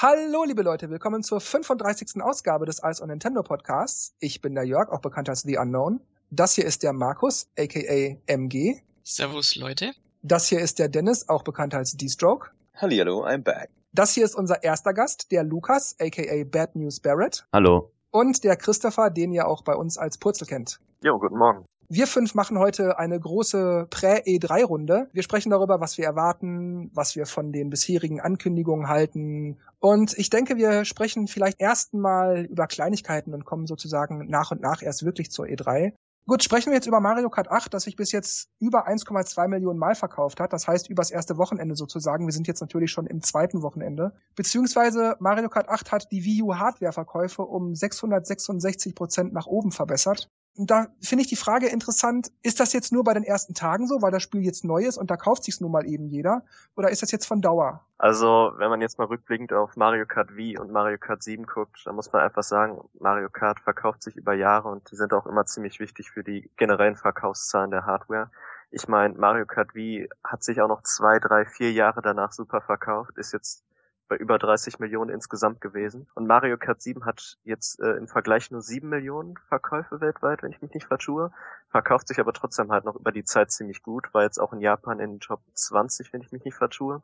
Hallo, liebe Leute, willkommen zur 35. Ausgabe des Ice on Nintendo Podcasts. Ich bin der Jörg, auch bekannt als The Unknown. Das hier ist der Markus, aka MG. Servus, Leute. Das hier ist der Dennis, auch bekannt als D-Stroke. Hallihallo, I'm back. Das hier ist unser erster Gast, der Lukas, aka Bad News Barrett. Hallo. Und der Christopher, den ihr auch bei uns als Purzel kennt. Jo, guten Morgen. Wir fünf machen heute eine große Prä-E3-Runde. Wir sprechen darüber, was wir erwarten, was wir von den bisherigen Ankündigungen halten. Und ich denke, wir sprechen vielleicht erstmal über Kleinigkeiten und kommen sozusagen nach und nach erst wirklich zur E3. Gut, sprechen wir jetzt über Mario Kart 8, das sich bis jetzt über 1,2 Millionen Mal verkauft hat. Das heißt, übers erste Wochenende sozusagen. Wir sind jetzt natürlich schon im zweiten Wochenende. Beziehungsweise Mario Kart 8 hat die Wii U Hardware-Verkäufe um 666 Prozent nach oben verbessert. Da finde ich die Frage interessant, ist das jetzt nur bei den ersten Tagen so, weil das Spiel jetzt neu ist und da kauft sich's nun mal eben jeder? Oder ist das jetzt von Dauer? Also, wenn man jetzt mal rückblickend auf Mario Kart Wii und Mario Kart 7 guckt, dann muss man einfach sagen, Mario Kart verkauft sich über Jahre und die sind auch immer ziemlich wichtig für die generellen Verkaufszahlen der Hardware. Ich meine, Mario Kart Wii hat sich auch noch zwei, drei, vier Jahre danach super verkauft, ist jetzt bei über 30 Millionen insgesamt gewesen. Und Mario Kart 7 hat jetzt äh, im Vergleich nur 7 Millionen Verkäufe weltweit, wenn ich mich nicht vertue. Verkauft sich aber trotzdem halt noch über die Zeit ziemlich gut, war jetzt auch in Japan in den Top 20, wenn ich mich nicht vertue.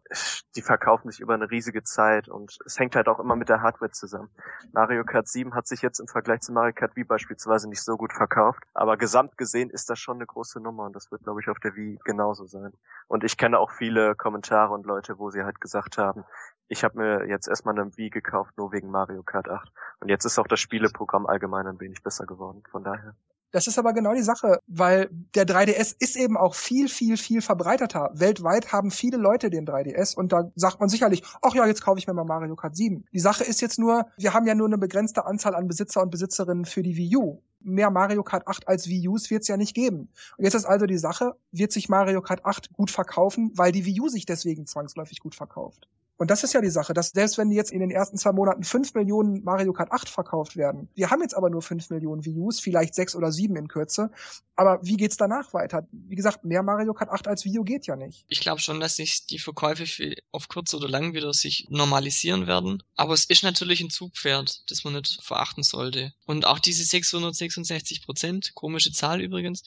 Die verkaufen sich über eine riesige Zeit und es hängt halt auch immer mit der Hardware zusammen. Mario Kart 7 hat sich jetzt im Vergleich zu Mario Kart Wii beispielsweise nicht so gut verkauft, aber gesamt gesehen ist das schon eine große Nummer und das wird, glaube ich, auf der Wii genauso sein. Und ich kenne auch viele Kommentare und Leute, wo sie halt gesagt haben, ich habe mir jetzt erstmal eine Wii gekauft, nur wegen Mario Kart 8. Und jetzt ist auch das Spieleprogramm allgemein ein wenig besser geworden, von daher. Das ist aber genau die Sache, weil der 3DS ist eben auch viel, viel, viel verbreiteter. Weltweit haben viele Leute den 3DS und da sagt man sicherlich, ach ja, jetzt kaufe ich mir mal Mario Kart 7. Die Sache ist jetzt nur, wir haben ja nur eine begrenzte Anzahl an Besitzer und Besitzerinnen für die Wii U. Mehr Mario Kart 8 als Wii Us wird es ja nicht geben. Und jetzt ist also die Sache, wird sich Mario Kart 8 gut verkaufen, weil die Wii U sich deswegen zwangsläufig gut verkauft. Und das ist ja die Sache, dass selbst wenn jetzt in den ersten zwei Monaten fünf Millionen Mario Kart 8 verkauft werden, wir haben jetzt aber nur fünf Millionen Us, vielleicht sechs oder sieben in Kürze. Aber wie geht's danach weiter? Wie gesagt, mehr Mario Kart 8 als Wii geht ja nicht. Ich glaube schon, dass sich die Verkäufe auf kurz oder lang wieder sich normalisieren werden. Aber es ist natürlich ein Zugpferd, das man nicht verachten sollte. Und auch diese 666 Prozent, komische Zahl übrigens,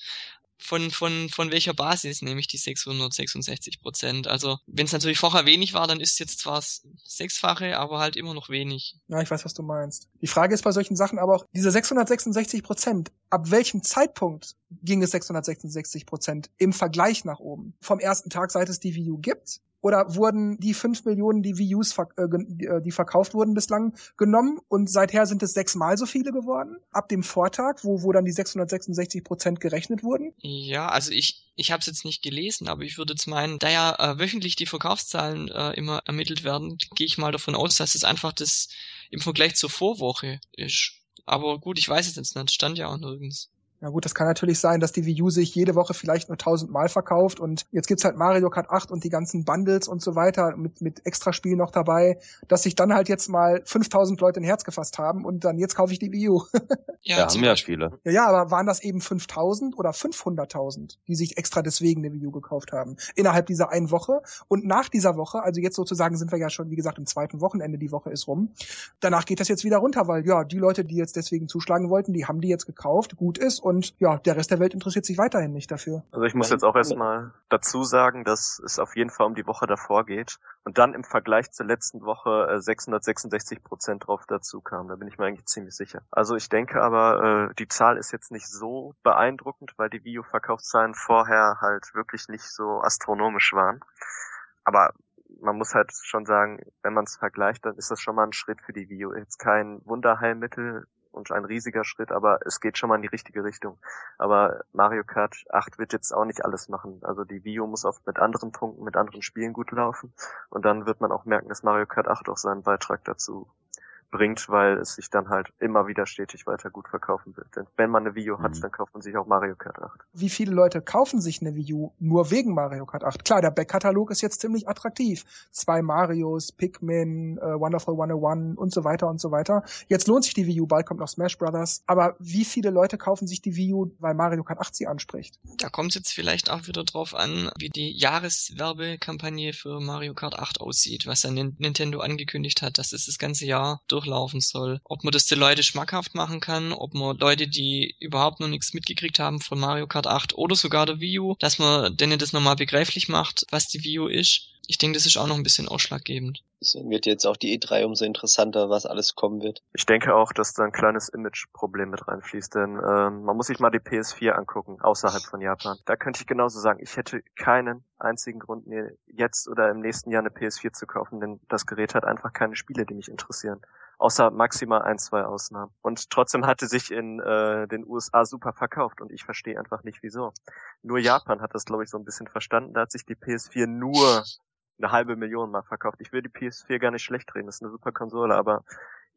von, von, von welcher Basis nehme ich die 666 Prozent? Also, wenn es natürlich vorher wenig war, dann ist es jetzt zwar sechsfache, aber halt immer noch wenig. Ja, ich weiß, was du meinst. Die Frage ist bei solchen Sachen aber auch, diese 666 Prozent, ab welchem Zeitpunkt ging es 666 Prozent im Vergleich nach oben? Vom ersten Tag, seit es die U gibt? Oder wurden die fünf Millionen, die Wii U's, äh, äh, die verkauft wurden bislang, genommen und seither sind es sechsmal so viele geworden? Ab dem Vortag, wo, wo dann die 666 Prozent gerechnet wurden? Ja, also ich, ich habe es jetzt nicht gelesen, aber ich würde jetzt meinen, da ja äh, wöchentlich die Verkaufszahlen äh, immer ermittelt werden, gehe ich mal davon aus, dass es einfach das im Vergleich zur Vorwoche ist. Aber gut, ich weiß es jetzt nicht, stand ja auch nirgends. Ja gut, das kann natürlich sein, dass die Wii U sich jede Woche vielleicht nur tausendmal verkauft und jetzt gibt's halt Mario Kart 8 und die ganzen Bundles und so weiter mit, mit Extraspielen noch dabei, dass sich dann halt jetzt mal 5000 Leute ein Herz gefasst haben und dann jetzt kaufe ich die Wii U. ja, ja haben ja viele. Ja, ja, aber waren das eben 5000 oder 500.000, die sich extra deswegen eine Wii U gekauft haben? Innerhalb dieser einen Woche und nach dieser Woche, also jetzt sozusagen sind wir ja schon, wie gesagt, im zweiten Wochenende, die Woche ist rum. Danach geht das jetzt wieder runter, weil ja, die Leute, die jetzt deswegen zuschlagen wollten, die haben die jetzt gekauft, gut ist und ja, der Rest der Welt interessiert sich weiterhin nicht dafür. Also ich muss jetzt auch erstmal dazu sagen, dass es auf jeden Fall um die Woche davor geht und dann im Vergleich zur letzten Woche 666 äh, Prozent drauf dazu kam. Da bin ich mir eigentlich ziemlich sicher. Also ich denke aber, äh, die Zahl ist jetzt nicht so beeindruckend, weil die Videoverkaufszahlen vorher halt wirklich nicht so astronomisch waren. Aber man muss halt schon sagen, wenn man es vergleicht, dann ist das schon mal ein Schritt für die Video. Jetzt kein Wunderheilmittel, und ein riesiger Schritt, aber es geht schon mal in die richtige Richtung. Aber Mario Kart 8 wird jetzt auch nicht alles machen. Also die Wii U muss oft mit anderen Punkten, mit anderen Spielen gut laufen und dann wird man auch merken, dass Mario Kart 8 auch seinen Beitrag dazu bringt, weil es sich dann halt immer wieder stetig weiter gut verkaufen wird. Denn wenn man eine Wii U hat, mhm. dann kauft man sich auch Mario Kart 8. Wie viele Leute kaufen sich eine Wii U nur wegen Mario Kart 8? Klar, der Backkatalog ist jetzt ziemlich attraktiv. Zwei Marios, Pikmin, uh, Wonderful 101 und so weiter und so weiter. Jetzt lohnt sich die Wii U, bald kommt noch Smash Brothers. Aber wie viele Leute kaufen sich die Wii U, weil Mario Kart 8 sie anspricht? Da kommt es jetzt vielleicht auch wieder drauf an, wie die Jahreswerbekampagne für Mario Kart 8 aussieht, was ja Nintendo angekündigt hat, dass es das ganze Jahr durchlaufen soll. Ob man das den Leuten schmackhaft machen kann, ob man Leute, die überhaupt noch nichts mitgekriegt haben von Mario Kart 8 oder sogar der Wii U, dass man denen das nochmal begreiflich macht, was die Wii U ist ich denke, das ist auch noch ein bisschen ausschlaggebend. Deswegen wird jetzt auch die E3 umso interessanter, was alles kommen wird. Ich denke auch, dass da ein kleines Image-Problem mit reinfließt, denn ähm, man muss sich mal die PS4 angucken, außerhalb von Japan. Da könnte ich genauso sagen, ich hätte keinen einzigen Grund, mir jetzt oder im nächsten Jahr eine PS4 zu kaufen, denn das Gerät hat einfach keine Spiele, die mich interessieren außer maximal ein, zwei Ausnahmen. Und trotzdem hatte sich in äh, den USA super verkauft und ich verstehe einfach nicht wieso. Nur Japan hat das, glaube ich, so ein bisschen verstanden. Da hat sich die PS4 nur eine halbe Million mal verkauft. Ich will die PS4 gar nicht schlecht reden, das ist eine super Konsole, aber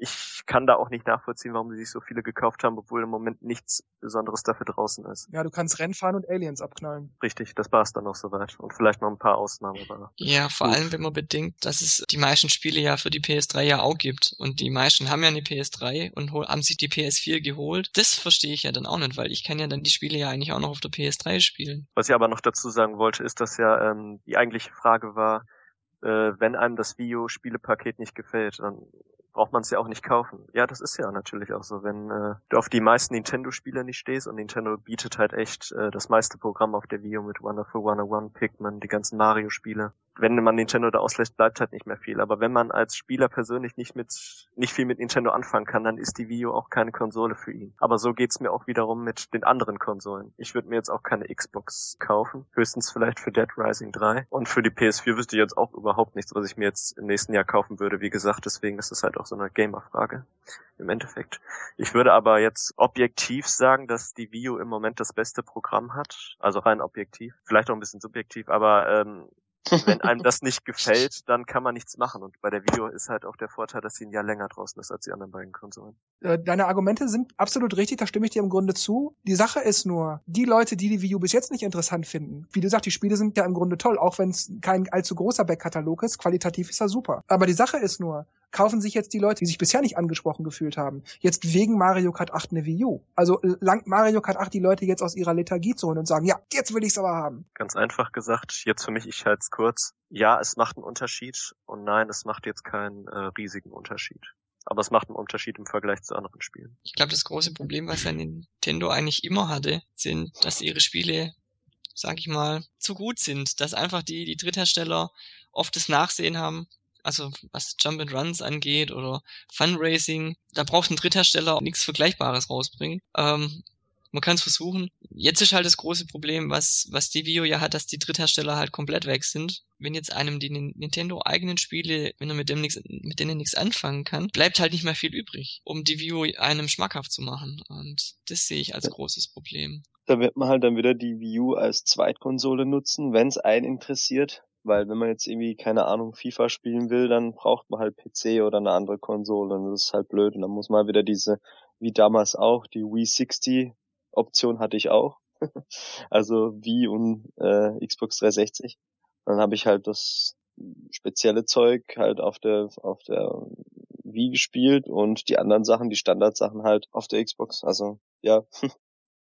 ich kann da auch nicht nachvollziehen, warum sie sich so viele gekauft haben, obwohl im Moment nichts Besonderes dafür draußen ist. Ja, du kannst Rennen fahren und Aliens abknallen. Richtig, das war's dann noch soweit. Und vielleicht noch ein paar Ausnahmen. Aber ja, vor gut. allem, wenn man bedenkt, dass es die meisten Spiele ja für die PS3 ja auch gibt. Und die meisten haben ja eine PS3 und haben sich die PS4 geholt. Das verstehe ich ja dann auch nicht, weil ich kann ja dann die Spiele ja eigentlich auch noch auf der PS3 spielen. Was ich aber noch dazu sagen wollte, ist, dass ja ähm, die eigentliche Frage war, äh, wenn einem das Videospielepaket nicht gefällt, dann braucht man es ja auch nicht kaufen. Ja, das ist ja natürlich auch so. Wenn äh, du auf die meisten Nintendo-Spiele nicht stehst und Nintendo bietet halt echt äh, das meiste Programm auf der Wii U mit Wonderful 101, Pikmin, die ganzen Mario-Spiele. Wenn man Nintendo da auslässt, bleibt halt nicht mehr viel. Aber wenn man als Spieler persönlich nicht mit nicht viel mit Nintendo anfangen kann, dann ist die Wii U auch keine Konsole für ihn. Aber so geht's mir auch wiederum mit den anderen Konsolen. Ich würde mir jetzt auch keine Xbox kaufen, höchstens vielleicht für Dead Rising 3. Und für die PS4 wüsste ich jetzt auch überhaupt nichts, was ich mir jetzt im nächsten Jahr kaufen würde. Wie gesagt, deswegen ist es halt auch so eine Gamer-Frage im Endeffekt. Ich würde aber jetzt objektiv sagen, dass die Wii U im Moment das beste Programm hat. Also rein objektiv. Vielleicht auch ein bisschen subjektiv, aber ähm, wenn einem das nicht gefällt, dann kann man nichts machen. Und bei der Video ist halt auch der Vorteil, dass sie ein Jahr länger draußen ist als die anderen beiden Konsolen. Äh, deine Argumente sind absolut richtig, da stimme ich dir im Grunde zu. Die Sache ist nur, die Leute, die die Video bis jetzt nicht interessant finden, wie du sagst, die Spiele sind ja im Grunde toll, auch wenn es kein allzu großer Backkatalog ist, qualitativ ist er super. Aber die Sache ist nur, kaufen sich jetzt die Leute, die sich bisher nicht angesprochen gefühlt haben, jetzt wegen Mario Kart 8 eine Wii U. Also langt Mario Kart 8 die Leute jetzt aus ihrer Lethargie zu holen und sagen, ja, jetzt will ich's aber haben. Ganz einfach gesagt, jetzt für mich, ich halte es kurz. Ja, es macht einen Unterschied und nein, es macht jetzt keinen äh, riesigen Unterschied. Aber es macht einen Unterschied im Vergleich zu anderen Spielen. Ich glaube, das große Problem, was ja Nintendo eigentlich immer hatte, sind, dass ihre Spiele, sag ich mal, zu gut sind. Dass einfach die, die Dritthersteller oft das Nachsehen haben also was Jump and Runs angeht oder Fundraising, da braucht ein Dritthersteller nichts Vergleichbares rausbringen. Ähm, man kann es versuchen. Jetzt ist halt das große Problem, was, was die Vio ja hat, dass die Dritthersteller halt komplett weg sind. Wenn jetzt einem die Nintendo eigenen Spiele, wenn er mit dem nix, mit denen nichts anfangen kann, bleibt halt nicht mehr viel übrig, um die Vio einem schmackhaft zu machen. Und das sehe ich als ja. großes Problem. Da wird man halt dann wieder die Wii U als Zweitkonsole nutzen, wenn es einen interessiert. Weil wenn man jetzt irgendwie, keine Ahnung, FIFA spielen will, dann braucht man halt PC oder eine andere Konsole und das ist halt blöd. Und dann muss man wieder diese, wie damals auch, die Wii 60 Option hatte ich auch. also Wii und äh, Xbox 360. dann habe ich halt das spezielle Zeug halt auf der auf der Wii gespielt und die anderen Sachen, die Standardsachen halt auf der Xbox. Also ja,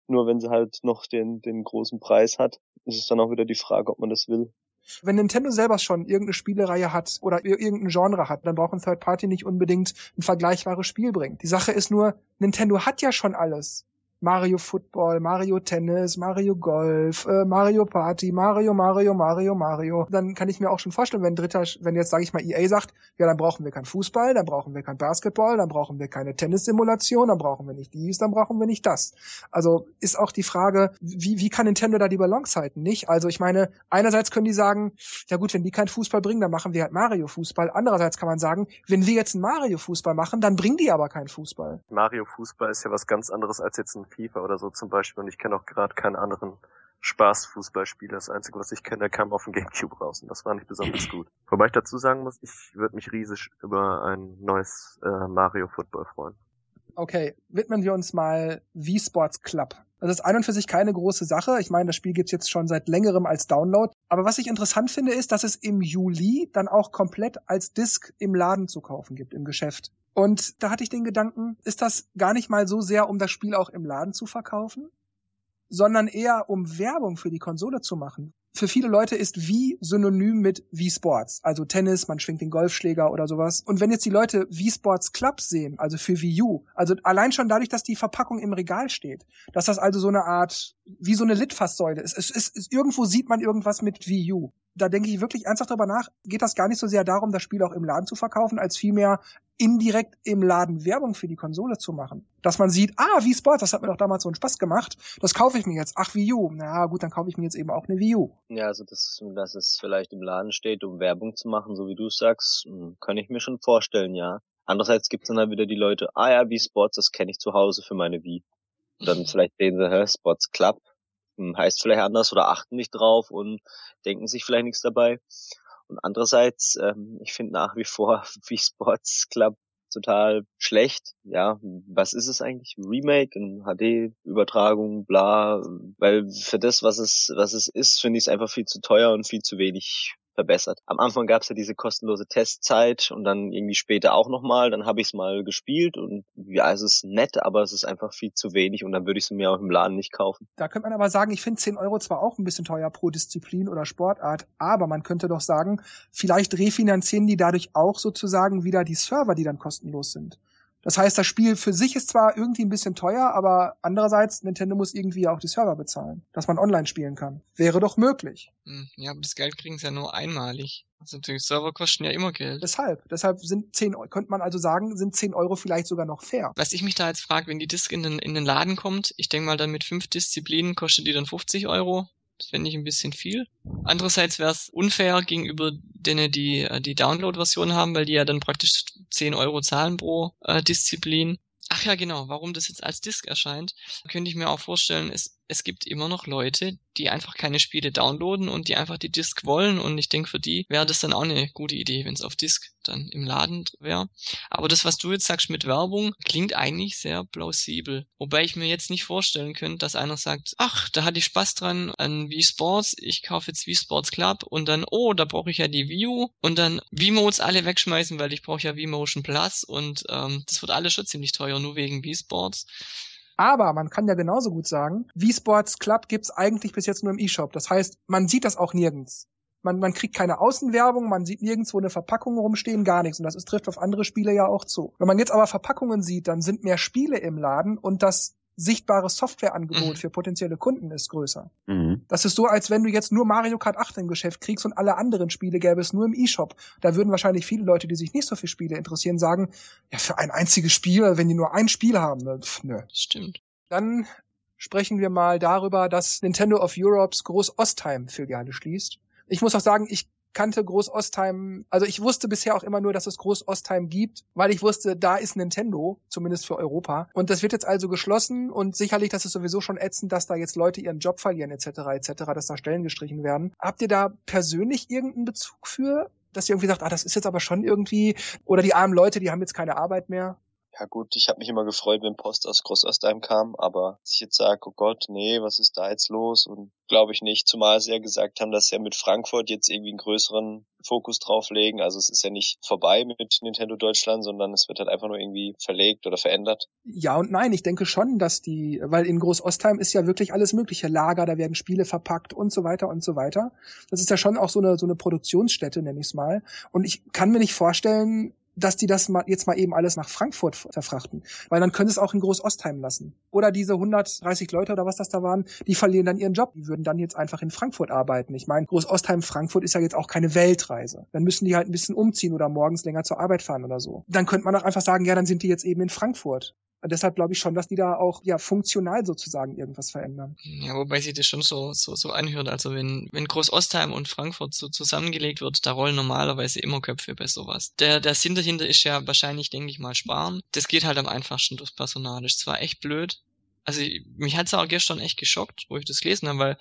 nur wenn sie halt noch den den großen Preis hat, ist es dann auch wieder die Frage, ob man das will. Wenn Nintendo selber schon irgendeine Spielereihe hat oder irgendein Genre hat, dann braucht ein Third Party nicht unbedingt ein vergleichbares Spiel bringen. Die Sache ist nur, Nintendo hat ja schon alles. Mario Football, Mario Tennis, Mario Golf, äh, Mario Party, Mario, Mario, Mario, Mario. Dann kann ich mir auch schon vorstellen, wenn dritter, wenn jetzt sage ich mal EA sagt, ja, dann brauchen wir kein Fußball, dann brauchen wir kein Basketball, dann brauchen wir keine Tennissimulation, dann brauchen wir nicht dies, dann brauchen wir nicht das. Also ist auch die Frage, wie, wie kann Nintendo da die Balance halten, nicht? Also ich meine, einerseits können die sagen, ja gut, wenn die keinen Fußball bringen, dann machen wir halt Mario Fußball. Andererseits kann man sagen, wenn wir jetzt einen Mario Fußball machen, dann bringen die aber keinen Fußball. Mario Fußball ist ja was ganz anderes als jetzt ein FIFA oder so zum Beispiel und ich kenne auch gerade keinen anderen Spaß-Fußballspiel. Das Einzige, was ich kenne, der kam auf dem Gamecube raus und das war nicht besonders gut. Wobei ich dazu sagen muss, ich würde mich riesig über ein neues äh, Mario Football freuen. Okay, widmen wir uns mal Wii Sports Club. Das ist ein und für sich keine große Sache. Ich meine, das Spiel gibt's jetzt schon seit längerem als Download. Aber was ich interessant finde, ist, dass es im Juli dann auch komplett als Disc im Laden zu kaufen gibt, im Geschäft. Und da hatte ich den Gedanken, ist das gar nicht mal so sehr, um das Spiel auch im Laden zu verkaufen, sondern eher um Werbung für die Konsole zu machen für viele Leute ist Wii synonym mit Wii Sports. Also Tennis, man schwingt den Golfschläger oder sowas. Und wenn jetzt die Leute Wii Sports Club sehen, also für Wii U, also allein schon dadurch, dass die Verpackung im Regal steht, dass das also so eine Art, wie so eine Litfaßsäule ist. Es ist, es, irgendwo sieht man irgendwas mit Wii U da denke ich wirklich ernsthaft darüber nach, geht das gar nicht so sehr darum, das Spiel auch im Laden zu verkaufen, als vielmehr indirekt im Laden Werbung für die Konsole zu machen. Dass man sieht, ah, Wii Sports, das hat mir doch damals so einen Spaß gemacht, das kaufe ich mir jetzt. Ach, Wii U. Na gut, dann kaufe ich mir jetzt eben auch eine Wii U. Ja, also das, dass es vielleicht im Laden steht, um Werbung zu machen, so wie du sagst, hm, kann ich mir schon vorstellen, ja. Andererseits gibt es dann halt wieder die Leute, ah ja, Wii Sports, das kenne ich zu Hause für meine Wii. Und dann vielleicht sehen sie, hä, Sports Club, hm, heißt vielleicht anders oder achten nicht drauf und denken sich vielleicht nichts dabei. Und andererseits, ähm, ich finde nach wie vor wie Sports Club total schlecht. Ja, was ist es eigentlich? Remake, HD-Übertragung, bla. Weil für das, was es, was es ist, finde ich es einfach viel zu teuer und viel zu wenig verbessert. Am Anfang gab es ja diese kostenlose Testzeit und dann irgendwie später auch nochmal. Dann habe ich es mal gespielt und ja, es ist nett, aber es ist einfach viel zu wenig und dann würde ich es mir auch im Laden nicht kaufen. Da könnte man aber sagen, ich finde 10 Euro zwar auch ein bisschen teuer pro Disziplin oder Sportart, aber man könnte doch sagen, vielleicht refinanzieren die dadurch auch sozusagen wieder die Server, die dann kostenlos sind. Das heißt, das Spiel für sich ist zwar irgendwie ein bisschen teuer, aber andererseits, Nintendo muss irgendwie auch die Server bezahlen, dass man online spielen kann. Wäre doch möglich. Hm, ja, aber das Geld kriegen sie ja nur einmalig. Also natürlich, Server kosten ja immer Geld. Deshalb, deshalb sind 10, könnte man also sagen, sind 10 Euro vielleicht sogar noch fair. Was ich mich da jetzt frage, wenn die Disc in den, in den Laden kommt, ich denke mal dann mit fünf Disziplinen kostet die dann 50 Euro. Das fände ich ein bisschen viel. Andererseits wäre es unfair gegenüber denen, die äh, die Download-Version haben, weil die ja dann praktisch 10 Euro zahlen pro äh, Disziplin. Ach ja, genau, warum das jetzt als Disc erscheint, könnte ich mir auch vorstellen, es, es gibt immer noch Leute, die einfach keine Spiele downloaden und die einfach die Disc wollen und ich denke, für die wäre das dann auch eine gute Idee, wenn es auf Disc dann im Laden wäre. Aber das, was du jetzt sagst mit Werbung, klingt eigentlich sehr plausibel. Wobei ich mir jetzt nicht vorstellen könnte, dass einer sagt, ach, da hatte ich Spaß dran an Wii Sports, ich kaufe jetzt Wii Sports Club und dann, oh, da brauche ich ja die Wii und dann Wii Modes alle wegschmeißen, weil ich brauche ja Wii Motion Plus und ähm, das wird alles schon ziemlich teuer, nur wegen Wii Sports. Aber man kann ja genauso gut sagen, Wii Sports Club gibt's eigentlich bis jetzt nur im eShop. Das heißt, man sieht das auch nirgends. Man, man kriegt keine Außenwerbung, man sieht nirgendwo eine Verpackung rumstehen, gar nichts. Und das ist, trifft auf andere Spiele ja auch zu. Wenn man jetzt aber Verpackungen sieht, dann sind mehr Spiele im Laden und das sichtbare Softwareangebot mhm. für potenzielle Kunden ist größer. Mhm. Das ist so, als wenn du jetzt nur Mario Kart 8 im Geschäft kriegst und alle anderen Spiele gäbe es nur im eShop. Da würden wahrscheinlich viele Leute, die sich nicht so für Spiele interessieren, sagen, ja, für ein einziges Spiel, wenn die nur ein Spiel haben, ne, pf, nö. Stimmt. Dann sprechen wir mal darüber, dass Nintendo of Europes Groß-Ostheim-Filiale schließt. Ich muss auch sagen, ich kannte Groß-Ostheim, also ich wusste bisher auch immer nur, dass es Groß-Ostheim gibt, weil ich wusste, da ist Nintendo, zumindest für Europa. Und das wird jetzt also geschlossen und sicherlich, das ist sowieso schon ätzend, dass da jetzt Leute ihren Job verlieren etc. etc., dass da Stellen gestrichen werden. Habt ihr da persönlich irgendeinen Bezug für? Dass ihr irgendwie sagt, ah, das ist jetzt aber schon irgendwie, oder die armen Leute, die haben jetzt keine Arbeit mehr? Ja gut, ich habe mich immer gefreut, wenn Post aus Großostheim kam, aber ich jetzt sage, oh Gott, nee, was ist da jetzt los? Und glaube ich nicht, zumal sie ja gesagt haben, dass sie ja mit Frankfurt jetzt irgendwie einen größeren Fokus drauflegen. Also es ist ja nicht vorbei mit Nintendo Deutschland, sondern es wird halt einfach nur irgendwie verlegt oder verändert. Ja und nein, ich denke schon, dass die, weil in Großostheim ist ja wirklich alles mögliche Lager, da werden Spiele verpackt und so weiter und so weiter. Das ist ja schon auch so eine, so eine Produktionsstätte, nenne ich es mal. Und ich kann mir nicht vorstellen, dass die das mal, jetzt mal eben alles nach Frankfurt verfrachten. Weil dann können sie es auch in Groß-Ostheim lassen. Oder diese 130 Leute oder was das da waren, die verlieren dann ihren Job. Die würden dann jetzt einfach in Frankfurt arbeiten. Ich meine, Groß-Ostheim, Frankfurt ist ja jetzt auch keine Weltreise. Dann müssen die halt ein bisschen umziehen oder morgens länger zur Arbeit fahren oder so. Dann könnte man auch einfach sagen, ja, dann sind die jetzt eben in Frankfurt. Und deshalb glaube ich schon, dass die da auch ja funktional sozusagen irgendwas verändern. Ja, wobei sich das schon so so so anhört. Also wenn wenn Groß-Ostheim und Frankfurt so zusammengelegt wird, da rollen normalerweise immer Köpfe bei sowas. Der der Sinn dahinter ist ja wahrscheinlich, denke ich mal, sparen. Das geht halt am einfachsten durchs Personal. Das ist zwar echt blöd, Also mich hat's auch gestern echt geschockt, wo ich das gelesen habe, weil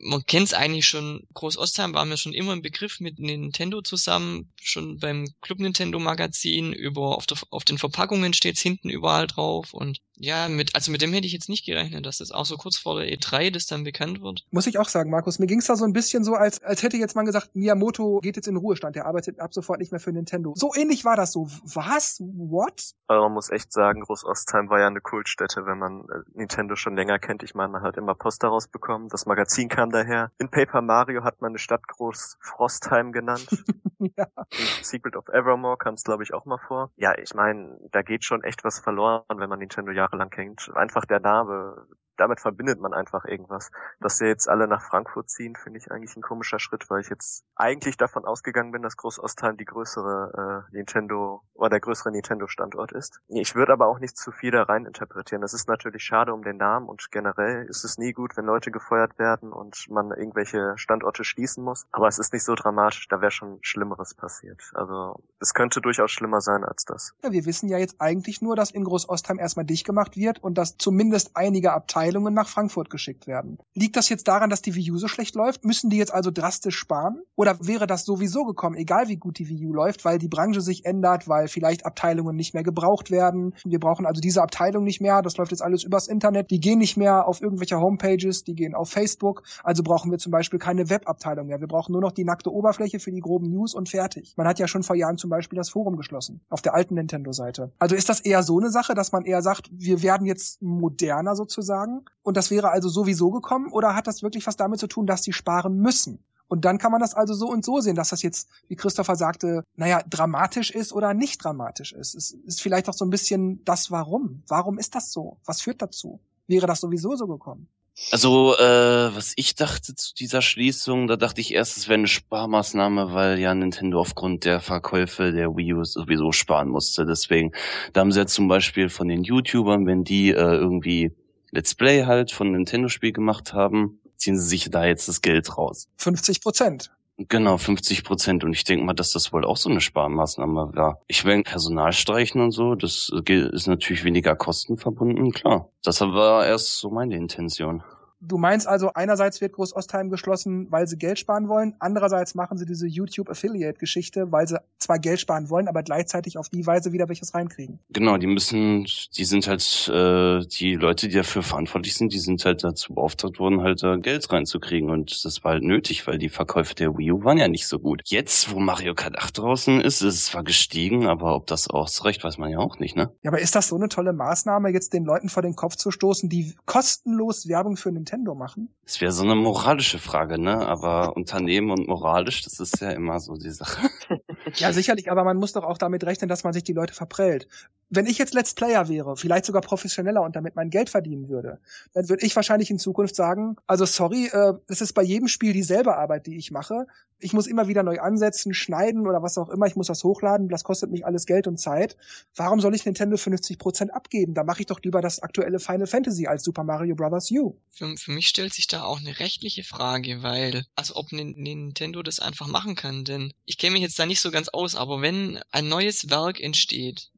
man kennt es eigentlich schon, Groß Ostheim war mir schon immer ein Begriff mit Nintendo zusammen, schon beim Club Nintendo Magazin, über auf, der, auf den Verpackungen steht's hinten überall drauf und ja, mit, also mit dem hätte ich jetzt nicht gerechnet, dass das auch so kurz vor der E3 das dann bekannt wird. Muss ich auch sagen, Markus, mir ging's da so ein bisschen so, als, als hätte jetzt man gesagt, Miyamoto geht jetzt in Ruhestand, der arbeitet ab sofort nicht mehr für Nintendo. So ähnlich war das so. Was? What? Also man muss echt sagen, Groß Ostheim war ja eine Kultstätte, wenn man äh, Nintendo schon länger kennt. Ich meine, man hat immer Poster rausbekommen, das Magazin kam daher. In Paper Mario hat man eine Stadt Groß Frostheim genannt. ja. In Secret of Evermore kam es, glaube ich, auch mal vor. Ja, ich meine, da geht schon echt was verloren, wenn man Nintendo ja jahrelang hängt. Einfach der Name, damit verbindet man einfach irgendwas. Dass wir jetzt alle nach Frankfurt ziehen, finde ich eigentlich ein komischer Schritt, weil ich jetzt eigentlich davon ausgegangen bin, dass Großostheim die größere äh, Nintendo oder der größere Nintendo-Standort ist. Ich würde aber auch nicht zu viel da rein interpretieren. Das ist natürlich schade um den Namen und generell ist es nie gut, wenn Leute gefeuert werden und man irgendwelche Standorte schließen muss. Aber es ist nicht so dramatisch, da wäre schon Schlimmeres passiert. Also es könnte durchaus schlimmer sein als das. Ja, wir wissen ja jetzt eigentlich nur, dass in Großostheim erstmal dicht gemacht wird und dass zumindest einige Abteilungen Abteilungen nach Frankfurt geschickt werden. Liegt das jetzt daran, dass die Wii U so schlecht läuft? Müssen die jetzt also drastisch sparen? Oder wäre das sowieso gekommen, egal wie gut die Wii U läuft, weil die Branche sich ändert, weil vielleicht Abteilungen nicht mehr gebraucht werden? Wir brauchen also diese Abteilung nicht mehr. Das läuft jetzt alles übers Internet. Die gehen nicht mehr auf irgendwelche Homepages, die gehen auf Facebook. Also brauchen wir zum Beispiel keine Webabteilung mehr. Wir brauchen nur noch die nackte Oberfläche für die groben News und fertig. Man hat ja schon vor Jahren zum Beispiel das Forum geschlossen. Auf der alten Nintendo-Seite. Also ist das eher so eine Sache, dass man eher sagt, wir werden jetzt moderner sozusagen und das wäre also sowieso gekommen oder hat das wirklich was damit zu tun, dass sie sparen müssen? Und dann kann man das also so und so sehen, dass das jetzt, wie Christopher sagte, naja, dramatisch ist oder nicht dramatisch ist. Es ist vielleicht auch so ein bisschen das Warum. Warum ist das so? Was führt dazu? Wäre das sowieso so gekommen? Also, äh, was ich dachte zu dieser Schließung, da dachte ich erst, es wäre eine Sparmaßnahme, weil ja Nintendo aufgrund der Verkäufe der Wii U sowieso sparen musste. Deswegen, da haben sie ja zum Beispiel von den YouTubern, wenn die äh, irgendwie Let's Play halt von Nintendo-Spiel gemacht haben, ziehen sie sich da jetzt das Geld raus. 50 Prozent. Genau, 50 Prozent. Und ich denke mal, dass das wohl auch so eine Sparmaßnahme war. Ich meine, Personal streichen und so, das ist natürlich weniger Kosten verbunden, klar. Das war erst so meine Intention. Du meinst also, einerseits wird Groß-Ostheim geschlossen, weil sie Geld sparen wollen, andererseits machen sie diese YouTube-Affiliate-Geschichte, weil sie zwar Geld sparen wollen, aber gleichzeitig auf die Weise wieder welches reinkriegen. Genau, die müssen, die sind halt, äh, die Leute, die dafür verantwortlich sind, die sind halt dazu beauftragt worden, halt da Geld reinzukriegen und das war halt nötig, weil die Verkäufe der Wii U waren ja nicht so gut. Jetzt, wo Mario Kart 8 draußen ist, ist es zwar gestiegen, aber ob das ausreicht, weiß man ja auch nicht, ne? Ja, aber ist das so eine tolle Maßnahme, jetzt den Leuten vor den Kopf zu stoßen, die kostenlos Werbung für Nintendo Nintendo machen? Es wäre so eine moralische Frage, ne? Aber Unternehmen und moralisch, das ist ja immer so die Sache. ja, sicherlich, aber man muss doch auch damit rechnen, dass man sich die Leute verprellt. Wenn ich jetzt Let's Player wäre, vielleicht sogar professioneller und damit mein Geld verdienen würde, dann würde ich wahrscheinlich in Zukunft sagen, also sorry, äh, es ist bei jedem Spiel dieselbe Arbeit, die ich mache. Ich muss immer wieder neu ansetzen, schneiden oder was auch immer. Ich muss das hochladen. Das kostet mich alles Geld und Zeit. Warum soll ich Nintendo 50 Prozent abgeben? Da mache ich doch lieber das aktuelle Final Fantasy als Super Mario Bros. U. Für, für mich stellt sich da auch eine rechtliche Frage, weil, also ob Nintendo das einfach machen kann, denn ich kenne mich jetzt da nicht so ganz aus, aber wenn ein neues Werk entsteht,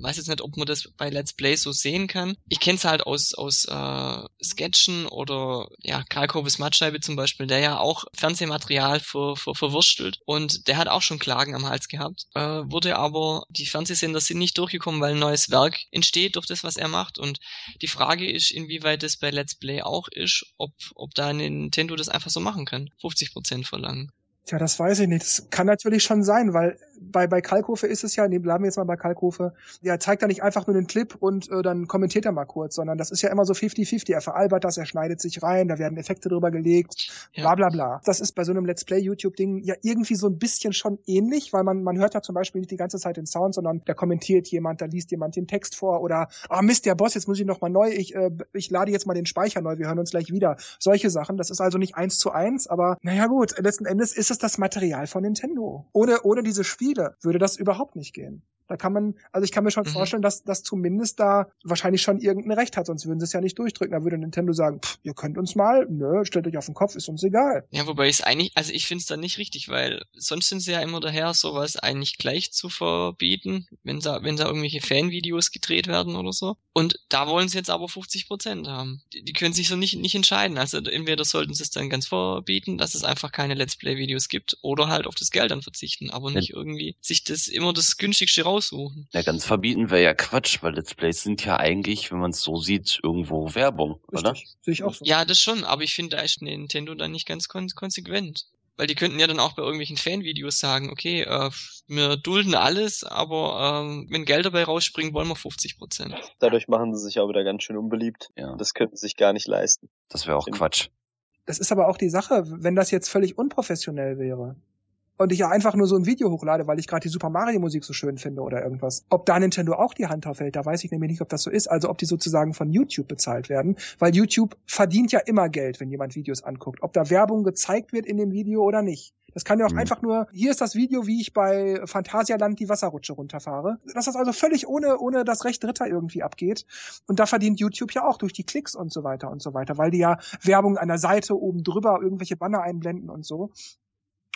weiß jetzt nicht, ob man das bei Let's Play so sehen kann. Ich kenne es halt aus, aus äh, Sketchen oder ja, Karl Koves Mattscheibe zum Beispiel, der ja auch Fernsehmaterial ver, ver, verwurstelt und der hat auch schon Klagen am Hals gehabt. Äh, wurde aber, die Fernsehsender sind nicht durchgekommen, weil ein neues Werk entsteht durch das, was er macht. Und die Frage ist, inwieweit das bei Let's Play auch ist, ob, ob da Nintendo das einfach so machen kann. 50% verlangen. Tja, das weiß ich nicht. Das kann natürlich schon sein, weil bei, bei Kalkofe ist es ja, nee, bleiben wir jetzt mal bei Kalkofe, der zeigt ja nicht einfach nur den Clip und äh, dann kommentiert er mal kurz, sondern das ist ja immer so 50-50. Er veralbert das, er schneidet sich rein, da werden Effekte drüber gelegt, ja. bla bla bla. Das ist bei so einem Let's Play-YouTube-Ding ja irgendwie so ein bisschen schon ähnlich, weil man, man hört da zum Beispiel nicht die ganze Zeit den Sound, sondern da kommentiert jemand, da liest jemand den Text vor oder, ah oh Mist, der Boss, jetzt muss ich noch mal neu, ich, äh, ich lade jetzt mal den Speicher neu, wir hören uns gleich wieder. Solche Sachen, das ist also nicht eins zu eins, aber naja gut, letzten Endes ist es das Material von Nintendo. Ohne, ohne diese Spiele würde das überhaupt nicht gehen. Da kann man, also ich kann mir schon Mhm. vorstellen, dass das zumindest da wahrscheinlich schon irgendein Recht hat, sonst würden sie es ja nicht durchdrücken. Da würde Nintendo sagen, pff, ihr könnt uns mal, nö, stellt euch auf den Kopf, ist uns egal. Ja, wobei ich es eigentlich, also ich finde es dann nicht richtig, weil sonst sind sie ja immer daher, sowas eigentlich gleich zu verbieten, wenn da, wenn da irgendwelche Fanvideos gedreht werden oder so. Und da wollen sie jetzt aber 50 Prozent haben. Die, die können sich so nicht, nicht entscheiden. Also entweder sollten sie es dann ganz verbieten, dass es einfach keine Let's Play-Videos gibt, oder halt auf das Geld dann verzichten, aber nicht irgendwie sich das immer das günstigste raussuchen. Ja, ganz verbieten wäre ja Quatsch, weil Let's Plays sind ja eigentlich, wenn man es so sieht, irgendwo Werbung, oder? Richtig. Sehe ich auch so. Ja, das schon, aber ich finde, da ist Nintendo dann nicht ganz kon konsequent. Weil die könnten ja dann auch bei irgendwelchen Fanvideos sagen, okay, äh, wir dulden alles, aber ähm, wenn Geld dabei rausspringt, wollen wir 50 Prozent. Dadurch machen sie sich auch wieder ganz schön unbeliebt. Ja, Das könnten sie sich gar nicht leisten. das wäre auch. Quatsch. Das ist aber auch die Sache, wenn das jetzt völlig unprofessionell wäre und ich ja einfach nur so ein Video hochlade, weil ich gerade die Super Mario Musik so schön finde oder irgendwas. Ob da Nintendo auch die Hand aufhält, da weiß ich nämlich nicht, ob das so ist. Also ob die sozusagen von YouTube bezahlt werden, weil YouTube verdient ja immer Geld, wenn jemand Videos anguckt. Ob da Werbung gezeigt wird in dem Video oder nicht. Das kann ja auch Mhm. einfach nur, hier ist das Video, wie ich bei Phantasialand die Wasserrutsche runterfahre. Dass das also völlig ohne, ohne das Recht Dritter irgendwie abgeht. Und da verdient YouTube ja auch durch die Klicks und so weiter und so weiter, weil die ja Werbung an der Seite oben drüber irgendwelche Banner einblenden und so.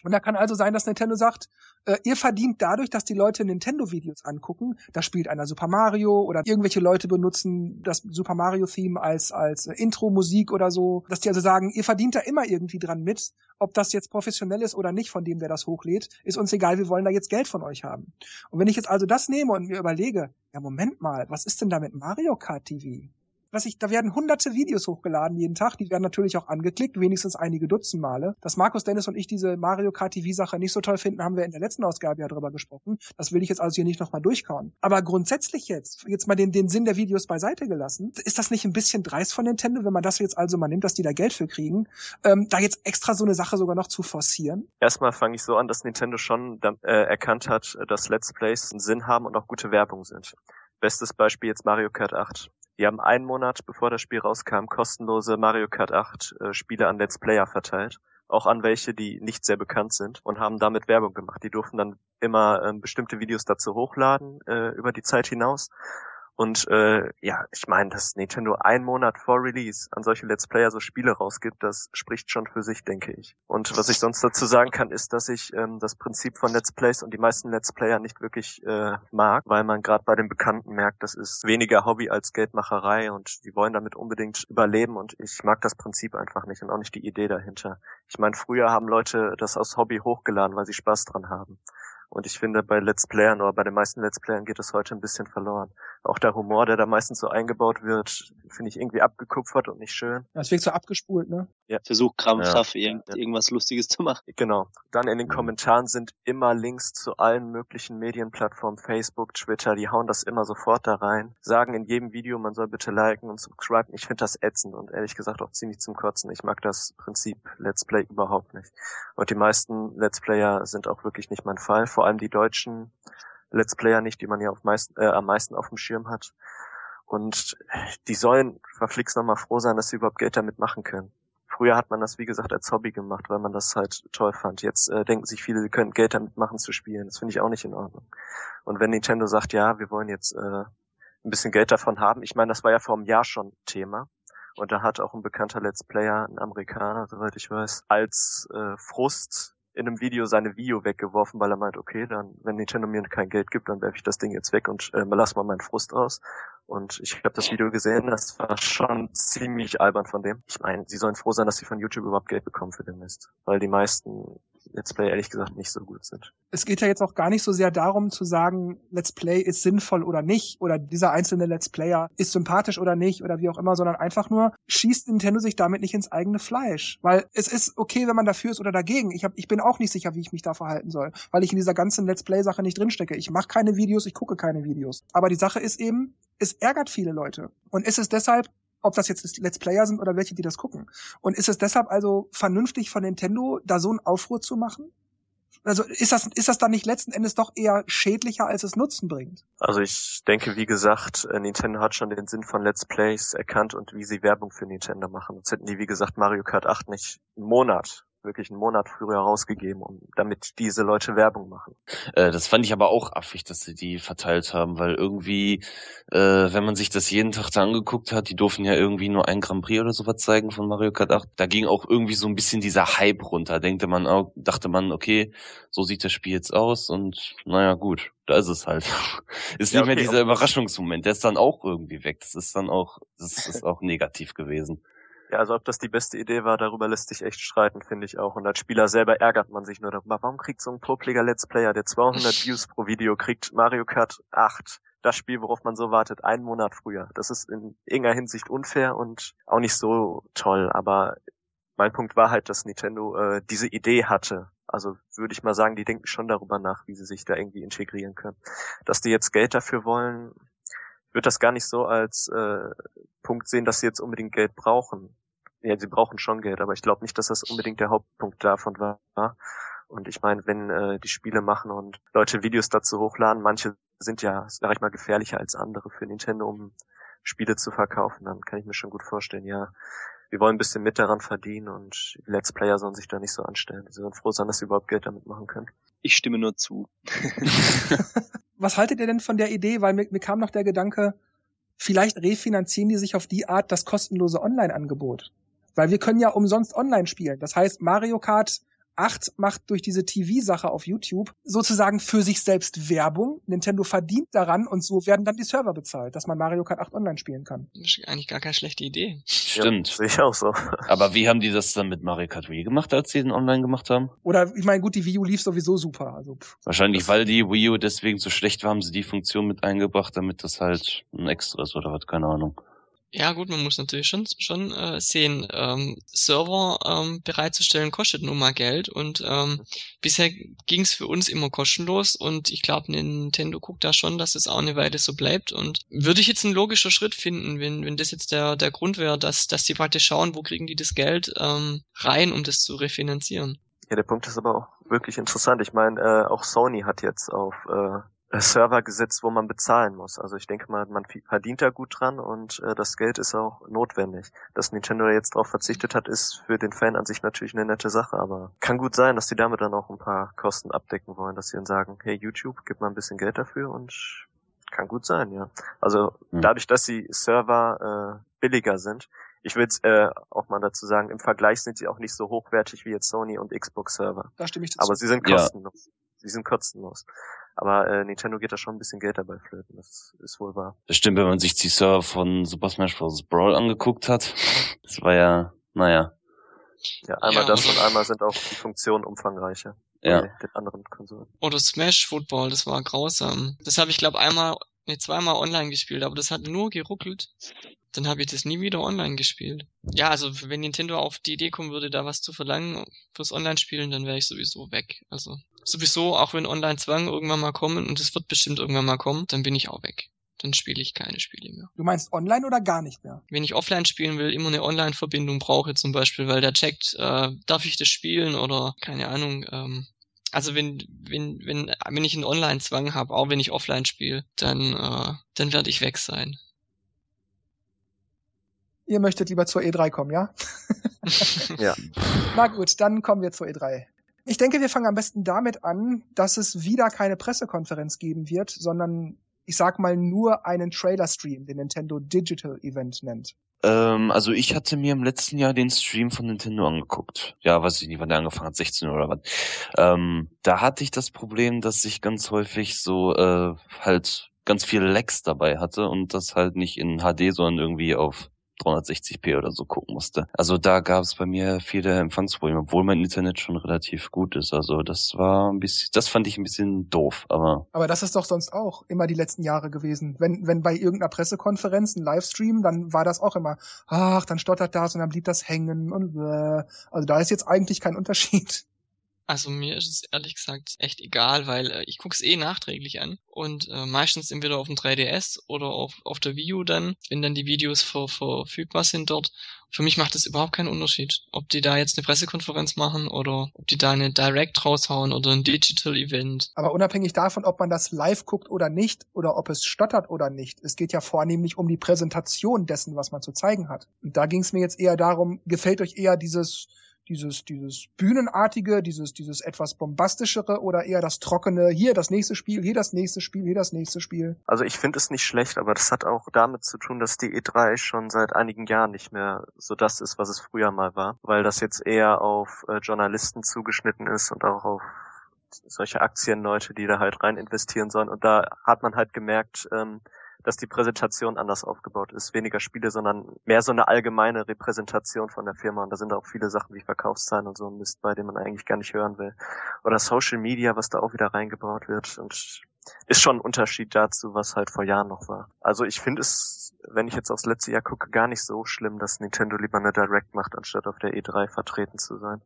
Und da kann also sein, dass Nintendo sagt, äh, ihr verdient dadurch, dass die Leute Nintendo-Videos angucken, da spielt einer Super Mario oder irgendwelche Leute benutzen das Super Mario-Theme als, als äh, Intro-Musik oder so, dass die also sagen, ihr verdient da immer irgendwie dran mit, ob das jetzt professionell ist oder nicht von dem, der das hochlädt, ist uns egal, wir wollen da jetzt Geld von euch haben. Und wenn ich jetzt also das nehme und mir überlege, ja Moment mal, was ist denn da mit Mario Kart TV? Was ich, da werden hunderte Videos hochgeladen jeden Tag, die werden natürlich auch angeklickt, wenigstens einige Dutzend Male. Dass Markus Dennis und ich diese Mario Kart TV Sache nicht so toll finden, haben wir in der letzten Ausgabe ja drüber gesprochen. Das will ich jetzt also hier nicht nochmal durchkauen. Aber grundsätzlich jetzt, jetzt mal den, den Sinn der Videos beiseite gelassen, ist das nicht ein bisschen dreist von Nintendo, wenn man das jetzt also mal nimmt, dass die da Geld für kriegen, ähm, da jetzt extra so eine Sache sogar noch zu forcieren? Erstmal fange ich so an, dass Nintendo schon äh, erkannt hat, dass Let's Plays einen Sinn haben und auch gute Werbung sind. Bestes Beispiel jetzt Mario Kart 8. Die haben einen Monat, bevor das Spiel rauskam, kostenlose Mario Kart 8 äh, Spiele an Let's Player verteilt. Auch an welche, die nicht sehr bekannt sind und haben damit Werbung gemacht. Die durften dann immer ähm, bestimmte Videos dazu hochladen äh, über die Zeit hinaus. Und äh, ja, ich meine, dass Nintendo einen Monat vor Release an solche Let's Player so Spiele rausgibt, das spricht schon für sich, denke ich. Und was ich sonst dazu sagen kann, ist, dass ich ähm, das Prinzip von Let's Plays und die meisten Let's Player nicht wirklich äh, mag, weil man gerade bei den Bekannten merkt, das ist weniger Hobby als Geldmacherei und die wollen damit unbedingt überleben und ich mag das Prinzip einfach nicht und auch nicht die Idee dahinter. Ich meine, früher haben Leute das aus Hobby hochgeladen, weil sie Spaß dran haben. Und ich finde, bei Let's Playern oder bei den meisten Let's Playern geht es heute ein bisschen verloren. Auch der Humor, der da meistens so eingebaut wird, finde ich irgendwie abgekupfert und nicht schön. Das wirkt so abgespult, ne? Versucht krampfhaft irgend, irgendwas Lustiges zu machen. Genau. Dann in den Mhm. Kommentaren sind immer Links zu allen möglichen Medienplattformen, Facebook, Twitter, die hauen das immer sofort da rein. Sagen in jedem Video, man soll bitte liken und subscriben. Ich finde das ätzend und ehrlich gesagt auch ziemlich zum Kotzen. Ich mag das Prinzip Let's Play überhaupt nicht. Und die meisten Let's Player sind auch wirklich nicht mein Fall. Vor allem die deutschen Let's Player nicht, die man ja auf meisten, äh, am meisten auf dem Schirm hat. Und die sollen verflixt nochmal froh sein, dass sie überhaupt Geld damit machen können. Früher hat man das, wie gesagt, als Hobby gemacht, weil man das halt toll fand. Jetzt äh, denken sich viele, sie können Geld damit machen zu spielen. Das finde ich auch nicht in Ordnung. Und wenn Nintendo sagt, ja, wir wollen jetzt äh, ein bisschen Geld davon haben, ich meine, das war ja vor einem Jahr schon Thema. Und da hat auch ein bekannter Let's Player, ein Amerikaner, soweit ich weiß, als äh, Frust in einem Video seine Video weggeworfen, weil er meint, okay, dann, wenn Nintendo mir kein Geld gibt, dann werfe ich das Ding jetzt weg und äh, lass mal meinen Frust aus. Und ich habe das Video gesehen, das war schon ziemlich albern von dem. Ich meine, sie sollen froh sein, dass sie von YouTube überhaupt Geld bekommen für den Mist. Weil die meisten Let's Play ehrlich gesagt nicht so gut sind. es geht ja jetzt auch gar nicht so sehr darum zu sagen, Let's Play ist sinnvoll oder nicht oder dieser einzelne Let's Player ist sympathisch oder nicht oder wie auch immer, sondern einfach nur schießt Nintendo sich damit nicht ins eigene Fleisch, weil es ist okay, wenn man dafür ist oder dagegen. Ich hab, ich bin auch nicht sicher, wie ich mich da verhalten soll, weil ich in dieser ganzen Let's Play Sache nicht drinstecke. Ich mache keine Videos, ich gucke keine Videos. Aber die Sache ist eben, es ärgert viele Leute und ist es deshalb ob das jetzt Let's Player sind oder welche, die das gucken. Und ist es deshalb also vernünftig von Nintendo, da so einen Aufruhr zu machen? Also ist das, ist das dann nicht letzten Endes doch eher schädlicher, als es Nutzen bringt? Also ich denke, wie gesagt, äh, Nintendo hat schon den Sinn von Let's Plays erkannt und wie sie Werbung für Nintendo machen. Sonst hätten die, wie gesagt, Mario Kart 8 nicht einen Monat wirklich einen Monat früher rausgegeben, um damit diese Leute Werbung machen. Äh, das fand ich aber auch affig, dass sie die verteilt haben, weil irgendwie, äh, wenn man sich das jeden Tag da angeguckt hat, die durften ja irgendwie nur ein Grand Prix oder sowas zeigen von Mario Kart 8. Da ging auch irgendwie so ein bisschen dieser Hype runter. Denkte man auch, dachte man, okay, so sieht das Spiel jetzt aus und naja, gut, da ist es halt. ist ja, nicht okay, mehr dieser Überraschungsmoment. Der ist dann auch irgendwie weg. Das ist dann auch, das ist auch negativ gewesen. Ja, also ob das die beste Idee war, darüber lässt sich echt streiten, finde ich auch. Und als Spieler selber ärgert man sich nur darüber. Warum kriegt so ein Pro-Player-Let's Player, der 200 Views pro Video kriegt, Mario Kart 8, das Spiel, worauf man so wartet, einen Monat früher? Das ist in irgendeiner Hinsicht unfair und auch nicht so toll. Aber mein Punkt war halt, dass Nintendo äh, diese Idee hatte. Also würde ich mal sagen, die denken schon darüber nach, wie sie sich da irgendwie integrieren können. Dass die jetzt Geld dafür wollen, würde das gar nicht so als äh, Punkt sehen, dass sie jetzt unbedingt Geld brauchen ja, sie brauchen schon Geld, aber ich glaube nicht, dass das unbedingt der Hauptpunkt davon war. Und ich meine, wenn äh, die Spiele machen und Leute Videos dazu hochladen, manche sind ja, sag ich mal, gefährlicher als andere für Nintendo, um Spiele zu verkaufen, dann kann ich mir schon gut vorstellen, ja, wir wollen ein bisschen mit daran verdienen und Let's Player sollen sich da nicht so anstellen. Sie sollen froh sein, dass sie überhaupt Geld damit machen können. Ich stimme nur zu. Was haltet ihr denn von der Idee? Weil mir, mir kam noch der Gedanke, vielleicht refinanzieren die sich auf die Art das kostenlose Online-Angebot. Weil wir können ja umsonst online spielen. Das heißt, Mario Kart 8 macht durch diese TV-Sache auf YouTube sozusagen für sich selbst Werbung. Nintendo verdient daran und so werden dann die Server bezahlt, dass man Mario Kart 8 online spielen kann. Das ist eigentlich gar keine schlechte Idee. Stimmt. Ja, sehe ich auch so. Aber wie haben die das dann mit Mario Kart Wii gemacht, als sie den online gemacht haben? Oder, ich meine, gut, die Wii U lief sowieso super. Also, pff. Wahrscheinlich, weil die Wii U deswegen so schlecht war, haben sie die Funktion mit eingebracht, damit das halt ein extra ist oder was, keine Ahnung. Ja gut, man muss natürlich schon, schon äh, sehen, ähm, Server ähm, bereitzustellen kostet nun mal Geld und ähm, bisher ging es für uns immer kostenlos und ich glaube, Nintendo guckt da schon, dass es auch eine Weile so bleibt und würde ich jetzt ein logischer Schritt finden, wenn, wenn das jetzt der, der Grund wäre, dass, dass die praktisch schauen, wo kriegen die das Geld ähm, rein, um das zu refinanzieren. Ja, der Punkt ist aber auch wirklich interessant. Ich meine, äh, auch Sony hat jetzt auf äh, Server gesetzt, wo man bezahlen muss. Also ich denke mal, man verdient da gut dran und äh, das Geld ist auch notwendig. Dass Nintendo jetzt darauf verzichtet hat, ist für den Fan an sich natürlich eine nette Sache, aber kann gut sein, dass die damit dann auch ein paar Kosten abdecken wollen, dass sie dann sagen, hey YouTube, gib mal ein bisschen Geld dafür und kann gut sein, ja. Also mhm. dadurch, dass die Server äh, billiger sind, ich will äh, auch mal dazu sagen, im Vergleich sind sie auch nicht so hochwertig wie jetzt Sony und Xbox Server. Da stimme ich dazu. Aber sie sind kostenlos. Ja. Sie sind kostenlos. Aber äh, Nintendo geht da schon ein bisschen Geld dabei flöten, das ist wohl wahr. Das stimmt, wenn man sich die Server von Super Smash Bros. Brawl angeguckt hat. Das war ja, naja. Ja, einmal ja, das und einmal sind auch die Funktionen umfangreicher. Ja. Den anderen Konsolen. Oder Smash Football, das war grausam. Das habe ich glaube einmal, nee, zweimal online gespielt, aber das hat nur geruckelt. Dann habe ich das nie wieder online gespielt. Ja, also wenn Nintendo auf die Idee kommen würde, da was zu verlangen fürs Online-Spielen, dann wäre ich sowieso weg. Also sowieso, auch wenn Online-Zwang irgendwann mal kommen, und es wird bestimmt irgendwann mal kommen, dann bin ich auch weg. Dann spiele ich keine Spiele mehr. Du meinst online oder gar nicht mehr? Wenn ich offline spielen will, immer eine Online-Verbindung brauche zum Beispiel, weil der checkt, äh, darf ich das spielen oder keine Ahnung, ähm, also wenn, wenn, wenn, wenn ich einen Online-Zwang habe, auch wenn ich offline spiele, dann, äh, dann werde ich weg sein. Ihr möchtet lieber zur E3 kommen, ja? ja. Na gut, dann kommen wir zur E3. Ich denke, wir fangen am besten damit an, dass es wieder keine Pressekonferenz geben wird, sondern ich sag mal nur einen Trailer-Stream, den Nintendo Digital Event nennt. Ähm, also ich hatte mir im letzten Jahr den Stream von Nintendo angeguckt. Ja, weiß ich nicht, wann der angefangen hat, 16 oder was. Ähm, da hatte ich das Problem, dass ich ganz häufig so äh, halt ganz viele Lags dabei hatte und das halt nicht in HD, sondern irgendwie auf 360p oder so gucken musste. Also da gab es bei mir viele Empfangsprobleme, obwohl mein Internet schon relativ gut ist. Also das war ein bisschen, das fand ich ein bisschen doof, aber. Aber das ist doch sonst auch immer die letzten Jahre gewesen. Wenn, wenn bei irgendeiner Pressekonferenz ein Livestream, dann war das auch immer, ach, dann stottert das und dann blieb das hängen und äh, also da ist jetzt eigentlich kein Unterschied. Also mir ist es ehrlich gesagt echt egal, weil äh, ich gucke es eh nachträglich an und äh, meistens entweder auf dem 3DS oder auf, auf der Wii U dann, wenn dann die Videos ver, verfügbar sind dort. Für mich macht es überhaupt keinen Unterschied, ob die da jetzt eine Pressekonferenz machen oder ob die da eine Direct raushauen oder ein Digital Event. Aber unabhängig davon, ob man das live guckt oder nicht oder ob es stottert oder nicht, es geht ja vornehmlich um die Präsentation dessen, was man zu zeigen hat. Und da ging es mir jetzt eher darum, gefällt euch eher dieses Dieses, dieses Bühnenartige, dieses, dieses etwas bombastischere oder eher das trockene, hier das nächste Spiel, hier das nächste Spiel, hier das nächste Spiel? Also ich finde es nicht schlecht, aber das hat auch damit zu tun, dass die E3 schon seit einigen Jahren nicht mehr so das ist, was es früher mal war, weil das jetzt eher auf äh, Journalisten zugeschnitten ist und auch auf solche Aktienleute, die da halt rein investieren sollen. Und da hat man halt gemerkt, ähm, dass die Präsentation anders aufgebaut ist. Weniger Spiele, sondern mehr so eine allgemeine Repräsentation von der Firma. Und da sind auch viele Sachen wie Verkaufszahlen und so ein Mist bei, dem man eigentlich gar nicht hören will. Oder Social Media, was da auch wieder reingebaut wird. Und ist schon ein Unterschied dazu, was halt vor Jahren noch war. Also ich finde es, wenn ich jetzt aufs letzte Jahr gucke, gar nicht so schlimm, dass Nintendo lieber eine Direct macht, anstatt auf der E3 vertreten zu sein.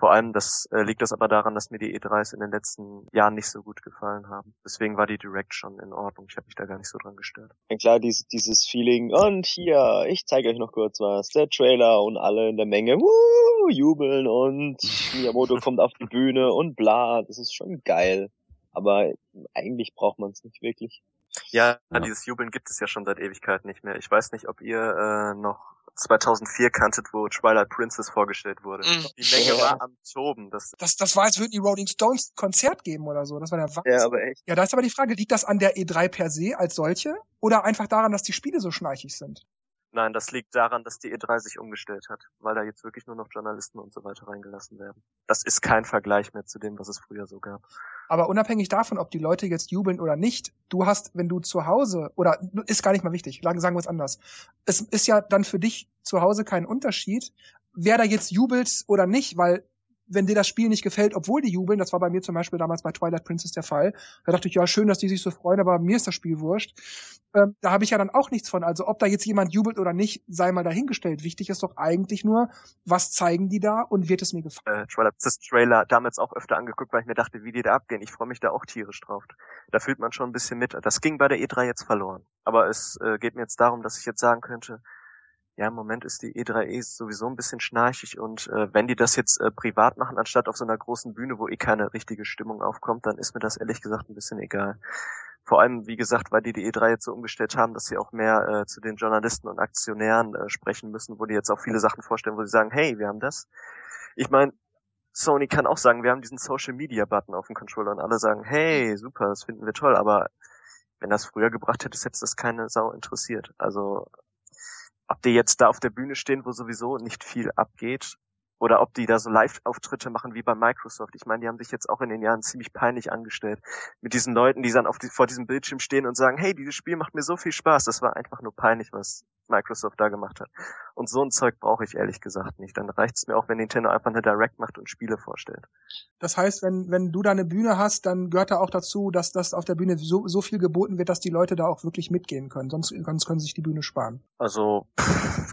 Vor allem das äh, liegt das aber daran, dass mir die E3s in den letzten Jahren nicht so gut gefallen haben. Deswegen war die Direct schon in Ordnung. Ich habe mich da gar nicht so dran gestört. Ja klar, dieses, dieses Feeling, und hier, ich zeige euch noch kurz was, der Trailer und alle in der Menge, wuh, jubeln und Miyamoto kommt auf die Bühne und bla, das ist schon geil. Aber eigentlich braucht man es nicht wirklich. Ja, ja, dieses Jubeln gibt es ja schon seit Ewigkeit nicht mehr. Ich weiß nicht, ob ihr äh, noch 2004 kanntet, wo Twilight Princess vorgestellt wurde. Mm. Die Menge ja. war am Toben. Das, das, das war, als würden die Rolling Stones ein Konzert geben oder so. Das war der Wahnsinn. Ja, aber echt. Ja, da ist aber die Frage, liegt das an der E3 per se als solche oder einfach daran, dass die Spiele so schnarchig sind? Nein, das liegt daran, dass die E3 sich umgestellt hat, weil da jetzt wirklich nur noch Journalisten und so weiter reingelassen werden. Das ist kein Vergleich mehr zu dem, was es früher so gab. Aber unabhängig davon, ob die Leute jetzt jubeln oder nicht, du hast, wenn du zu Hause, oder ist gar nicht mal wichtig, sagen wir es anders. Es ist ja dann für dich zu Hause kein Unterschied, wer da jetzt jubelt oder nicht, weil wenn dir das Spiel nicht gefällt, obwohl die jubeln, das war bei mir zum Beispiel damals bei Twilight Princess der Fall, da dachte ich, ja, schön, dass die sich so freuen, aber mir ist das Spiel wurscht. Ähm, da habe ich ja dann auch nichts von. Also ob da jetzt jemand jubelt oder nicht, sei mal dahingestellt. Wichtig ist doch eigentlich nur, was zeigen die da und wird es mir gefallen. Äh, Twilight Princess Trailer damals auch öfter angeguckt, weil ich mir dachte, wie die da abgehen. Ich freue mich da auch tierisch drauf. Da fühlt man schon ein bisschen mit. Das ging bei der E3 jetzt verloren. Aber es äh, geht mir jetzt darum, dass ich jetzt sagen könnte, ja, im Moment ist die E3E sowieso ein bisschen schnarchig und äh, wenn die das jetzt äh, privat machen, anstatt auf so einer großen Bühne, wo eh keine richtige Stimmung aufkommt, dann ist mir das ehrlich gesagt ein bisschen egal. Vor allem, wie gesagt, weil die die E3 jetzt so umgestellt haben, dass sie auch mehr äh, zu den Journalisten und Aktionären äh, sprechen müssen, wo die jetzt auch viele Sachen vorstellen, wo sie sagen, hey, wir haben das. Ich meine, Sony kann auch sagen, wir haben diesen Social Media Button auf dem Controller und alle sagen, hey, super, das finden wir toll, aber wenn das früher gebracht hätte, hätte das keine Sau interessiert. Also ob die jetzt da auf der Bühne stehen, wo sowieso nicht viel abgeht, oder ob die da so Live-Auftritte machen wie bei Microsoft. Ich meine, die haben sich jetzt auch in den Jahren ziemlich peinlich angestellt. Mit diesen Leuten, die dann auf die, vor diesem Bildschirm stehen und sagen, hey, dieses Spiel macht mir so viel Spaß. Das war einfach nur peinlich, was Microsoft da gemacht hat. Und so ein Zeug brauche ich ehrlich gesagt nicht. Dann reicht es mir auch, wenn Nintendo einfach eine Direct macht und Spiele vorstellt. Das heißt, wenn, wenn du da eine Bühne hast, dann gehört da auch dazu, dass das auf der Bühne so, so viel geboten wird, dass die Leute da auch wirklich mitgehen können. Sonst, sonst können sie sich die Bühne sparen. Also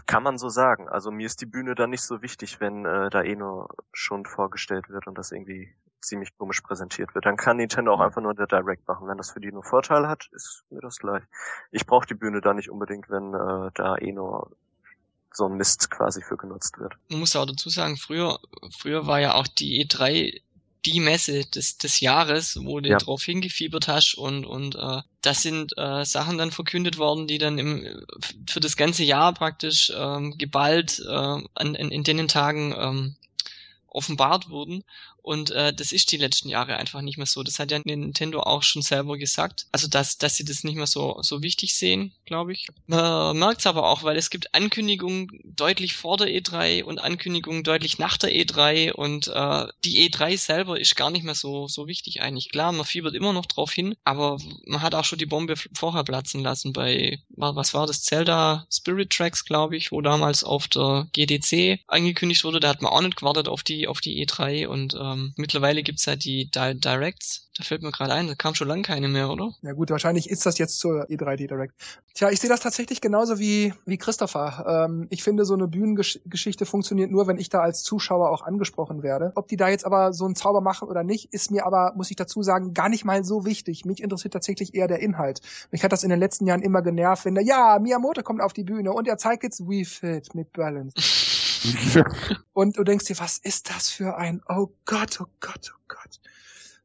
kann man so sagen. Also mir ist die Bühne da nicht so wichtig, wenn äh, da eh nur schon vorgestellt wird und das irgendwie ziemlich komisch präsentiert wird. Dann kann Nintendo auch einfach nur der Direct machen. Wenn das für die nur Vorteile hat, ist mir das gleich. Ich brauche die Bühne da nicht unbedingt, wenn äh, da eh nur so ein Mist quasi für genutzt wird. Man muss auch dazu sagen, früher, früher war ja auch die E3 die Messe des, des Jahres, wo du ja. drauf hingefiebert hast und, und äh, das sind äh, Sachen dann verkündet worden, die dann im, für das ganze Jahr praktisch ähm, geballt äh, an, in, in den Tagen ähm, offenbart wurden. Und äh, das ist die letzten Jahre einfach nicht mehr so. Das hat ja Nintendo auch schon selber gesagt. Also dass, dass sie das nicht mehr so, so wichtig sehen, glaube ich. Man merkt es aber auch, weil es gibt Ankündigungen deutlich vor der E3 und Ankündigungen deutlich nach der E3 und äh, die E3 selber ist gar nicht mehr so, so wichtig eigentlich. Klar, man fiebert immer noch drauf hin, aber man hat auch schon die Bombe vorher platzen lassen bei, was war das, Zelda Spirit Tracks, glaube ich, wo damals auf der GDC angekündigt wurde. Da hat man auch nicht gewartet auf die, auf die E3 und ähm, ähm, mittlerweile gibt's halt die Di Directs. Da fällt mir gerade ein, da kam schon lange keine mehr, oder? Ja gut, wahrscheinlich ist das jetzt zur E3 Direct. Tja, ich sehe das tatsächlich genauso wie, wie Christopher. Ähm, ich finde, so eine Bühnengeschichte funktioniert nur, wenn ich da als Zuschauer auch angesprochen werde. Ob die da jetzt aber so einen Zauber machen oder nicht, ist mir aber, muss ich dazu sagen, gar nicht mal so wichtig. Mich interessiert tatsächlich eher der Inhalt. Mich hat das in den letzten Jahren immer genervt, wenn der, ja, Miyamoto kommt auf die Bühne und er zeigt jetzt We Fit mit Balance. Und du denkst dir, was ist das für ein, oh Gott, oh Gott, oh Gott.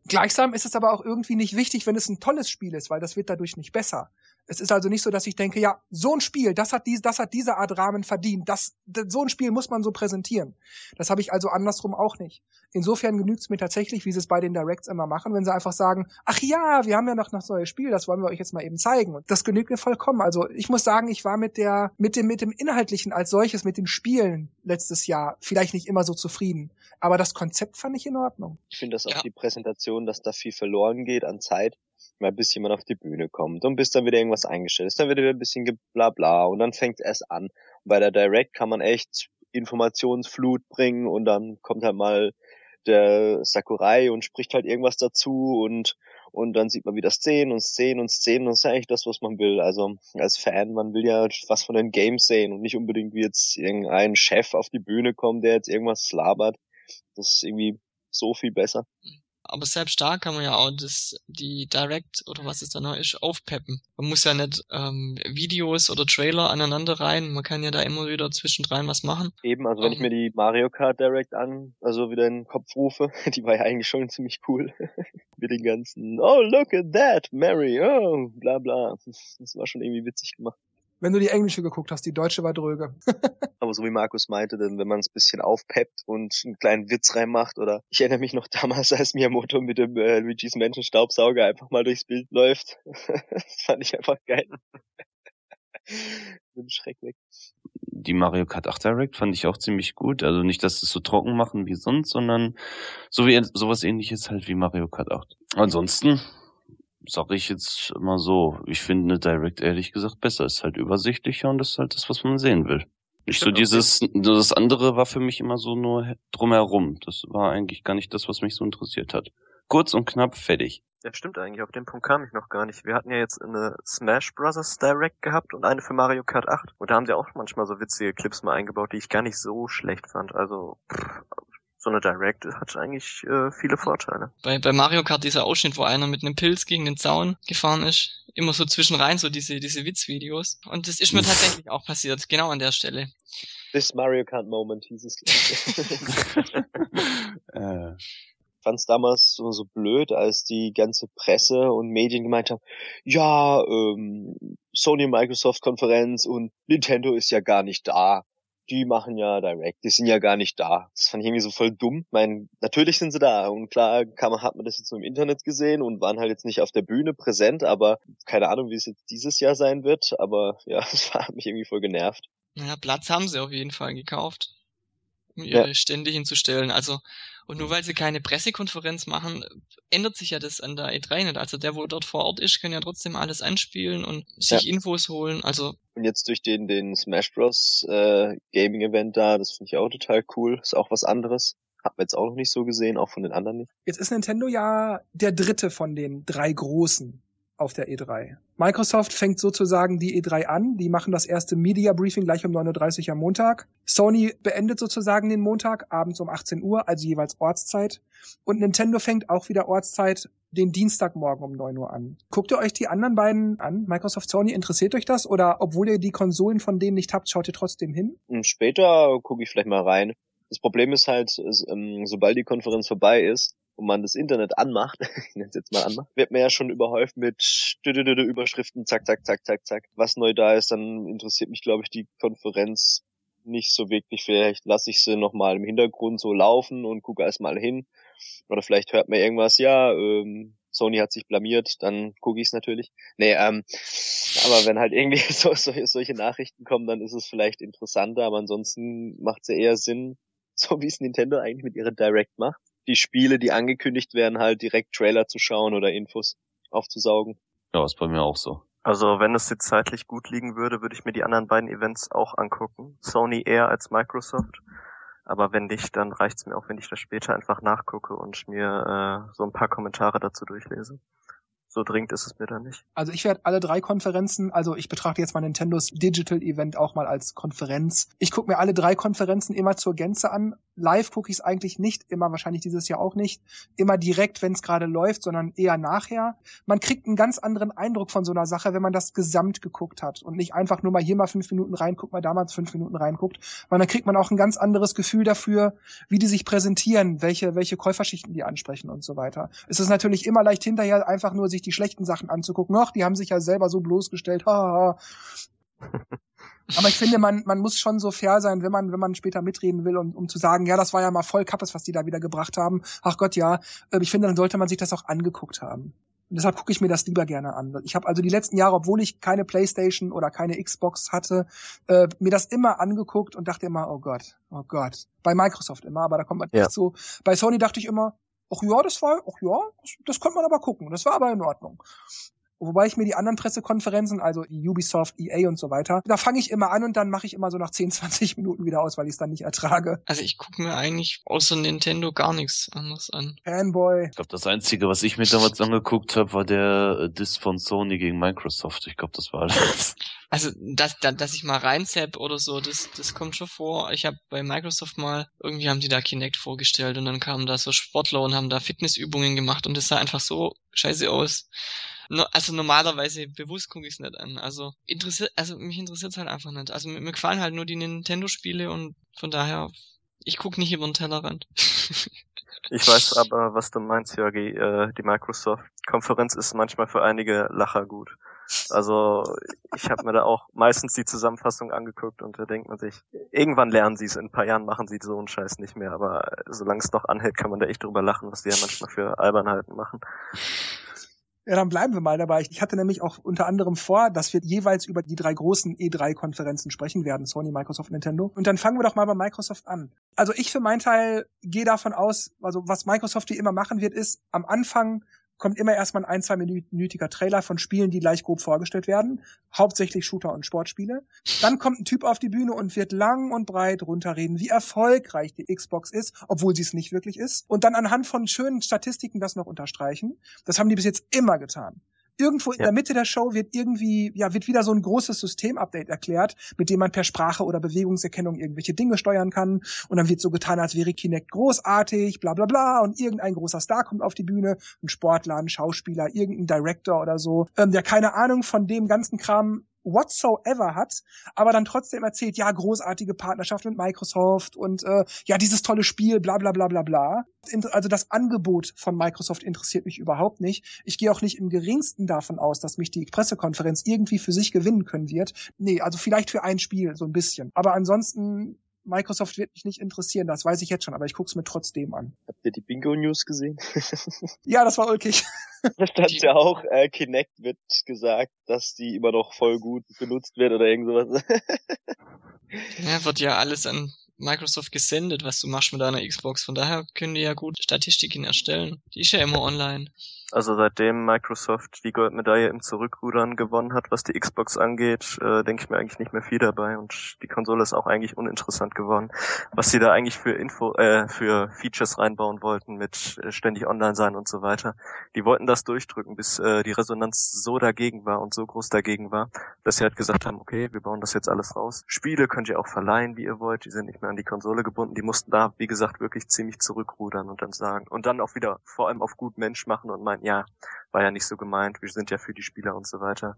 Gleichsam ist es aber auch irgendwie nicht wichtig, wenn es ein tolles Spiel ist, weil das wird dadurch nicht besser. Es ist also nicht so, dass ich denke, ja, so ein Spiel, das hat, dies, das hat diese Art Rahmen verdient. Das, das, so ein Spiel muss man so präsentieren. Das habe ich also andersrum auch nicht. Insofern genügt es mir tatsächlich, wie sie es bei den Directs immer machen, wenn sie einfach sagen, ach ja, wir haben ja noch das neue Spiel, das wollen wir euch jetzt mal eben zeigen. Und das genügt mir vollkommen. Also ich muss sagen, ich war mit der, mit dem, mit dem Inhaltlichen als solches, mit den Spielen letztes Jahr vielleicht nicht immer so zufrieden. Aber das Konzept fand ich in Ordnung. Ich finde das auch Ja. die Präsentation, dass da viel verloren geht an Zeit, mal bis jemand auf die Bühne kommt und bis dann wieder irgendwas eingestellt ist, dann wird wieder ein bisschen geblabla und dann fängt es erst an. Und bei der Direct kann man echt Informationsflut bringen und dann kommt halt mal der Sakurai und spricht halt irgendwas dazu und und dann sieht man wieder Szenen und Szenen und Szenen und das ist eigentlich das, was man will. Also als Fan, man will ja was von den Games sehen und nicht unbedingt wie jetzt irgendein Chef auf die Bühne kommt, der jetzt irgendwas labert. Das ist irgendwie so viel besser. Aber selbst da kann man ja auch das, die Direct oder was es da noch ist, aufpeppen. Man muss ja nicht ähm, Videos oder Trailer aneinander rein. Man kann ja da immer wieder zwischendrin was machen. Eben, also wenn ich mir die Mario Kart Direct an, also wieder in den Kopf rufe, die war ja eigentlich schon ziemlich cool. Mit den ganzen, oh look at that, Mary, oh, bla bla. Das war schon irgendwie witzig gemacht. Wenn du die englische geguckt hast, die deutsche war dröge. Aber so wie Markus meinte, denn wenn man es bisschen aufpeppt und einen kleinen Witz reinmacht oder ich erinnere mich noch damals, als Miyamoto mit dem äh, Luigi's Mansion Staubsauger einfach mal durchs Bild läuft. das fand ich einfach geil. Mit dem Schreck weg. Die Mario Kart 8 Direct fand ich auch ziemlich gut. Also nicht, dass sie es so trocken machen wie sonst, sondern so wie sowas ähnliches halt wie Mario Kart 8. Ansonsten sage ich jetzt immer so, ich finde eine Direct ehrlich gesagt besser. Ist halt übersichtlicher und das ist halt das, was man sehen will. Nicht so dieses, das andere war für mich immer so nur drumherum. Das war eigentlich gar nicht das, was mich so interessiert hat. Kurz und knapp, fertig. Ja, stimmt eigentlich. Auf den Punkt kam ich noch gar nicht. Wir hatten ja jetzt eine Smash Bros. Direct gehabt und eine für Mario Kart 8. Und da haben sie auch manchmal so witzige Clips mal eingebaut, die ich gar nicht so schlecht fand. Also, pff, so eine Direct hat eigentlich äh, viele Vorteile. Bei, bei Mario Kart dieser Ausschnitt, wo einer mit einem Pilz gegen den Zaun gefahren ist, immer so zwischenrein so diese, diese Witzvideos. Und das ist mir tatsächlich auch passiert, genau an der Stelle. This Mario Kart Moment hieß es. äh, fand's damals so, so blöd, als die ganze Presse und Medien gemeint haben, ja, ähm, Sony Microsoft Konferenz und Nintendo ist ja gar nicht da. Die machen ja Direct, die sind ja gar nicht da. Das fand ich irgendwie so voll dumm. Ich meine, natürlich sind sie da und klar man, hat man das jetzt so im Internet gesehen und waren halt jetzt nicht auf der Bühne präsent, aber keine Ahnung, wie es jetzt dieses Jahr sein wird, aber ja, das hat mich irgendwie voll genervt. Naja, Platz haben sie auf jeden Fall gekauft, um ihre Ja. Stände hinzustellen. Also, und nur weil sie keine Pressekonferenz machen, ändert sich ja das an der E3 nicht. Also der, wo dort vor Ort ist, kann ja trotzdem alles anspielen und sich Infos holen. Also, Und jetzt durch den, den Smash Bros. Äh, Gaming Event da, das finde ich auch total cool. Ist auch was anderes. Hat man jetzt auch noch nicht so gesehen, auch von den anderen nicht. Jetzt ist Nintendo ja der dritte von den drei großen auf der E3. Microsoft fängt sozusagen die E3 an. Die machen das erste Media Briefing gleich um 9.30 Uhr am Montag. Sony beendet sozusagen den Montag abends um 18 Uhr, also jeweils Ortszeit. Und Nintendo fängt auch wieder Ortszeit den Dienstagmorgen um 9 Uhr an. Guckt ihr euch die anderen beiden an? Microsoft, Sony, interessiert euch das? Oder obwohl ihr die Konsolen von denen nicht habt, schaut ihr trotzdem hin? Und später gucke ich vielleicht mal rein. Das Problem ist halt, es, ähm, sobald die Konferenz vorbei ist und man das Internet anmacht, ich nenne es jetzt mal anmacht, wird man ja schon überhäuft mit Überschriften, zack, zack, zack, zack, zack. Was neu da ist, dann interessiert mich, glaube ich, die Konferenz nicht so wirklich. Vielleicht lasse ich sie nochmal im Hintergrund so laufen und gucke erstmal hin. Oder vielleicht hört man irgendwas, ja, ähm, Sony hat sich blamiert, dann gucke ich es natürlich. Nee, ähm, aber wenn halt irgendwie so, so, solche Nachrichten kommen, dann ist es vielleicht interessanter, aber ansonsten macht es ja eher Sinn, so wie es Nintendo eigentlich mit ihrer Direct macht. Die Spiele, die angekündigt werden, halt direkt Trailer zu schauen oder Infos aufzusaugen. ja, ist bei mir auch so. Also wenn es jetzt zeitlich gut liegen würde, würde ich mir die anderen beiden Events auch angucken. Sony eher als Microsoft. Aber wenn nicht, dann reicht's mir auch, wenn ich das später einfach nachgucke und mir äh, so ein paar Kommentare dazu durchlese. So dringend ist es mir dann nicht. Also ich werde alle drei Konferenzen, also ich betrachte jetzt mal Nintendos Digital Event auch mal als Konferenz. Ich gucke mir alle drei Konferenzen immer zur Gänze an live gucke ich es eigentlich nicht immer, wahrscheinlich dieses Jahr auch nicht, immer direkt, wenn es gerade läuft, sondern eher nachher. Man kriegt einen ganz anderen Eindruck von so einer Sache, wenn man das gesamt geguckt hat und nicht einfach nur mal hier mal fünf Minuten reinguckt, mal damals fünf Minuten reinguckt, weil dann kriegt man auch ein ganz anderes Gefühl dafür, wie die sich präsentieren, welche, welche Käuferschichten die ansprechen und so weiter. Es ist natürlich immer leicht hinterher einfach nur sich die schlechten Sachen anzugucken. Ach, die haben sich ja selber so bloßgestellt. Aber ich finde, man, man muss schon so fair sein, wenn man, wenn man später mitreden will, um, um zu sagen, ja, das war ja mal voll Kappes, was die da wieder gebracht haben. Ach Gott, ja. Ähm, ich finde, dann sollte man sich das auch angeguckt haben. Und deshalb gucke ich mir das lieber gerne an. Ich habe also die letzten Jahre, obwohl ich keine Playstation oder keine Xbox hatte, äh, mir das immer angeguckt und dachte immer, oh Gott, oh Gott. Bei Microsoft immer, aber da kommt man ja. nicht so. Bei Sony dachte ich immer, ach ja, das war, ach ja, das, das konnte man aber gucken. Das war aber in Ordnung. Wobei ich mir die anderen Pressekonferenzen, also Ubisoft, EA und so weiter, da fange ich immer an und dann mache ich immer so nach 10, 20 Minuten wieder aus, weil ich es dann nicht ertrage. Also ich gucke mir eigentlich außer Nintendo gar nichts anderes an. Fanboy. Ich glaube, das Einzige, was ich mir damals angeguckt habe, war der äh, Diss von Sony gegen Microsoft. Ich glaube, das war alles. Also, dass, dass ich mal reinzapp oder so, das, das kommt schon vor. Ich habe bei Microsoft mal, irgendwie haben die da Kinect vorgestellt und dann kamen da so Sportler und haben da Fitnessübungen gemacht und das sah einfach so scheiße aus. No, also normalerweise bewusst gucke ich es nicht an. Also interessiert, also mich interessiert es halt einfach nicht. Also mir, mir gefallen halt nur die Nintendo-Spiele und von daher, ich gucke nicht über den Tellerrand. ich weiß aber, was du meinst, Jörgi. Äh, die Microsoft-Konferenz ist manchmal für einige Lacher gut. Also ich habe mir da auch meistens die Zusammenfassung angeguckt und da denkt man sich, irgendwann lernen sie es, in ein paar Jahren machen sie so einen Scheiß nicht mehr, aber solange es noch anhält, kann man da echt drüber lachen, was die ja manchmal für Albernheiten machen. Ja, dann bleiben wir mal dabei. Ich hatte nämlich auch unter anderem vor, dass wir jeweils über die drei großen E3-Konferenzen sprechen werden, Sony, Microsoft, Nintendo. Und dann fangen wir doch mal bei Microsoft an. Also ich für meinen Teil gehe davon aus, also was Microsoft wie immer machen wird, ist am Anfang kommt immer erstmal ein, ein zwei minütiger Trailer von Spielen, die gleich grob vorgestellt werden. Hauptsächlich Shooter und Sportspiele. Dann kommt ein Typ auf die Bühne und wird lang und breit runterreden, wie erfolgreich die Xbox ist, obwohl sie es nicht wirklich ist. Und dann anhand von schönen Statistiken das noch unterstreichen. Das haben die bis jetzt immer getan. Irgendwo in der Mitte der Show wird irgendwie, ja, wird wieder so ein großes Systemupdate erklärt, mit dem man per Sprache oder Bewegungserkennung irgendwelche Dinge steuern kann. Und dann wird so getan, als wäre Kinect großartig, bla bla bla. Und irgendein großer Star kommt auf die Bühne, ein Sportler, ein Schauspieler, irgendein Director oder so, ähm, der keine Ahnung von dem ganzen Kram whatsoever hat, aber dann trotzdem erzählt, ja, großartige Partnerschaft mit Microsoft und äh, ja, dieses tolle Spiel, bla bla bla bla bla. Also das Angebot von Microsoft interessiert mich überhaupt nicht. Ich gehe auch nicht im geringsten davon aus, dass mich die Pressekonferenz irgendwie für sich gewinnen können wird. Nee, also vielleicht für ein Spiel, so ein bisschen. Aber ansonsten Microsoft wird mich nicht interessieren, das weiß ich jetzt schon, aber ich guck's mir trotzdem an. Habt ihr die Bingo News gesehen? ja, das war ulkig. Da stand ja auch, äh, Kinect wird gesagt, dass die immer noch voll gut benutzt wird oder irgend sowas. ja, wird ja alles an Microsoft gesendet, was du machst mit deiner Xbox. Von daher können die ja gut Statistiken erstellen. Die ist ja immer online. Also seitdem Microsoft die Goldmedaille im Zurückrudern gewonnen hat, was die Xbox angeht, äh, denke ich mir eigentlich nicht mehr viel dabei und die Konsole ist auch eigentlich uninteressant geworden. Was sie da eigentlich für Info, äh, für Features reinbauen wollten mit äh, ständig online sein und so weiter, die wollten das durchdrücken, bis äh, die Resonanz so dagegen war und so groß dagegen war, dass sie halt gesagt haben, okay, wir bauen das jetzt alles raus. Spiele könnt ihr auch verleihen, wie ihr wollt, die sind nicht mehr an die Konsole gebunden, die mussten da, wie gesagt, wirklich ziemlich zurückrudern und dann sagen und dann auch wieder vor allem auf gut Mensch machen und meinen, ja, war ja nicht so gemeint, wir sind ja für die Spieler und so weiter.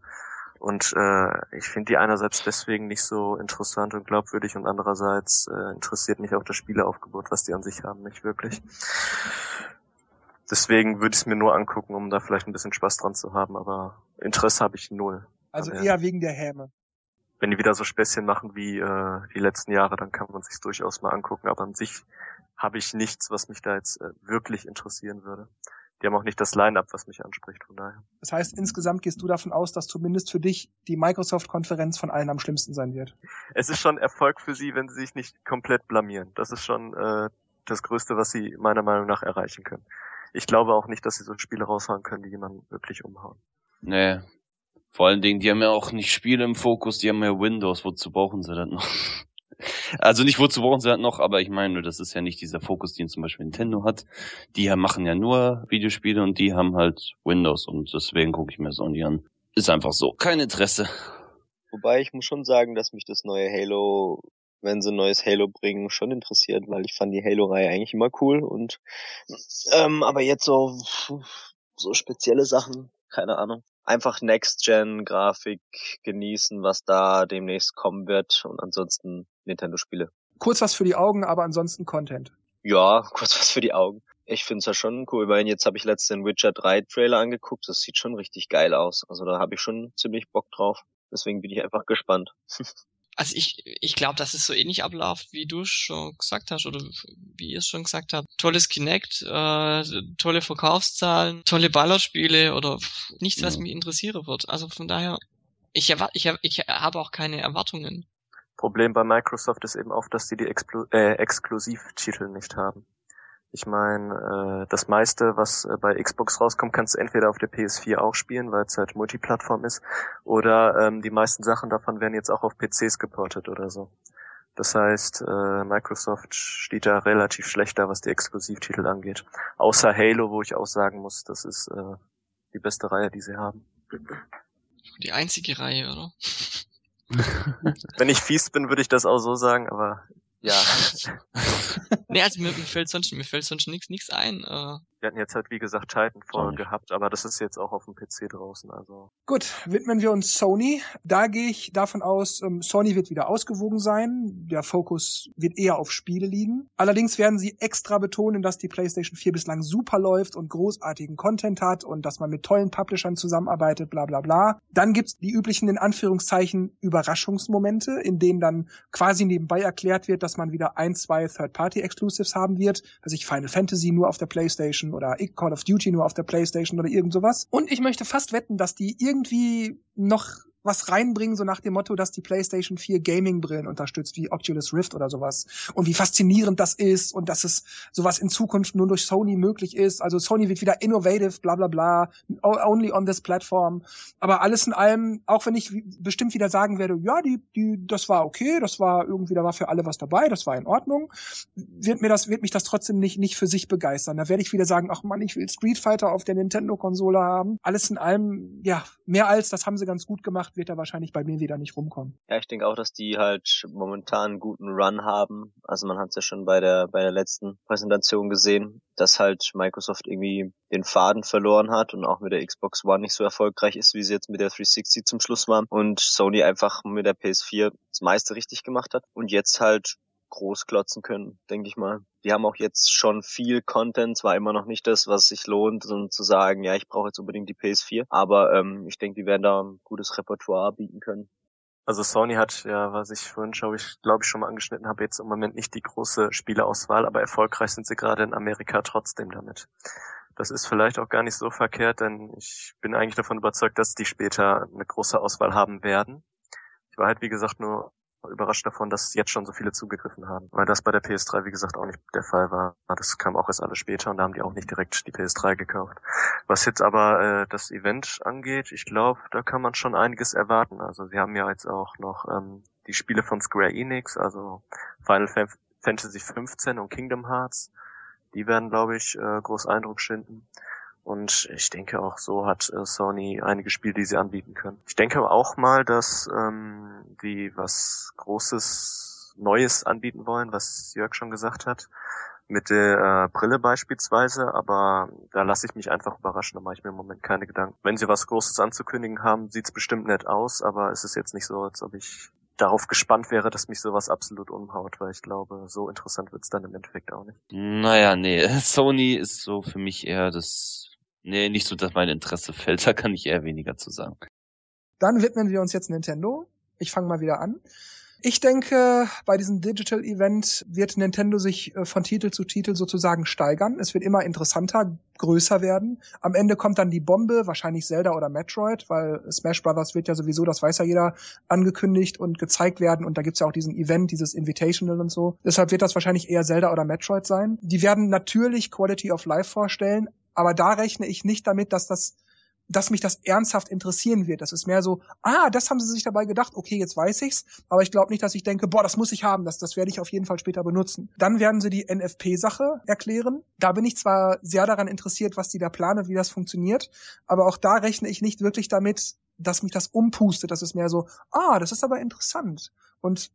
Und äh, ich finde die einerseits deswegen nicht so interessant und glaubwürdig und andererseits äh, interessiert mich auch das Spieleaufgebot, was die an sich haben, nicht wirklich. Deswegen würde ich es mir nur angucken, um da vielleicht ein bisschen Spaß dran zu haben, aber Interesse habe ich null. Also aber, eher wegen der Häme. Wenn die wieder so Späßchen machen wie äh, die letzten Jahre, dann kann man sich durchaus mal angucken, aber an sich habe ich nichts, was mich da jetzt äh, wirklich interessieren würde die haben auch nicht das Line-up, was mich anspricht, von daher. Das heißt, insgesamt gehst du davon aus, dass zumindest für dich die Microsoft-Konferenz von allen am schlimmsten sein wird. Es ist schon Erfolg für sie, wenn sie sich nicht komplett blamieren. Das ist schon äh, das Größte, was sie meiner Meinung nach erreichen können. Ich glaube auch nicht, dass sie so Spiele raushauen können, die jemanden wirklich umhauen. Nee. Vor allen Dingen, die haben ja auch nicht Spiele im Fokus, die haben ja Windows, wozu brauchen sie das noch? Also nicht wozu brauchen sie halt noch, aber ich meine, das ist ja nicht dieser Fokus, den zum Beispiel Nintendo hat. Die machen ja nur Videospiele und die haben halt Windows und deswegen gucke ich mir Sony an. Ist einfach so. Kein Interesse. Wobei ich muss schon sagen, dass mich das neue Halo wenn sie ein neues Halo bringen, schon interessiert, weil ich fand die Halo-Reihe eigentlich immer cool und ähm, aber jetzt so so spezielle Sachen, keine Ahnung. Einfach Next-Gen-Grafik genießen, was da demnächst kommen wird und ansonsten Nintendo-Spiele. Kurz was für die Augen, aber ansonsten Content. Ja, kurz was für die Augen. Ich finde es ja schon cool, weil jetzt habe ich letztens den Witcher 3 Trailer angeguckt. Das sieht schon richtig geil aus. Also da habe ich schon ziemlich Bock drauf. Deswegen bin ich einfach gespannt. Also ich, ich glaube, dass es so ähnlich abläuft, wie du schon gesagt hast oder wie ihr es schon gesagt habt. Tolles Kinect, äh, tolle Verkaufszahlen, tolle Ballerspiele oder nichts, was mich interessieren wird. Also von daher, ich, erwarte, ich, ich habe auch keine Erwartungen. Problem bei Microsoft ist eben auch, dass die die Explo äh, Exklusivtitel nicht haben. Ich meine, äh, das meiste, was äh, bei Xbox rauskommt, kannst du entweder auf der PS4 auch spielen, weil es halt Multiplattform ist, oder ähm, die meisten Sachen davon werden jetzt auch auf PCs geportet oder so. Das heißt, äh, Microsoft steht da relativ schlecht da, was die Exklusivtitel angeht. Außer Halo, wo ich auch sagen muss, das ist äh, die beste Reihe, die sie haben. Die einzige Reihe, oder? Wenn ich fies bin, würde ich das auch so sagen, aber ja. nee, also mir, mir fällt sonst, mir fällt sonst nichts nichts ein. Äh. Wir hatten jetzt halt, wie gesagt, Titanfall gehabt, aber das ist jetzt auch auf dem PC draußen, also. Gut, widmen wir uns Sony. Da gehe ich davon aus, ähm, Sony wird wieder ausgewogen sein. Der Fokus wird eher auf Spiele liegen. Allerdings werden sie extra betonen, dass die PlayStation 4 bislang super läuft und großartigen Content hat und dass man mit tollen Publishern zusammenarbeitet, bla bla bla. Dann gibt's die üblichen, in Anführungszeichen, Überraschungsmomente, in denen dann quasi nebenbei erklärt wird, dass man wieder ein, zwei Third-Party-Exclusives haben wird. Also ich Final Fantasy nur auf der PlayStation oder Call of Duty nur auf der PlayStation oder irgend sowas. Und ich möchte fast wetten, dass die irgendwie noch was reinbringen, so nach dem Motto, dass die PlayStation 4 Gaming-Brillen unterstützt, wie Oculus Rift oder sowas. Und wie faszinierend das ist und dass es sowas in Zukunft nur durch Sony möglich ist. Also Sony wird wieder innovative, bla bla bla, only on this platform. Aber alles in allem, auch wenn ich bestimmt wieder sagen werde, ja, die, die, das war okay, das war irgendwie, da war für alle was dabei, das war in Ordnung, wird mir das, wird mich das trotzdem nicht, nicht für sich begeistern. Da werde ich wieder sagen, ach man, ich will Street Fighter auf der Nintendo-Konsole haben. Alles in allem, ja, mehr als, das haben sie ganz gut gemacht wird er wahrscheinlich bei mir wieder nicht rumkommen. Ja, ich denke auch, dass die halt momentan einen guten Run haben. Also man hat es ja schon bei der bei der letzten Präsentation gesehen, dass halt Microsoft irgendwie den Faden verloren hat und auch mit der Xbox One nicht so erfolgreich ist, wie sie jetzt mit der 360 zum Schluss waren und Sony einfach mit der PS4 das meiste richtig gemacht hat und jetzt halt groß können, denke ich mal. Die haben auch jetzt schon viel Content, zwar immer noch nicht das, was sich lohnt, um zu sagen, ja, ich brauche jetzt unbedingt die PS4, aber ähm, ich denke, die werden da ein gutes Repertoire bieten können. Also Sony hat ja, was ich vorhin glaube ich, glaube ich schon mal angeschnitten habe, jetzt im Moment nicht die große Spieleauswahl, aber erfolgreich sind sie gerade in Amerika trotzdem damit. Das ist vielleicht auch gar nicht so verkehrt, denn ich bin eigentlich davon überzeugt, dass die später eine große Auswahl haben werden. Ich war halt, wie gesagt, nur überrascht davon, dass jetzt schon so viele zugegriffen haben. Weil das bei der PS3, wie gesagt, auch nicht der Fall war. Das kam auch erst alles später und da haben die auch nicht direkt die PS3 gekauft. Was jetzt aber äh, das Event angeht, ich glaube, da kann man schon einiges erwarten. Also sie haben ja jetzt auch noch ähm, die Spiele von Square Enix, also Final Fantasy 15 und Kingdom Hearts. Die werden, glaube ich, äh, groß Eindruck schinden. Und ich denke auch so hat äh, Sony einige Spiele, die sie anbieten können. Ich denke auch mal, dass ähm, die was Großes, Neues anbieten wollen, was Jörg schon gesagt hat. Mit der äh, Brille beispielsweise, aber da lasse ich mich einfach überraschen, da mache ich mir im Moment keine Gedanken. Wenn sie was Großes anzukündigen haben, sieht's bestimmt nett aus, aber es ist jetzt nicht so, als ob ich darauf gespannt wäre, dass mich sowas absolut umhaut, weil ich glaube, so interessant wird's dann im Endeffekt auch nicht. Naja, nee, Sony ist so für mich eher das Nee, nicht so, dass mein Interesse fällt, da kann ich eher weniger zu sagen. Dann widmen wir uns jetzt Nintendo. Ich fange mal wieder an. Ich denke, bei diesem Digital Event wird Nintendo sich äh, von Titel zu Titel sozusagen steigern. Es wird immer interessanter, größer werden. Am Ende kommt dann die Bombe, wahrscheinlich Zelda oder Metroid, weil Smash Brothers wird ja sowieso, das weiß ja jeder, angekündigt und gezeigt werden. Und da gibt's ja auch diesen Event, dieses Invitational und so. Deshalb wird das wahrscheinlich eher Zelda oder Metroid sein. Die werden natürlich Quality of Life vorstellen, aber da rechne ich nicht damit, dass das dass mich das ernsthaft interessieren wird. Das ist mehr so, ah, das haben sie sich dabei gedacht, okay, jetzt weiß ich's, aber ich glaube nicht, dass ich denke, boah, das muss ich haben, das, das werde ich auf jeden Fall später benutzen. Dann werden sie die NFP-Sache erklären. Da bin ich zwar sehr daran interessiert, was die da planen, wie das funktioniert, aber auch da rechne ich nicht wirklich damit, dass mich das umpustet. Das ist mehr so, ah, das ist aber interessant. Und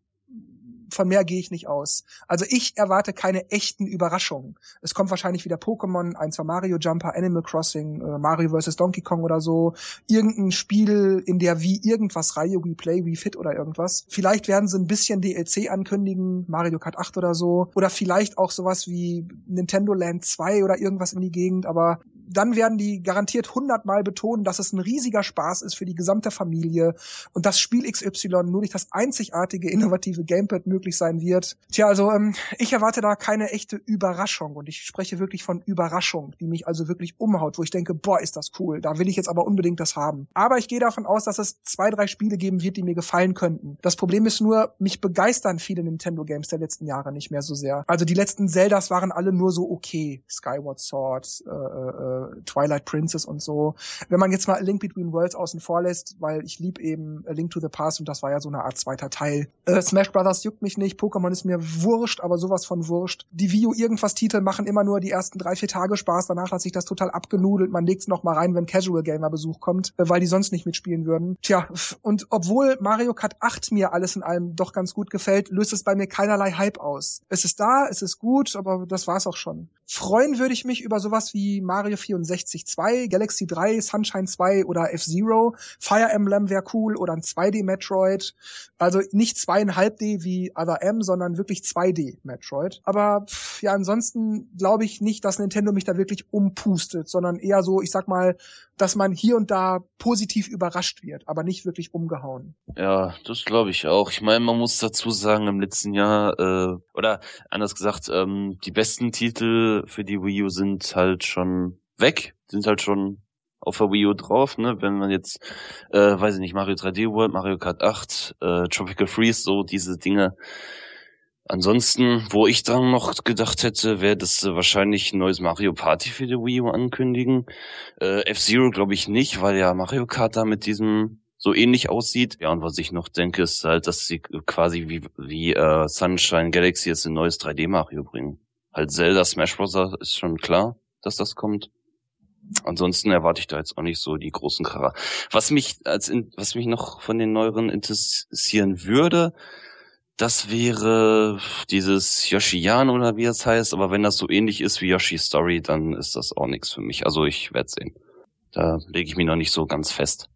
von mehr gehe ich nicht aus. Also ich erwarte keine echten Überraschungen. Es kommt wahrscheinlich wieder Pokémon, ein, zwei Mario Jumper, Animal Crossing, äh, Mario vs. Donkey Kong oder so. Irgendein Spiel in der wie irgendwas Reihe, wie Play, wie Fit oder irgendwas. Vielleicht werden sie ein bisschen DLC ankündigen, Mario Kart 8 oder so. Oder vielleicht auch sowas wie Nintendo Land 2 oder irgendwas in die Gegend. Aber dann werden die garantiert hundertmal betonen, dass es ein riesiger Spaß ist für die gesamte Familie und das Spiel XY nur durch das einzigartige, innovative Gamepad möglich sein wird. Tja, also ähm, ich erwarte da keine echte Überraschung und ich spreche wirklich von Überraschung, die mich also wirklich umhaut, wo ich denke, boah, ist das cool, da will ich jetzt aber unbedingt das haben. Aber ich gehe davon aus, dass es zwei, drei Spiele geben wird, die mir gefallen könnten. Das Problem ist nur, mich begeistern viele Nintendo-Games der letzten Jahre nicht mehr so sehr. Also die letzten Zeldas waren alle nur so okay. Skyward Sword, äh, äh, Twilight Princess und so. Wenn man jetzt mal A Link Between Worlds außen vor lässt, weil ich lieb eben A Link to the Past und das war ja so eine Art zweiter Teil. Äh, Smash Brothers juckt mich nicht, Pokémon ist mir wurscht, aber sowas von wurscht. Die Wii U irgendwas Titel machen immer nur die ersten drei, vier Tage Spaß, danach hat sich das total abgenudelt, man legt's noch mal rein, wenn Casual Gamer Besuch kommt, äh, weil die sonst nicht mitspielen würden. Tja, und obwohl Mario Kart 8 mir alles in allem doch ganz gut gefällt, löst es bei mir keinerlei Hype aus. Es ist da, es ist gut, aber das war's auch schon. Freuen würde ich mich über sowas wie Mario 64 2, Galaxy 3, Sunshine 2 oder F-Zero. Fire Emblem wäre cool oder ein 2D Metroid. Also nicht zweieinhalb D wie Other M, sondern wirklich 2D Metroid. Aber pff, ja, ansonsten glaube ich nicht, dass Nintendo mich da wirklich umpustet, sondern eher so, ich sag mal, dass man hier und da positiv überrascht wird, aber nicht wirklich umgehauen. Ja, das glaube ich auch. Ich meine, man muss dazu sagen, im letzten Jahr, äh, oder anders gesagt, ähm, die besten Titel für die Wii U sind halt schon weg, sind halt schon auf der Wii U drauf, ne? Wenn man jetzt, äh, weiß ich nicht, Mario 3D World, Mario Kart 8, äh, Tropical Freeze, so diese Dinge. Ansonsten, wo ich dran noch gedacht hätte, wäre das äh, wahrscheinlich ein neues Mario Party für die Wii U ankündigen. Äh, F-Zero glaube ich nicht, weil ja Mario Kart da mit diesem so ähnlich aussieht. Ja, und was ich noch denke, ist halt, dass sie quasi wie, wie äh, Sunshine Galaxy jetzt ein neues 3D-Mario bringen. Halt Zelda Smash Bros. ist schon klar, dass das kommt. Ansonsten erwarte ich da jetzt auch nicht so die großen Kracher. Was mich als in, was mich noch von den neueren interessieren würde, das wäre dieses Yoshiyan oder wie es heißt, aber wenn das so ähnlich ist wie Yoshi Story, dann ist das auch nichts für mich. Also ich werde sehen. Da lege ich mich noch nicht so ganz fest.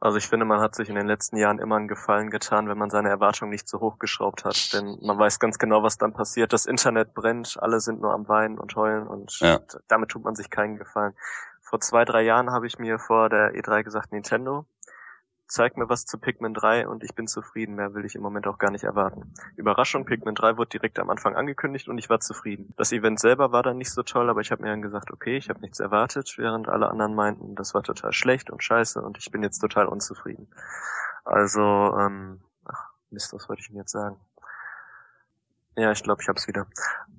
Also ich finde, man hat sich in den letzten Jahren immer einen Gefallen getan, wenn man seine Erwartungen nicht so hochgeschraubt hat. Denn man weiß ganz genau, was dann passiert. Das Internet brennt, alle sind nur am Weinen und heulen und ja. damit tut man sich keinen Gefallen. Vor zwei, drei Jahren habe ich mir vor der E3 gesagt, Nintendo, zeig mir was zu Pikmin 3 und ich bin zufrieden. Mehr will ich im Moment auch gar nicht erwarten. Überraschung, Pikmin 3 wurde direkt am Anfang angekündigt und ich war zufrieden. Das Event selber war dann nicht so toll, aber ich habe mir dann gesagt, okay, ich habe nichts erwartet, während alle anderen meinten, das war total schlecht und scheiße und ich bin jetzt total unzufrieden. Also, ähm, ach, Mist, was wollte ich denn jetzt sagen? Ja, ich glaube, ich hab's wieder.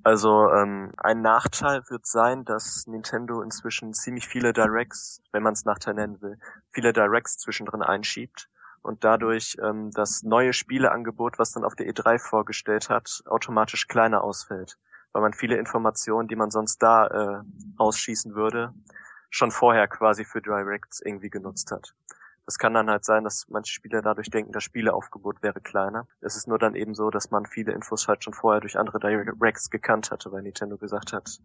Also ähm, ein Nachteil wird sein, dass Nintendo inzwischen ziemlich viele Directs, wenn man es Nachteil nennen will, viele Directs zwischendrin einschiebt und dadurch ähm, das neue Spieleangebot, was dann auf der E3 vorgestellt hat, automatisch kleiner ausfällt, weil man viele Informationen, die man sonst da äh, ausschießen würde, schon vorher quasi für Directs irgendwie genutzt hat. Das kann dann halt sein, dass manche Spieler dadurch denken, das Spieleaufgebot wäre kleiner. Es ist nur dann eben so, dass man viele Infos halt schon vorher durch andere Directs gekannt hatte, weil Nintendo gesagt hat,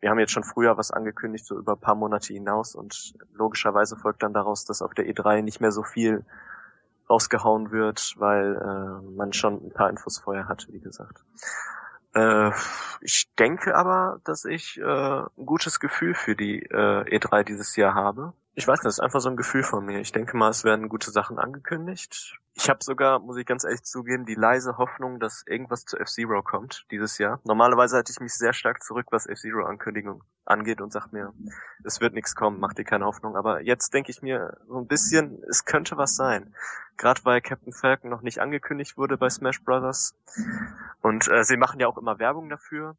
wir haben jetzt schon früher was angekündigt, so über ein paar Monate hinaus und logischerweise folgt dann daraus, dass auf der E3 nicht mehr so viel rausgehauen wird, weil äh, man schon ein paar Infos vorher hatte, wie gesagt. Äh, ich denke aber, dass ich äh, ein gutes Gefühl für die äh, E3 dieses Jahr habe ich weiß nicht, das ist einfach so ein Gefühl von mir. Ich denke mal, es werden gute Sachen angekündigt. Ich habe sogar, muss ich ganz ehrlich zugeben, die leise Hoffnung, dass irgendwas zu F-Zero kommt dieses Jahr. Normalerweise halte ich mich sehr stark zurück, was F-Zero-Ankündigung angeht und sag mir, es wird nichts kommen, mach dir keine Hoffnung. Aber jetzt denke ich mir so ein bisschen, es könnte was sein. Gerade weil Captain Falcon noch nicht angekündigt wurde bei Smash Brothers. Und äh, sie machen ja auch immer Werbung dafür.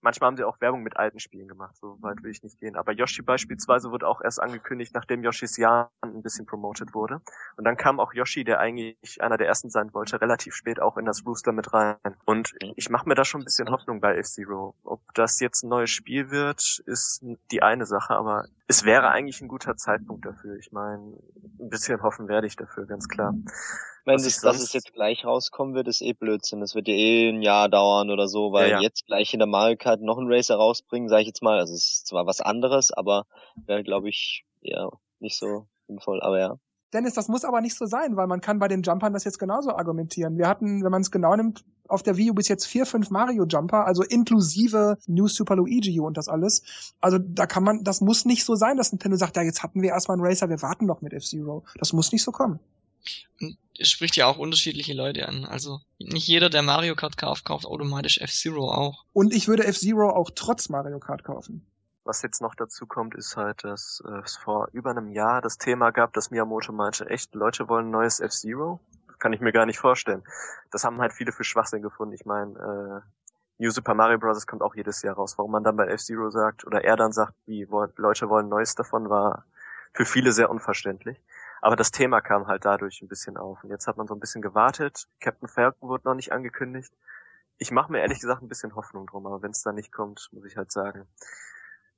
Manchmal haben sie auch Werbung mit alten Spielen gemacht, so weit will ich nicht gehen. Aber Yoshi beispielsweise wird auch erst angekündigt, nachdem Yoshis Jahr ein bisschen promoted wurde. Und dann kam auch Yoshi, der eigentlich einer der ersten sein wollte, relativ spät auch in das Rooster mit rein. Und ich mache mir da schon ein bisschen Hoffnung bei F-Zero. Ob das jetzt ein neues Spiel wird, ist die eine Sache, aber es wäre eigentlich ein guter Zeitpunkt dafür. Ich meine, Ein bisschen hoffen werde ich dafür, ganz klar. Wenn es, dass es jetzt gleich rauskommen wird, ist eh Blödsinn. Das wird ja eh ein Jahr dauern oder so, weil ja, ja. jetzt gleich in der Mario Kart noch einen Racer rausbringen, sage ich jetzt mal. Also es ist zwar was anderes, aber wäre, glaube ich, ja nicht so sinnvoll, aber ja. Dennis, das muss aber nicht so sein, weil man kann bei den Jumpern das jetzt genauso argumentieren. Wir hatten, wenn man es genau nimmt, auf der Wii U bis jetzt vier, fünf Mario Jumper, also inklusive New Super Luigi und das alles. Also da kann man, das muss nicht so sein, dass Nintendo sagt, ja, jetzt hatten wir erstmal einen Racer, wir warten noch mit F-Zero. Das muss nicht so kommen. Es spricht ja auch unterschiedliche Leute an. Also nicht jeder, der Mario Kart kauft, kauft automatisch F-Zero auch. Und ich würde F-Zero auch trotz Mario Kart kaufen. Was jetzt noch dazu kommt, ist halt, dass äh, es vor über einem Jahr das Thema gab, dass Miyamoto meinte, echt, Leute wollen ein neues F-Zero? Kann ich mir gar nicht vorstellen. Das haben halt viele für Schwachsinn gefunden. Ich meine, äh, New Super Mario Bros. kommt auch jedes Jahr raus. Warum man dann bei F-Zero sagt, oder er dann sagt, wie Leute wollen Neues davon, war für viele sehr unverständlich. Aber das Thema kam halt dadurch ein bisschen auf. Und jetzt hat man so ein bisschen gewartet. Captain Falcon wurde noch nicht angekündigt. Ich mache mir ehrlich gesagt ein bisschen Hoffnung drum, aber wenn es da nicht kommt, muss ich halt sagen,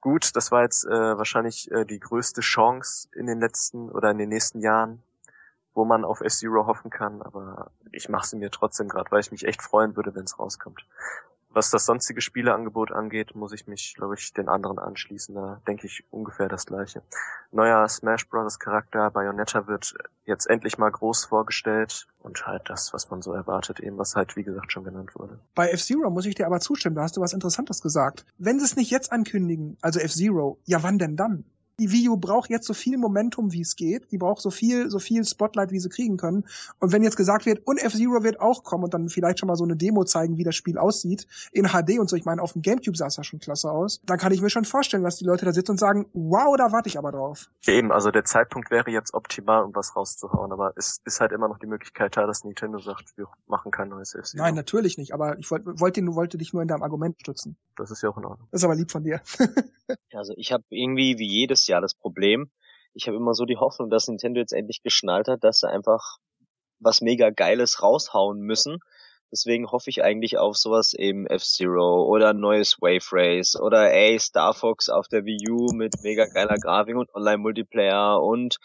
gut, das war jetzt äh, wahrscheinlich äh, die größte Chance in den letzten oder in den nächsten Jahren, wo man auf S-Zero hoffen kann, aber ich mache sie mir trotzdem gerade, weil ich mich echt freuen würde, wenn es rauskommt. Was das sonstige Spieleangebot angeht, muss ich mich, glaube ich, den anderen anschließen. Da denke ich ungefähr das gleiche. Neuer Smash Bros. Charakter, Bayonetta wird jetzt endlich mal groß vorgestellt und halt das, was man so erwartet, eben was halt, wie gesagt, schon genannt wurde. Bei F-Zero muss ich dir aber zustimmen, da hast du was Interessantes gesagt. Wenn sie es nicht jetzt ankündigen, also F-Zero, ja wann denn dann? Die Wii U braucht jetzt so viel Momentum, wie es geht. Die braucht so viel, so viel Spotlight, wie sie kriegen können. Und wenn jetzt gesagt wird, und F-Zero wird auch kommen und dann vielleicht schon mal so eine Demo zeigen, wie das Spiel aussieht, in HD und so, ich meine, auf dem Gamecube sah es ja schon klasse aus, dann kann ich mir schon vorstellen, dass die Leute da sitzen und sagen, wow, da warte ich aber drauf. Ja, eben, also der Zeitpunkt wäre jetzt optimal, um was rauszuhauen, aber es ist halt immer noch die Möglichkeit da, dass Nintendo sagt, wir machen kein neues F-Zero. Nein, natürlich nicht, aber ich wollte wollte, wollte dich nur in deinem Argument stützen. Das ist ja auch in Ordnung. Das ist aber lieb von dir. also ich habe irgendwie wie jedes Jahr das Problem, ich habe immer so die Hoffnung, dass Nintendo jetzt endlich geschnallt hat, dass sie einfach was mega Geiles raushauen müssen. Deswegen hoffe ich eigentlich auf sowas eben F-Zero oder neues Wave Race oder ey, Star Fox auf der Wii U mit mega geiler Grafik und Online-Multiplayer und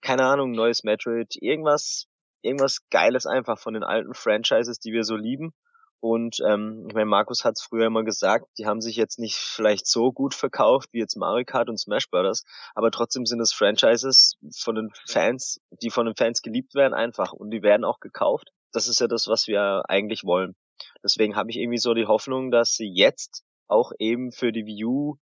keine Ahnung, neues Metroid, irgendwas, irgendwas Geiles einfach von den alten Franchises, die wir so lieben. Und ähm, ich meine, Markus hat es früher immer gesagt, die haben sich jetzt nicht vielleicht so gut verkauft wie jetzt Mario Kart und Smash Brothers, aber trotzdem sind es Franchises von den Fans, die von den Fans geliebt werden einfach und die werden auch gekauft. Das ist ja das, was wir eigentlich wollen. Deswegen habe ich irgendwie so die Hoffnung, dass sie jetzt auch eben für die Wii U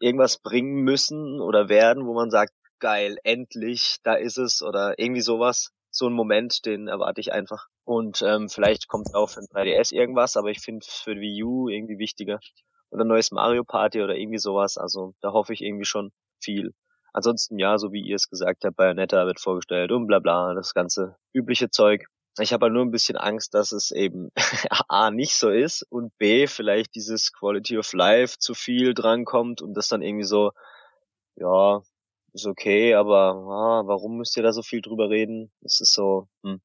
irgendwas bringen müssen oder werden, wo man sagt, geil, endlich, da ist es oder irgendwie sowas. So ein Moment, den erwarte ich einfach. Und ähm, vielleicht kommt auch für ein 3DS irgendwas, aber ich finde für Wii U irgendwie wichtiger. Oder ein neues Mario Party oder irgendwie sowas. Also da hoffe ich irgendwie schon viel. Ansonsten ja, so wie ihr es gesagt habt, Bayonetta wird vorgestellt und bla bla, das ganze übliche Zeug. Ich habe halt nur ein bisschen Angst, dass es eben A nicht so ist und B vielleicht dieses Quality of Life zu viel drankommt und das dann irgendwie so, ja, ist okay, aber ah, warum müsst ihr da so viel drüber reden? Es ist so, hm,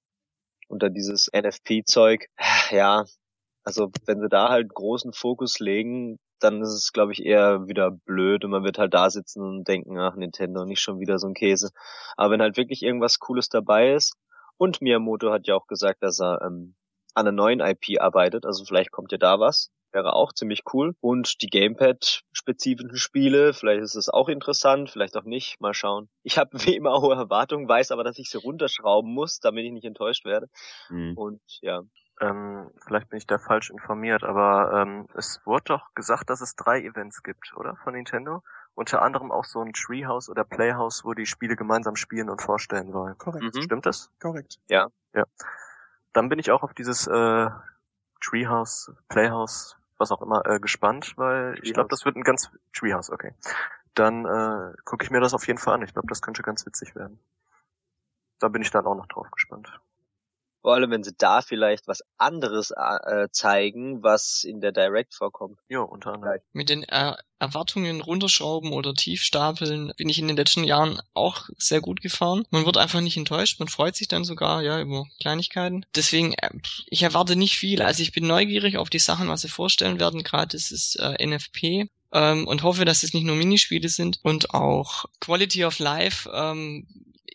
unter dieses NFP-Zeug. Ja, also wenn sie da halt großen Fokus legen, dann ist es, glaube ich, eher wieder blöd und man wird halt da sitzen und denken, ach, Nintendo, nicht schon wieder so ein Käse. Aber wenn halt wirklich irgendwas Cooles dabei ist, und Miyamoto hat ja auch gesagt, dass er ähm, an einer neuen IP arbeitet, also vielleicht kommt ja da was, wäre auch ziemlich cool. Und die Gamepad-spezifischen Spiele, vielleicht ist es auch interessant, vielleicht auch nicht, mal schauen. Ich habe wie immer hohe Erwartungen, weiß aber, dass ich sie runterschrauben muss, damit ich nicht enttäuscht werde. Mhm. Und ja. Ähm, vielleicht bin ich da falsch informiert, aber ähm, es wurde doch gesagt, dass es drei Events gibt, oder? Von Nintendo? Unter anderem auch so ein Treehouse oder Playhouse, wo die Spiele gemeinsam spielen und vorstellen wollen. Korrekt. Mhm. Stimmt das? Korrekt. Ja. Ja. Dann bin ich auch auf dieses äh, Treehouse, Playhouse, was auch immer, äh, gespannt, weil Treehouse. ich glaube, das wird ein ganz Treehouse, okay. Dann äh, gucke ich mir das auf jeden Fall an. Ich glaube, das könnte ganz witzig werden. Da bin ich dann auch noch drauf gespannt. Vor allem, wenn sie da vielleicht was anderes äh, zeigen, was in der Direct vorkommt. Ja, unter anderem. Mit den äh, Erwartungen runterschrauben oder tiefstapeln bin ich in den letzten Jahren auch sehr gut gefahren. Man wird einfach nicht enttäuscht, man freut sich dann sogar ja über Kleinigkeiten. Deswegen, äh, ich erwarte nicht viel. Also ich bin neugierig auf die Sachen, was sie vorstellen werden. Gerade das ist äh, NFP. Ähm, und hoffe, dass es nicht nur Minispiele sind und auch Quality of Life ähm,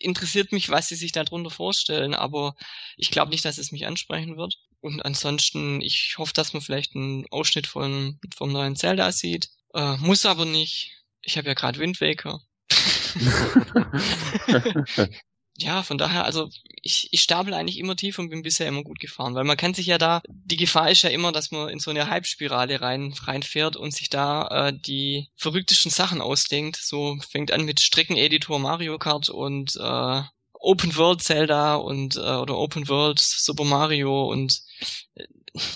interessiert mich, was sie sich darunter vorstellen, aber ich glaube nicht, dass es mich ansprechen wird. Und ansonsten, ich hoffe, dass man vielleicht einen Ausschnitt von, vom neuen Zelda sieht. Äh, muss aber nicht. Ich habe ja gerade Wind Waker. ja, von daher, also ich, ich stapel eigentlich immer tief und bin bisher immer gut gefahren, weil man kann sich ja da, die Gefahr ist ja immer, dass man in so eine Hype-Spirale rein, reinfährt und sich da äh, die verrücktesten Sachen ausdenkt. So fängt an mit Streckeneditor Mario Kart und äh, Open World Zelda und äh, oder Open World Super Mario und äh,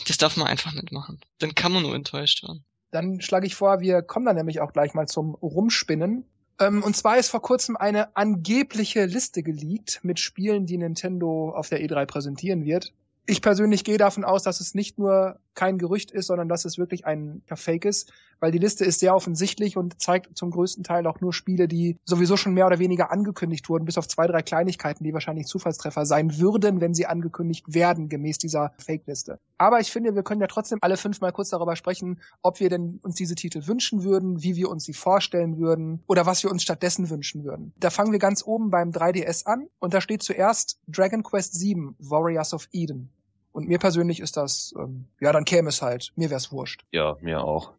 das darf man einfach nicht machen. Dann kann man nur enttäuscht werden. Dann schlage ich vor, wir kommen dann nämlich auch gleich mal zum Rumspinnen. Ähm, und zwar ist vor kurzem eine angebliche Liste geleakt mit Spielen, die Nintendo auf der E3 präsentieren wird. Ich persönlich gehe davon aus, dass es nicht nur kein Gerücht ist, sondern dass es wirklich ein Fake ist, weil die Liste ist sehr offensichtlich und zeigt zum größten Teil auch nur Spiele, die sowieso schon mehr oder weniger angekündigt wurden, bis auf zwei, drei Kleinigkeiten, die wahrscheinlich Zufallstreffer sein würden, wenn sie angekündigt werden, gemäß dieser Fake-Liste. Aber ich finde, wir können ja trotzdem alle fünfmal kurz darüber sprechen, ob wir denn uns diese Titel wünschen würden, wie wir uns sie vorstellen würden oder was wir uns stattdessen wünschen würden. Da fangen wir ganz oben beim 3DS an und da steht zuerst Dragon Quest VII, Warriors of Eden. Und mir persönlich ist das, ähm, ja, dann käme es halt. Mir wär's wurscht. Ja, mir auch.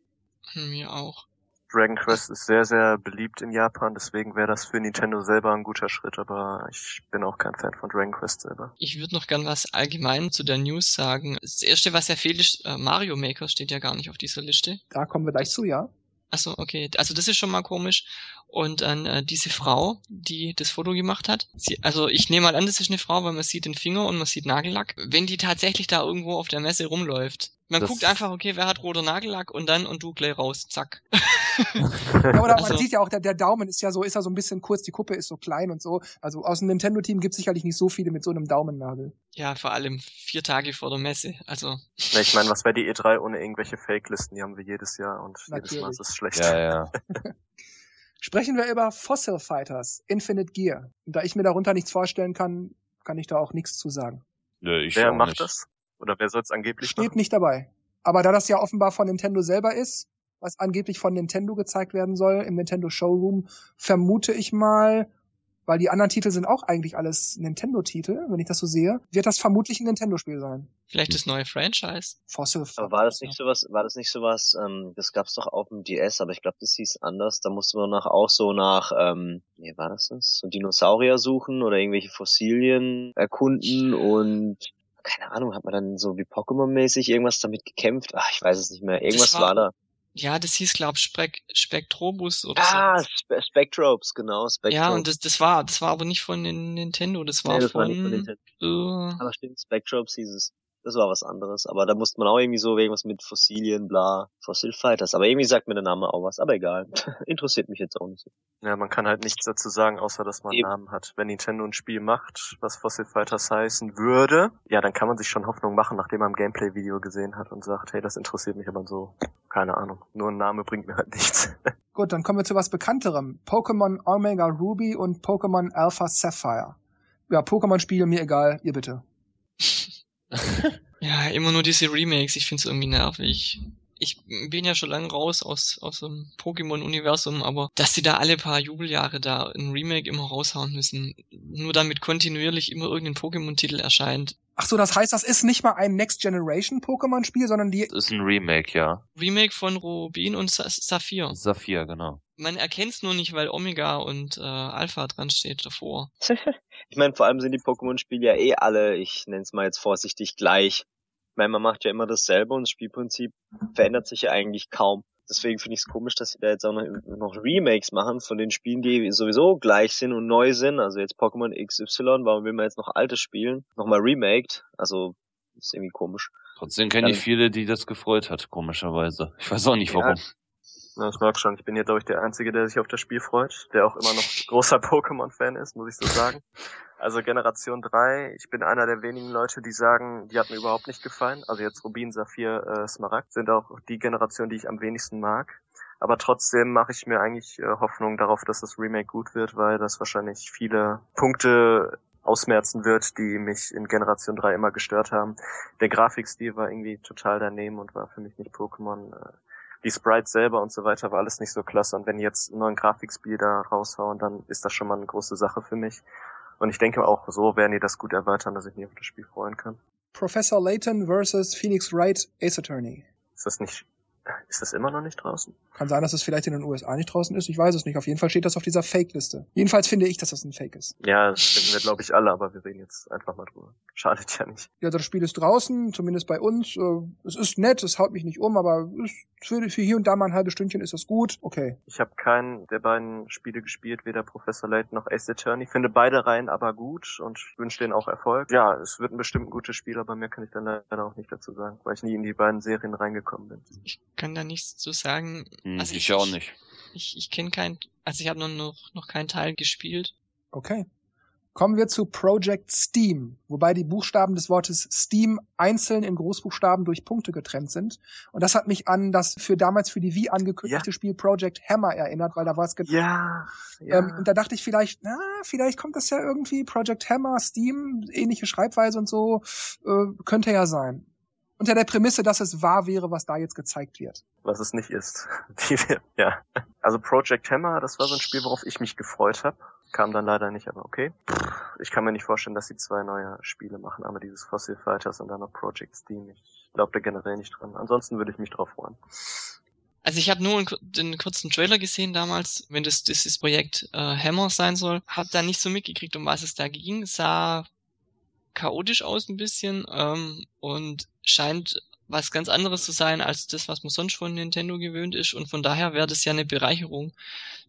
Mir auch. Dragon Quest ist sehr, sehr beliebt in Japan, deswegen wäre das für Nintendo selber ein guter Schritt, aber ich bin auch kein Fan von Dragon Quest selber. Ich würde noch gern was allgemein zu der News sagen. Das erste, was ja fehlt, ist, äh, Mario Maker steht ja gar nicht auf dieser Liste. Da kommen wir gleich zu, ja. Achso, okay. Also das ist schon mal komisch. Und dann äh, diese Frau, die das Foto gemacht hat. Sie, also ich nehme mal an, das ist eine Frau, weil man sieht den Finger und man sieht Nagellack. Wenn die tatsächlich da irgendwo auf der Messe rumläuft. Man Das- guckt einfach, okay, wer hat roter Nagellack und dann und du gleich raus, zack. Ja, oder man Also- sieht ja auch, der, der Daumen ist ja so, ist ja so ein bisschen kurz, die Kuppe ist so klein und so. Also aus dem Nintendo-Team gibt es sicherlich nicht so viele mit so einem Daumennagel. Ja, vor allem vier Tage vor der Messe. Also Na, ich meine, was wäre die E3 ohne irgendwelche Fake-Listen? Die haben wir jedes Jahr und jedes Mal Natürlich. ist es schlecht. Ja, ja. Sprechen wir über Fossil Fighters, Infinite Gear. Und da ich mir darunter nichts vorstellen kann, kann ich da auch nichts zu sagen. Nö, ich wer macht nicht. das? Oder wer soll es angeblich Steht machen? nicht dabei. Aber da das ja offenbar von Nintendo selber ist, was angeblich von Nintendo gezeigt werden soll, im Nintendo Showroom, vermute ich mal, weil die anderen Titel sind auch eigentlich alles Nintendo-Titel, wenn ich das so sehe, wird das vermutlich ein Nintendo-Spiel sein. vielleicht das neue Franchise. Fossil Aber war das nicht sowas, war das nicht sowas, ähm, das gab's doch auf dem DS, aber ich glaube, das hieß anders. Da musste man nach auch so nach, ähm, nee, war das das? So Dinosaurier suchen oder irgendwelche Fossilien erkunden und keine Ahnung, hat man dann so wie Pokémon-mäßig irgendwas damit gekämpft? Ach, ich weiß es nicht mehr. Irgendwas war- war, da. Ja, das hieß, glaub Spek Spektrobus oder Ah, so. Spe Spectrobes, genau, Spectrobes. Ja, und das, das war, das war aber nicht von Nintendo, das war nee, das von, war nicht von Nintendo. äh, Aber stimmt, Spectrobes hieß es. Das war was anderes. Aber da musste man auch irgendwie so irgendwas mit Fossilien, bla, Fossil Fighters. Aber irgendwie sagt mir der Name auch was. Aber egal. Interessiert mich jetzt auch nicht so. Ja, man kann halt nichts dazu sagen, außer dass man einen Eben. Namen hat. Wenn Nintendo ein Spiel macht, was Fossil Fighters heißen würde, ja, dann kann man sich schon Hoffnung machen, nachdem man ein Gameplay-Video gesehen hat und sagt, hey, das interessiert mich aber so. Keine Ahnung. Nur ein Name bringt mir halt nichts. Gut, dann kommen wir zu was Bekannterem. Pokémon Omega Ruby und Pokémon Alpha Sapphire. Ja, Pokémon-Spiele, mir egal, ihr bitte. ja, immer nur diese Remakes, ich find's irgendwie nervig. Ich bin ja schon lange raus aus, aus dem Pokémon-Universum, aber dass sie da alle paar Jubeljahre da ein Remake immer raushauen müssen, nur damit kontinuierlich immer irgendein Pokémon-Titel erscheint. Ach so, das heißt, das ist nicht mal ein Next Generation Pokémon-Spiel, sondern die. Das ist ein Remake, ja. Remake von Rubin und Sa Saphir. Saphir, genau. Man erkennt's nur nicht, weil Omega und äh, Alpha dran steht davor. ich meine, vor allem sind die Pokémon-Spiele ja eh alle, ich nenne es mal jetzt vorsichtig, gleich. Ich meine, man macht ja immer dasselbe und das Spielprinzip verändert sich ja eigentlich kaum. Deswegen finde ich es komisch, dass sie da jetzt auch noch, noch Remakes machen von den Spielen, die sowieso gleich sind und neu sind. Also jetzt Pokémon XY, warum will man jetzt noch alte spielen? Nochmal remaked? Also, ist irgendwie komisch. Trotzdem kenne ich viele, die das gefreut hat, komischerweise. Ich weiß auch nicht warum. Ja, ich merke schon, ich bin hier, glaube ich, der Einzige, der sich auf das Spiel freut, der auch immer noch großer Pokémon-Fan ist, muss ich so sagen. Also Generation 3, ich bin einer der wenigen Leute, die sagen, die hat mir überhaupt nicht gefallen. Also jetzt Rubin, Saphir, äh, Smaragd sind auch die Generation, die ich am wenigsten mag. Aber trotzdem mache ich mir eigentlich äh, Hoffnung darauf, dass das Remake gut wird, weil das wahrscheinlich viele Punkte ausmerzen wird, die mich in Generation 3 immer gestört haben. Der Grafikstil war irgendwie total daneben und war für mich nicht Pokémon. Äh, die Sprites selber und so weiter war alles nicht so klasse. Und wenn jetzt einen neuen Grafikstil da raushauen, dann ist das schon mal eine große Sache für mich. Und ich denke auch, so werden die das gut erweitern, dass ich mich auf das Spiel freuen kann. Professor Layton versus Phoenix Wright Ace Attorney. Ist das nicht ist das immer noch nicht draußen? Kann sein, dass es vielleicht in den USA nicht draußen ist. Ich weiß es nicht. Auf jeden Fall steht das auf dieser Fake-Liste. Jedenfalls finde ich, dass das ein Fake ist. Ja, das finden wir, glaube ich, alle, aber wir reden jetzt einfach mal drüber. Schadet ja nicht. Ja, das Spiel ist draußen, zumindest bei uns. Äh, es ist nett, es haut mich nicht um, aber für, für hier und da mal ein halbes Stündchen ist das gut. Okay. Ich habe keinen der beiden Spiele gespielt, weder Professor Layton noch Ace Attorney. Ich finde beide Reihen aber gut und wünsche denen auch Erfolg. Ja, es wird ein bestimmt gutes Spiel, aber mehr kann ich dann leider auch nicht dazu sagen, weil ich nie in die beiden Serien reingekommen bin. Ich kann da nichts zu sagen. Hm, also ich, ich auch nicht. Ich, ich kenne keinen, also ich habe noch, noch, noch keinen Teil gespielt. Okay. Kommen wir zu Project Steam, wobei die Buchstaben des Wortes Steam einzeln in Großbuchstaben durch Punkte getrennt sind. Und das hat mich an das für damals für die Wii angekündigte ja. Spiel Project Hammer erinnert, weil da war es genau. Ja, ja. Ähm, und da dachte ich vielleicht, na, vielleicht kommt das ja irgendwie Project Hammer, Steam, ähnliche Schreibweise und so, äh, könnte ja sein unter der Prämisse, dass es wahr wäre, was da jetzt gezeigt wird. Was es nicht ist. ja. Also Project Hammer, das war so ein Spiel, worauf ich mich gefreut habe. Kam dann leider nicht, aber okay. Ich kann mir nicht vorstellen, dass sie zwei neue Spiele machen, aber dieses Fossil Fighters und dann noch Project Steam. Ich glaube da generell nicht dran. Ansonsten würde ich mich drauf freuen. Also ich habe nur den kurzen Trailer gesehen damals, wenn das dieses Projekt äh, Hammer sein soll. Hab da nicht so mitgekriegt, um was es da ging. Sah chaotisch aus ein bisschen ähm, und scheint was ganz anderes zu sein als das, was man sonst von Nintendo gewöhnt ist und von daher wäre das ja eine Bereicherung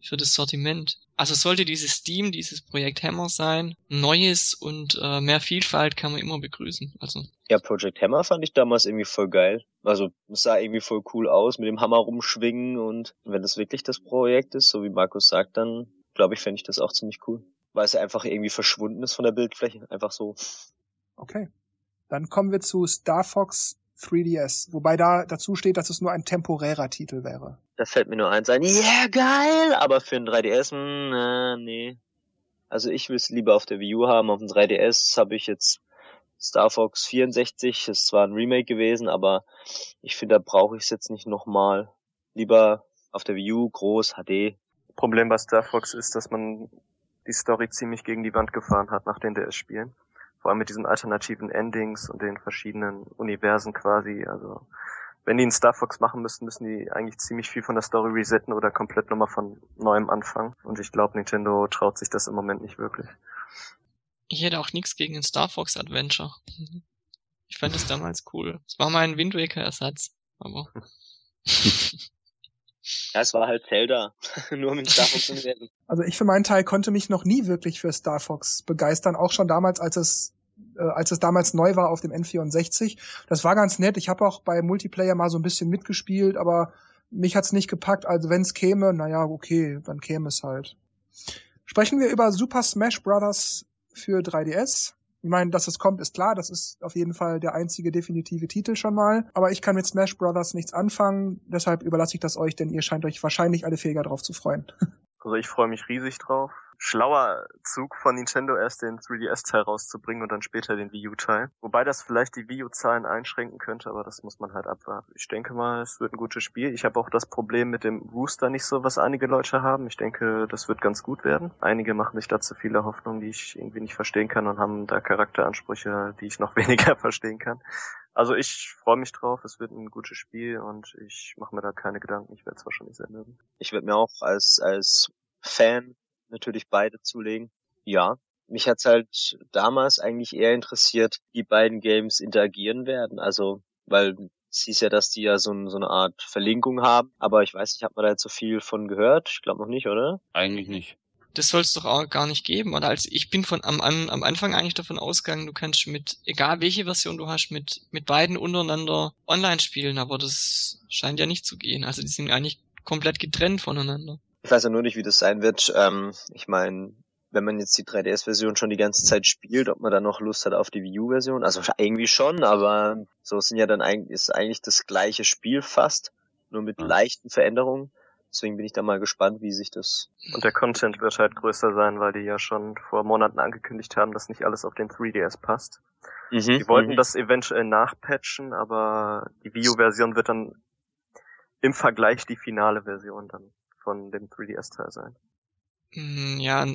für das Sortiment. Also sollte dieses Steam, dieses Projekt Hammer sein, Neues und äh, mehr Vielfalt kann man immer begrüßen. Also ja, Project Hammer fand ich damals irgendwie voll geil. Also sah irgendwie voll cool aus, mit dem Hammer rumschwingen und wenn das wirklich das Projekt ist, so wie Markus sagt, dann glaube ich, fände ich das auch ziemlich cool. Weil es einfach irgendwie verschwunden ist von der Bildfläche. Einfach so Okay. Dann kommen wir zu Star Fox 3DS, wobei da dazu steht, dass es nur ein temporärer Titel wäre. Da fällt mir nur eins ein, ja yeah, geil, aber für ein 3DS, mh, äh, nee. Also ich will es lieber auf der Wii U haben, auf dem 3DS habe ich jetzt Star Fox 64, ist zwar ein Remake gewesen, aber ich finde, da brauche ich es jetzt nicht nochmal. Lieber auf der Wii U, groß, HD. Problem bei Star Fox ist, dass man die Story ziemlich gegen die Wand gefahren hat nach den DS-Spielen vor allem mit diesen alternativen Endings und den verschiedenen Universen quasi. Also wenn die einen Star Fox machen müssten, müssen die eigentlich ziemlich viel von der Story resetten oder komplett nochmal von neuem anfangen. Und ich glaube, Nintendo traut sich das im Moment nicht wirklich. Ich hätte auch nichts gegen ein Star Fox Adventure. Ich fand es damals cool. Es war mein Wind Waker Ersatz, aber. Ja, es war halt Zelda, nur mit Star Fox Universum. Also ich für meinen Teil konnte mich noch nie wirklich für Star Fox begeistern, auch schon damals, als es äh, als es damals neu war auf dem N64. Das war ganz nett. Ich habe auch bei Multiplayer mal so ein bisschen mitgespielt, aber mich hat's nicht gepackt. Also wenn es käme, naja, okay, dann käme es halt. Sprechen wir über Super Smash Bros. für 3DS. Ich meine, dass es kommt, ist klar. Das ist auf jeden Fall der einzige definitive Titel schon mal. Aber ich kann mit Smash Brothers nichts anfangen. Deshalb überlasse ich das euch, denn ihr scheint euch wahrscheinlich alle fähiger drauf zu freuen. Also ich freue mich riesig drauf schlauer Zug von Nintendo, erst den 3DS-Teil rauszubringen und dann später den Wii U-Teil. Wobei das vielleicht die Wii U-Zahlen einschränken könnte, aber das muss man halt abwarten. Ich denke mal, es wird ein gutes Spiel. Ich habe auch das Problem mit dem Rooster nicht so, was einige Leute haben. Ich denke, das wird ganz gut werden. Einige machen sich dazu viele Hoffnungen, die ich irgendwie nicht verstehen kann und haben da Charakteransprüche, die ich noch weniger verstehen kann. Also ich freue mich drauf, es wird ein gutes Spiel und ich mache mir da keine Gedanken, ich werde es wahrscheinlich sehr mögen. Ich werde mir auch als, als Fan natürlich beide zulegen. Ja, mich hat's halt damals eigentlich eher interessiert, wie beiden Games interagieren werden. Also, weil es hieß ja, dass die ja so, so eine Art Verlinkung haben. Aber ich weiß nicht, hat man da jetzt so viel von gehört? Ich glaube noch nicht, oder? Eigentlich nicht. Das soll es doch auch gar nicht geben, oder? Also ich bin von am, am Anfang eigentlich davon ausgegangen, du kannst mit, egal welche Version du hast, mit, mit beiden untereinander online spielen, aber das scheint ja nicht zu gehen. Also die sind eigentlich komplett getrennt voneinander. Ich weiß ja nur nicht, wie das sein wird. Ähm, ich meine, wenn man jetzt die 3DS-Version schon die ganze Zeit spielt, ob man dann noch Lust hat auf die Wii U-Version. Also irgendwie schon, aber so sind ja dann eigentlich, ist eigentlich das gleiche Spiel fast, nur mit leichten Veränderungen. Deswegen bin ich da mal gespannt, wie sich das. Und der Content wird halt größer sein, weil die ja schon vor Monaten angekündigt haben, dass nicht alles auf den 3DS passt. Mhm, die wollten mhm. das eventuell nachpatchen, aber die Wii U-Version wird dann im Vergleich die finale Version dann von dem 3DS-Teil sein. Mm, Ja,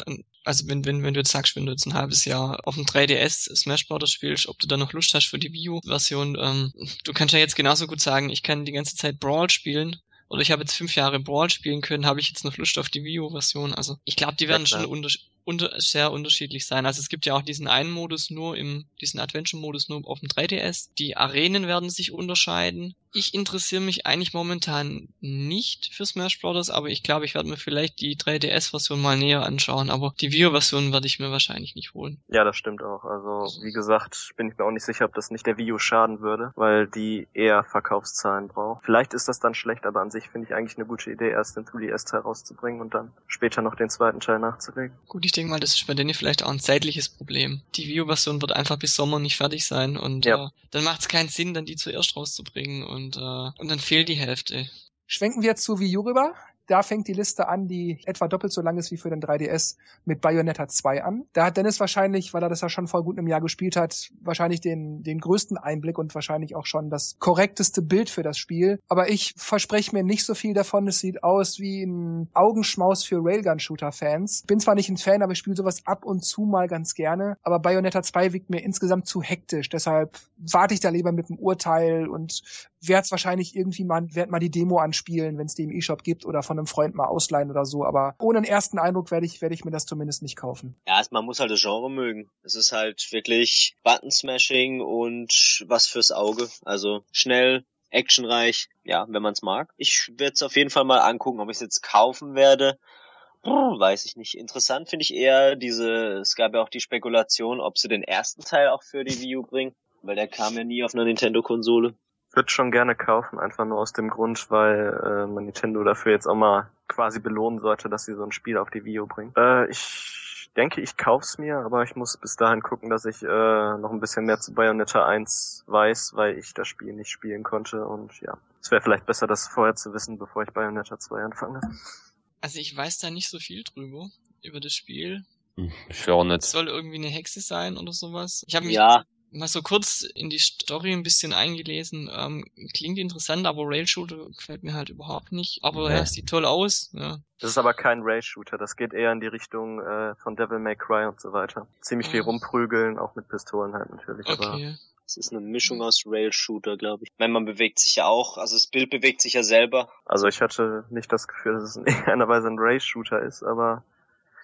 also wenn, wenn, wenn du jetzt sagst, wenn du jetzt ein halbes Jahr auf dem 3DS Smash Bros. spielst, ob du dann noch Lust hast für die Wii U-Version, ähm, du kannst ja jetzt genauso gut sagen, ich kann die ganze Zeit Brawl spielen. Oder ich habe jetzt fünf Jahre Brawl spielen können, habe ich jetzt noch Lust auf die Wii U-Version. Also ich glaube, die Ja, werden klar. schon unter, unter, sehr unterschiedlich sein. Also es gibt ja auch diesen einen Modus nur im, diesen Adventure-Modus nur auf dem 3DS. Die Arenen werden sich unterscheiden. Ich interessiere mich eigentlich momentan nicht für Smash Bros., aber ich glaube, ich werde mir vielleicht die 3DS-Version mal näher anschauen. Aber die Wii U-Version werde ich mir wahrscheinlich nicht holen. Ja, das stimmt auch. Also, wie gesagt, bin ich mir auch nicht sicher, ob das nicht der Wii U schaden würde, weil die eher Verkaufszahlen braucht. Vielleicht ist das dann schlecht, aber an sich finde ich eigentlich eine gute Idee, erst den 3DS-Teil rauszubringen und dann später noch den zweiten Teil nachzulegen. Gut, ich denke mal, das ist bei denen vielleicht auch ein zeitliches Problem. Die Wii U-Version wird einfach bis Sommer nicht fertig sein und Ja. äh, dann macht es keinen Sinn, dann die zuerst rauszubringen und, äh, und dann fehlt die Hälfte. Schwenken wir zu Wii U rüber. Da fängt die Liste an, die etwa doppelt so lang ist wie für den 3DS mit Bayonetta 2 an. Da hat Dennis wahrscheinlich, weil er das ja schon vor gut einem Jahr gespielt hat, wahrscheinlich den, den größten Einblick und wahrscheinlich auch schon das korrekteste Bild für das Spiel. Aber ich verspreche mir nicht so viel davon. Es sieht aus wie ein Augenschmaus für Railgun-Shooter-Fans. Bin zwar nicht ein Fan, aber ich spiele sowas ab und zu mal ganz gerne. Aber Bayonetta 2 wiegt mir insgesamt zu hektisch. Deshalb warte ich da lieber mit dem Urteil und werde es wahrscheinlich irgendwie mal, werd mal die Demo anspielen, wenn es die im E-Shop gibt oder von einem Freund mal ausleihen oder so. Aber ohne einen ersten Eindruck werde ich, werde ich mir das zumindest nicht kaufen. Ja, man muss halt das Genre mögen. Es ist halt wirklich Button-Smashing und was fürs Auge. Also schnell, actionreich, ja, wenn man es mag. Ich werde es auf jeden Fall mal angucken, ob ich es jetzt kaufen werde. Weiß ich nicht. Interessant finde ich eher diese, es gab ja auch die Spekulation, ob sie den ersten Teil auch für die Wii U bringen, weil der kam ja nie auf einer Nintendo-Konsole. Würde schon gerne kaufen, einfach nur aus dem Grund, weil äh, man Nintendo dafür jetzt auch mal quasi belohnen sollte, dass sie so ein Spiel auf die Wii U bringen. Äh, ich denke, ich kauf's mir, aber ich muss bis dahin gucken, dass ich äh, noch ein bisschen mehr zu Bayonetta 1 weiß, weil ich das Spiel nicht spielen konnte und ja. Es wäre vielleicht besser, das vorher zu wissen, bevor ich Bayonetta 2 anfange. Also ich weiß da nicht so viel drüber, über das Spiel. Hm, Ich auch Es nicht. soll irgendwie eine Hexe sein oder sowas. Ich habe mich Ja, mal so kurz in die Story ein bisschen eingelesen. Ähm, klingt interessant, aber Rail-Shooter gefällt mir halt überhaupt nicht. Aber ja, es sieht toll aus. Ja. Das ist aber kein Rail-Shooter, das geht eher in die Richtung äh, von Devil May Cry und so weiter. Ziemlich viel Ah. rumprügeln, auch mit Pistolen halt natürlich, aber Okay. es ist eine Mischung aus Rail-Shooter, glaube ich. Ich meine, man bewegt sich ja auch, also das Bild bewegt sich ja selber. Also ich hatte nicht das Gefühl, dass es in irgendeiner Weise ein Race-Shooter ist, aber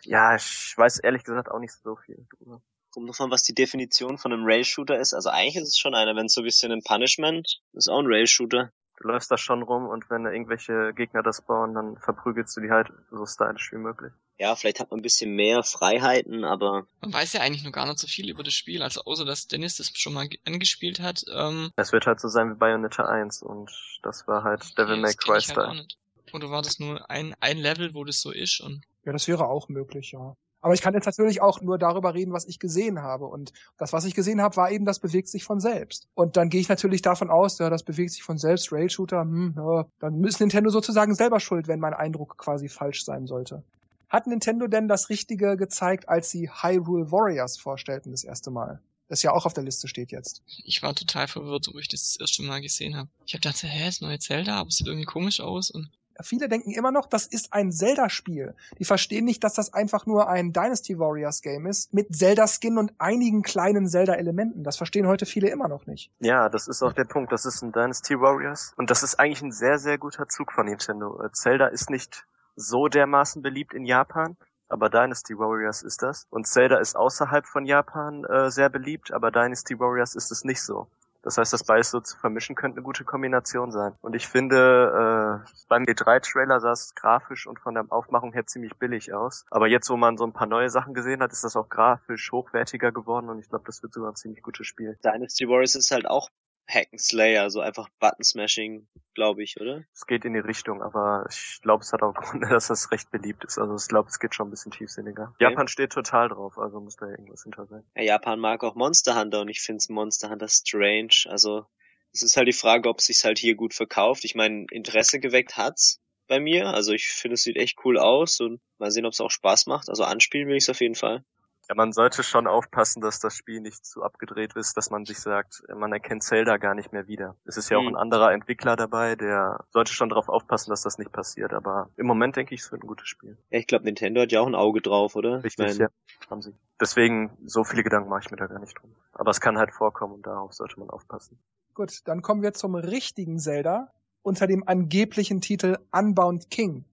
ja, ich weiß ehrlich gesagt auch nicht so viel drüber. Kommt davon, was die Definition von einem Rail-Shooter ist. Also eigentlich ist es schon einer, wenn es so ein bisschen ein Punishment ist, auch ein Rail-Shooter. Du läufst da schon rum und wenn da irgendwelche Gegner das bauen, dann verprügelst du die halt so stylisch wie möglich. Ja, vielleicht hat man ein bisschen mehr Freiheiten, aber Man weiß ja eigentlich noch gar nicht so viel über das Spiel, also außer dass Dennis das schon mal ge- angespielt hat. Ähm, Es wird halt so sein wie Bayonetta 1 und das war halt Devil nee, May Cry ich halt auch Style. nicht. Oder war das nur ein, ein Level, wo das so ist? Und Ja, das wäre auch möglich, ja. Aber ich kann jetzt natürlich auch nur darüber reden, was ich gesehen habe. Und das, was ich gesehen habe, war eben, das bewegt sich von selbst. Und dann gehe ich natürlich davon aus, ja, das bewegt sich von selbst, Rail-Shooter, hm, ja, dann ist Nintendo sozusagen selber schuld, wenn mein Eindruck quasi falsch sein sollte. Hat Nintendo denn das Richtige gezeigt, als sie Hyrule Warriors vorstellten das erste Mal? Das ja auch auf der Liste steht jetzt. ich war total verwirrt, wo ich das das erste Mal gesehen habe. Ich habe gedacht, hä, ist neue Zelda, aber es sieht irgendwie komisch aus. Und Viele denken immer noch, das ist ein Zelda-Spiel. Die verstehen nicht, dass das einfach nur ein Dynasty Warriors Game ist, mit Zelda-Skin und einigen kleinen Zelda-Elementen. Das verstehen heute viele immer noch nicht. Ja, das ist auch der Punkt. Das ist ein Dynasty Warriors und das ist eigentlich ein sehr, sehr guter Zug von Nintendo. Äh, Zelda ist nicht so dermaßen beliebt in Japan, aber Dynasty Warriors ist das. Und Zelda ist außerhalb von Japan äh, sehr beliebt, aber Dynasty Warriors ist es nicht so. Das heißt, das beides so zu vermischen könnte eine gute Kombination sein. Und ich finde, äh, beim E3-Trailer sah es grafisch und von der Aufmachung her ziemlich billig aus. Aber jetzt, wo man so ein paar neue Sachen gesehen hat, ist das auch grafisch hochwertiger geworden und ich glaube, das wird sogar ein ziemlich gutes Spiel. Dynasty Warriors ist halt auch Hack'n'Slayer, so einfach Button-Smashing, glaube ich, oder? Es geht in die Richtung, aber ich glaube, es hat auch Gründe, dass das recht beliebt ist. Also ich glaube, es geht schon ein bisschen tiefsinniger. Okay. Japan steht total drauf, also muss da irgendwas hinter sein. Ja, Japan mag auch Monster Hunter und ich finde Monster Hunter strange. Also es ist halt die Frage, ob es sich halt hier gut verkauft. Ich meine, Interesse geweckt hat's bei mir. Also ich finde, es sieht echt cool aus und mal sehen, ob es auch Spaß macht. Also anspielen will ich es auf jeden Fall. Ja, man sollte schon aufpassen, dass das Spiel nicht zu abgedreht ist, dass man sich sagt, man erkennt Zelda gar nicht mehr wieder. Es ist ja auch Mhm. ein anderer Entwickler dabei, der sollte schon darauf aufpassen, dass das nicht passiert. Aber im Moment denke ich, es wird ein gutes Spiel. Ja, ich glaube, Nintendo hat ja auch ein Auge drauf, oder? Richtig, ich mein, ja. Haben sie. Deswegen, so viele Gedanken mache ich mir da gar nicht drum. Aber es kann halt vorkommen und darauf sollte man aufpassen. Gut, dann kommen wir zum richtigen Zelda unter dem angeblichen Titel Unbound King.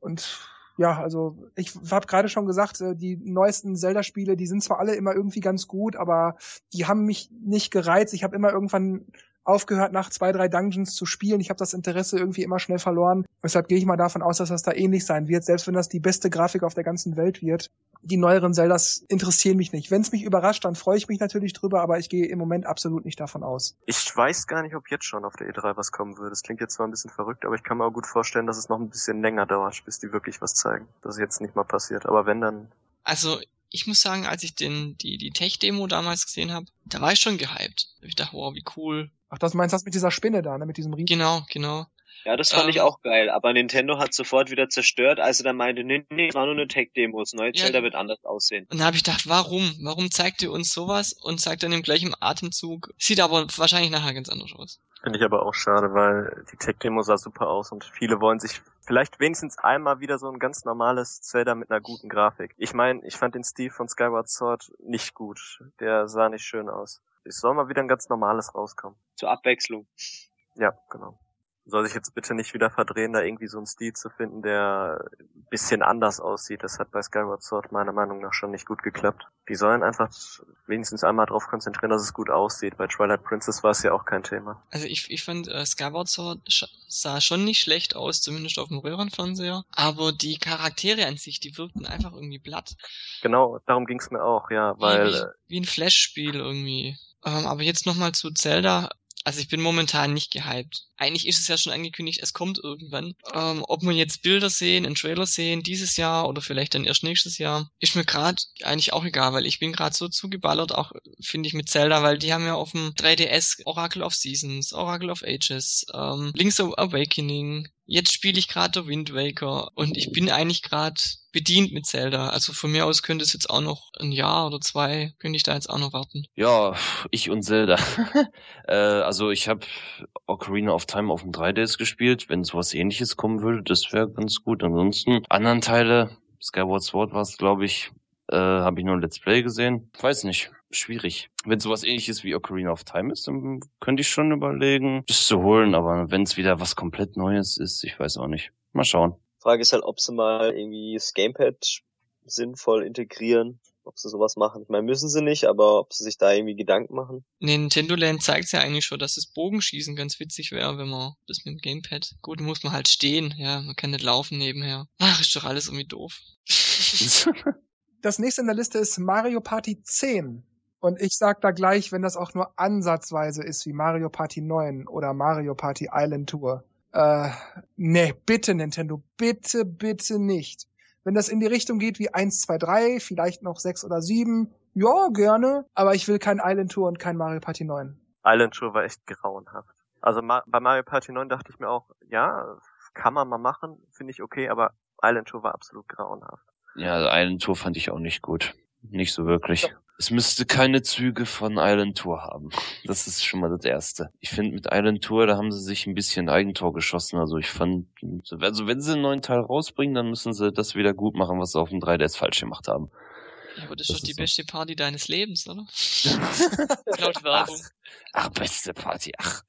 Und ja, also ich habe gerade schon gesagt, äh, die neuesten Zelda-Spiele, die sind zwar alle immer irgendwie ganz gut, aber die haben mich nicht gereizt. Ich habe immer irgendwann aufgehört, nach zwei, drei Dungeons zu spielen. Ich habe das Interesse irgendwie immer schnell verloren. Deshalb gehe ich mal davon aus, dass das da ähnlich sein wird, selbst wenn das die beste Grafik auf der ganzen Welt wird. Die neueren Zeldas interessieren mich nicht. Wenn es mich überrascht, dann freue ich mich natürlich drüber, aber ich gehe im Moment absolut nicht davon aus. Ich weiß gar nicht, ob jetzt schon auf der E3 was kommen würde. Das klingt jetzt zwar ein bisschen verrückt, aber ich kann mir auch gut vorstellen, dass es noch ein bisschen länger dauert, bis die wirklich was zeigen. Das ist jetzt nicht mal passiert. Aber wenn, dann Also, ich muss sagen, als ich den, die, die Tech-Demo damals gesehen habe, da war ich schon gehypt. Ich dachte, wow, wie cool. Ach, das meinst du das mit dieser Spinne da, ne? Mit diesem Riesen. Genau, genau. Ja, das fand Ähm, ich auch geil, aber Nintendo hat sofort wieder zerstört, als er dann meinte, nee, nee, es war nur eine Tech-Demo, das neue Ja. Zelda wird anders aussehen. Und da habe ich gedacht, warum? Warum zeigt ihr uns sowas und zeigt dann im gleichen Atemzug? Sieht aber wahrscheinlich nachher ganz anders aus. finde ich aber auch schade, weil die Tech-Demo sah super aus und viele wollen sich vielleicht wenigstens einmal wieder so ein ganz normales Zelda mit einer guten Grafik. Ich meine, ich fand den Stil von Skyward Sword nicht gut. Der sah nicht schön aus. Es soll mal wieder ein ganz normales rauskommen. Zur Abwechslung. Ja, genau. Soll sich jetzt bitte nicht wieder verdrehen, da irgendwie so einen Stil zu finden, der ein bisschen anders aussieht. Das hat bei Skyward Sword meiner Meinung nach schon nicht gut geklappt. Die sollen einfach wenigstens einmal darauf konzentrieren, dass es gut aussieht. Bei Twilight Princess war es ja auch kein Thema. Also ich, ich fand, äh, Skyward Sword sah schon nicht schlecht aus, zumindest auf dem Röhrenfernseher. Aber die Charaktere an sich, die wirkten einfach irgendwie platt. Genau, darum ging's mir auch, ja, weil wie, äh, wie ein Flash-Spiel irgendwie. Ähm, aber jetzt nochmal zu Zelda. Also ich bin momentan nicht gehypt. Eigentlich ist es ja schon angekündigt, es kommt irgendwann. Ähm, ob wir jetzt Bilder sehen, einen Trailer sehen, dieses Jahr oder vielleicht dann erst nächstes Jahr, ist mir gerade eigentlich auch egal, weil ich bin gerade so zugeballert, auch finde ich mit Zelda, weil die haben ja auf dem 3DS Oracle of Seasons, Oracle of Ages, ähm, Link's Awakening. Jetzt spiele ich gerade Wind Waker und ich bin eigentlich gerade bedient mit Zelda. Also von mir aus könnte es jetzt auch noch ein Jahr oder zwei, könnte ich da jetzt auch noch warten. Ja, ich und Zelda. äh, also ich habe Ocarina of Time auf dem 3DS gespielt. Wenn sowas ähnliches kommen würde, das wäre ganz gut. Ansonsten anderen Teile, Skyward Sword war es, glaube ich, äh, habe ich nur ein Let's Play gesehen. Weiß nicht. Schwierig. Wenn sowas ähnliches wie Ocarina of Time ist, dann könnte ich schon überlegen, das zu holen. Aber wenn es wieder was komplett Neues ist, ich weiß auch nicht. Mal schauen. Frage ist halt, ob sie mal irgendwie das Gamepad sinnvoll integrieren, ob sie sowas machen. Ich meine, müssen sie nicht, aber ob sie sich da irgendwie Gedanken machen. Nintendo Land zeigt ja eigentlich schon, dass das Bogenschießen ganz witzig wäre, wenn man das mit dem Gamepad. Gut, muss man halt stehen, ja, man kann nicht laufen nebenher. Ach, ist doch alles irgendwie doof. Das nächste in der Liste ist Mario Party 10. Und ich sag da gleich, wenn das auch nur ansatzweise ist wie Mario Party 9 oder Mario Party Island Tour. Äh, nee, bitte Nintendo, bitte, bitte nicht. Wenn das in die Richtung geht wie 1, 2, 3, vielleicht noch 6 oder 7, ja, gerne, aber ich will kein Island Tour und kein Mario Party 9. Island Tour war echt grauenhaft. Also Ma bei Mario Party 9 dachte ich mir auch, ja, kann man mal machen, finde ich okay, aber Island Tour war absolut grauenhaft. Ja, Island Tour fand ich auch nicht gut. Nicht so wirklich. Es müsste keine Züge von Island Tour haben. Das ist schon mal das Erste. Ich finde, mit Island Tour, da haben sie sich ein bisschen Eigentor geschossen. Also ich fand, also wenn sie einen neuen Teil rausbringen, dann müssen sie das wieder gut machen, was sie auf dem 3DS falsch gemacht haben. Ja, aber das ist Das doch die ist so. beste Party deines Lebens, oder? Laut Werbung. Ach, beste Party. Ach,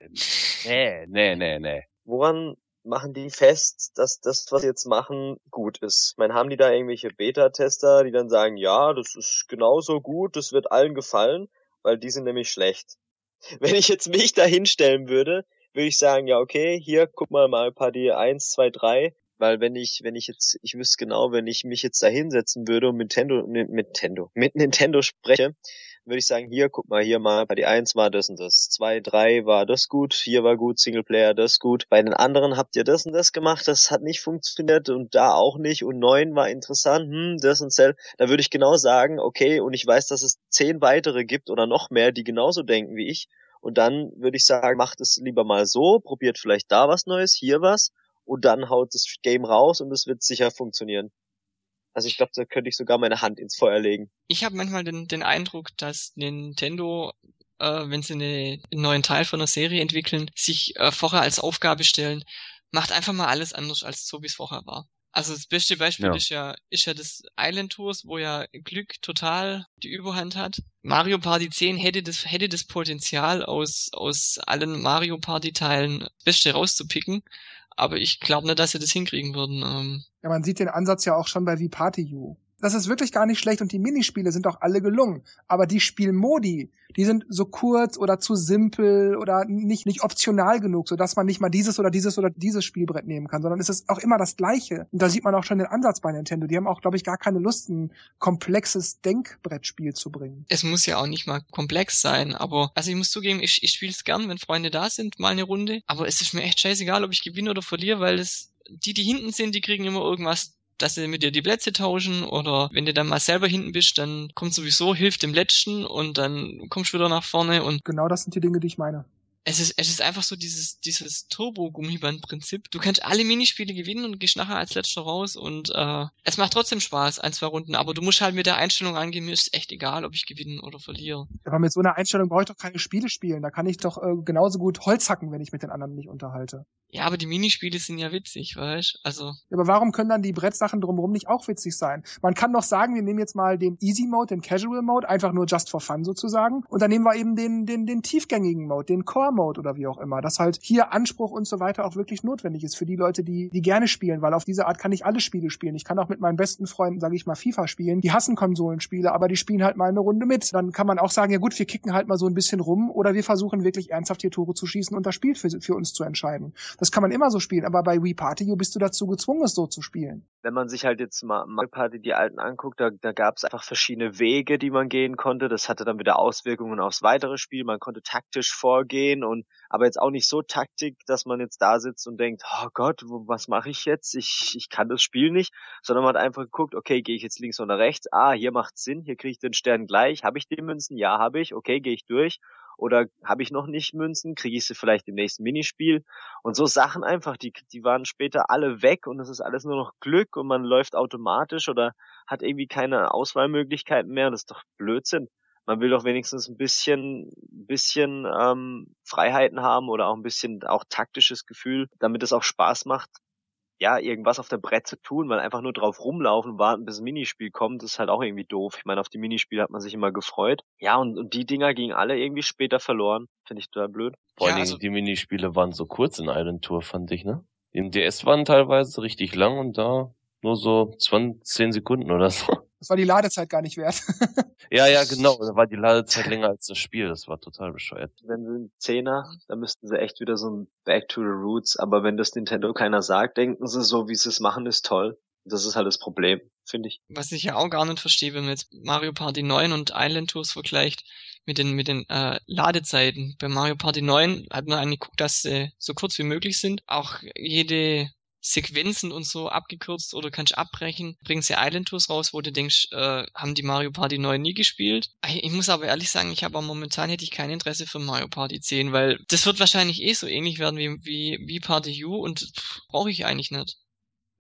nee, nee, nee, nee. Woran machen die fest, dass das, was sie jetzt machen, gut ist? Ich meine, haben die da irgendwelche Beta-Tester, die dann sagen, ja, das ist genauso gut, das wird allen gefallen, weil die sind nämlich schlecht. Wenn ich jetzt mich da hinstellen würde, würde ich sagen, ja, okay, hier, guck mal mal Party 1, 2, 3, weil wenn ich, wenn ich jetzt, ich wüsste genau, wenn ich mich jetzt da hinsetzen würde und Nintendo, mit Nintendo, mit Nintendo spreche, würde ich sagen, hier, guck mal, hier mal, bei die 1 war das und das, 2, 3 war das gut, hier war gut, Singleplayer, das gut. Bei den anderen habt ihr das und das gemacht, das hat nicht funktioniert und da auch nicht und 9 war interessant, hm, das und Cell. Da würde ich genau sagen, okay, und ich weiß, dass es 10 weitere gibt oder noch mehr, die genauso denken wie ich. Und dann würde ich sagen, macht es lieber mal so, probiert vielleicht da was Neues, hier was und dann haut das Game raus und es wird sicher funktionieren. Also ich glaube, da könnte ich sogar meine Hand ins Feuer legen. Ich habe manchmal den, den Eindruck, dass Nintendo äh, wenn sie eine, einen neuen Teil von einer Serie entwickeln, sich äh, vorher als Aufgabe stellen, macht einfach mal alles anders als so, wie es vorher war. Also das beste Beispiel Ja. ist ja ist ja das Island Tours, wo ja Glück total die Überhand hat. Mario Party 10 hätte das hätte das Potenzial aus aus allen Mario Party Teilen das Beste rauszupicken, aber ich glaube nicht, dass sie das hinkriegen würden. Ähm, Ja, man sieht den Ansatz ja auch schon bei Wii Party U. Das ist wirklich gar nicht schlecht und die Minispiele sind auch alle gelungen. Aber die Spielmodi, die sind so kurz oder zu simpel oder nicht, nicht optional genug, sodass man nicht mal dieses oder dieses oder dieses Spielbrett nehmen kann, sondern es ist auch immer das Gleiche. Und da sieht man auch schon den Ansatz bei Nintendo. Die haben auch, glaube ich, gar keine Lust, ein komplexes Denkbrettspiel zu bringen. es muss ja auch nicht mal komplex sein, aber also ich muss zugeben, ich, ich spiele es gern, wenn Freunde da sind, mal eine Runde. Aber es ist mir echt scheißegal, ob ich gewinne oder verliere, weil es die, die hinten sind, die kriegen immer irgendwas, dass sie mit dir die Plätze tauschen oder wenn du dann mal selber hinten bist, dann kommt sowieso, hilft dem Letzten und dann kommst du wieder nach vorne und Genau das sind die Dinge, die ich meine. Es ist, es ist einfach so dieses, dieses Turbo-Gummiband-Prinzip. Du kannst alle Minispiele gewinnen und gehst nachher als letzter raus und äh, es macht trotzdem Spaß, ein, zwei Runden, aber du musst halt mit der Einstellung angehen, mir ist echt egal, ob ich gewinne oder verliere. Aber mit so einer Einstellung brauche ich doch keine Spiele spielen. Da kann ich doch äh, genauso gut Holz hacken, wenn ich mit den anderen nicht unterhalte. Ja, aber die Minispiele sind ja witzig, weißt Also, Aber warum können dann die Brettsachen drumherum nicht auch witzig sein? Man kann doch sagen, wir nehmen jetzt mal den Easy Mode, den Casual Mode, einfach nur just for fun sozusagen. Und dann nehmen wir eben den, den, den tiefgängigen Mode, den Core Mode oder wie auch immer. Dass halt hier Anspruch und so weiter auch wirklich notwendig ist für die Leute, die, die gerne spielen, weil auf diese Art kann ich alle Spiele spielen. Ich kann auch mit meinen besten Freunden, sage ich mal, FIFA spielen. Die hassen Konsolenspiele, aber die spielen halt mal eine Runde mit. Dann kann man auch sagen, ja gut, wir kicken halt mal so ein bisschen rum oder wir versuchen wirklich ernsthaft hier Tore zu schießen und das Spiel für, für uns zu entscheiden. Das kann man immer so spielen, aber bei Wii Party U bist du dazu gezwungen, es so zu spielen. wenn man sich halt jetzt mal Mario Party die alten anguckt, da, da gab es einfach verschiedene Wege, die man gehen konnte. Das hatte dann wieder Auswirkungen aufs weitere Spiel. Man konnte taktisch vorgehen und aber jetzt auch nicht so Taktik, dass man jetzt da sitzt und denkt, oh Gott, was mache ich jetzt? Ich, ich kann das Spiel nicht, sondern man hat einfach geguckt, okay, gehe ich jetzt links oder rechts? Ah, hier macht Sinn, hier kriege ich den Stern gleich. Habe ich die Münzen? Ja, habe ich. Okay, gehe ich durch. Oder habe ich noch nicht Münzen? Kriege ich sie vielleicht im nächsten Minispiel? Und so Sachen einfach, die, die waren später alle weg und es ist alles nur noch Glück und man läuft automatisch oder hat irgendwie keine Auswahlmöglichkeiten mehr. Das ist doch Blödsinn. Man will doch wenigstens ein bisschen, bisschen ähm, Freiheiten haben oder auch ein bisschen auch taktisches Gefühl, damit es auch Spaß macht, ja, irgendwas auf dem Brett zu tun, weil einfach nur drauf rumlaufen, warten, bis ein Minispiel kommt, ist halt auch irgendwie doof. Ich meine, auf die Minispiele hat man sich immer gefreut. Ja, und, und die Dinger gingen alle irgendwie später verloren. Finde ich total blöd. Vor Ja, allen Dingen, also- die Minispiele waren so kurz in Island Tour, fand ich, ne? Im DS waren teilweise richtig lang und da nur so 20, 10 Sekunden oder so. Das war die Ladezeit gar nicht wert. Ja, ja, genau. Da war die Ladezeit länger als das Spiel. Das war total bescheuert. wenn sie einen Zehner, dann müssten sie echt wieder so ein Back to the Roots. Aber wenn das Nintendo keiner sagt, denken sie so, wie sie es machen, ist toll. Das ist halt das Problem, finde ich. was ich ja auch gar nicht verstehe, wenn man jetzt Mario Party 9 und Island Tours vergleicht mit den, mit den äh, Ladezeiten. Bei Mario Party 9 hat man eigentlich geguckt, dass sie so kurz wie möglich sind. Auch jede Sequenzen und so abgekürzt oder kannst abbrechen. Bringen sie Island Tours raus, wo du denkst, äh, haben die Mario Party 9 nie gespielt. Ich muss aber ehrlich sagen, ich habe momentan hätte ich kein Interesse für Mario Party 10, weil das wird wahrscheinlich eh so ähnlich werden wie, wie, wie Party U und brauche ich eigentlich nicht.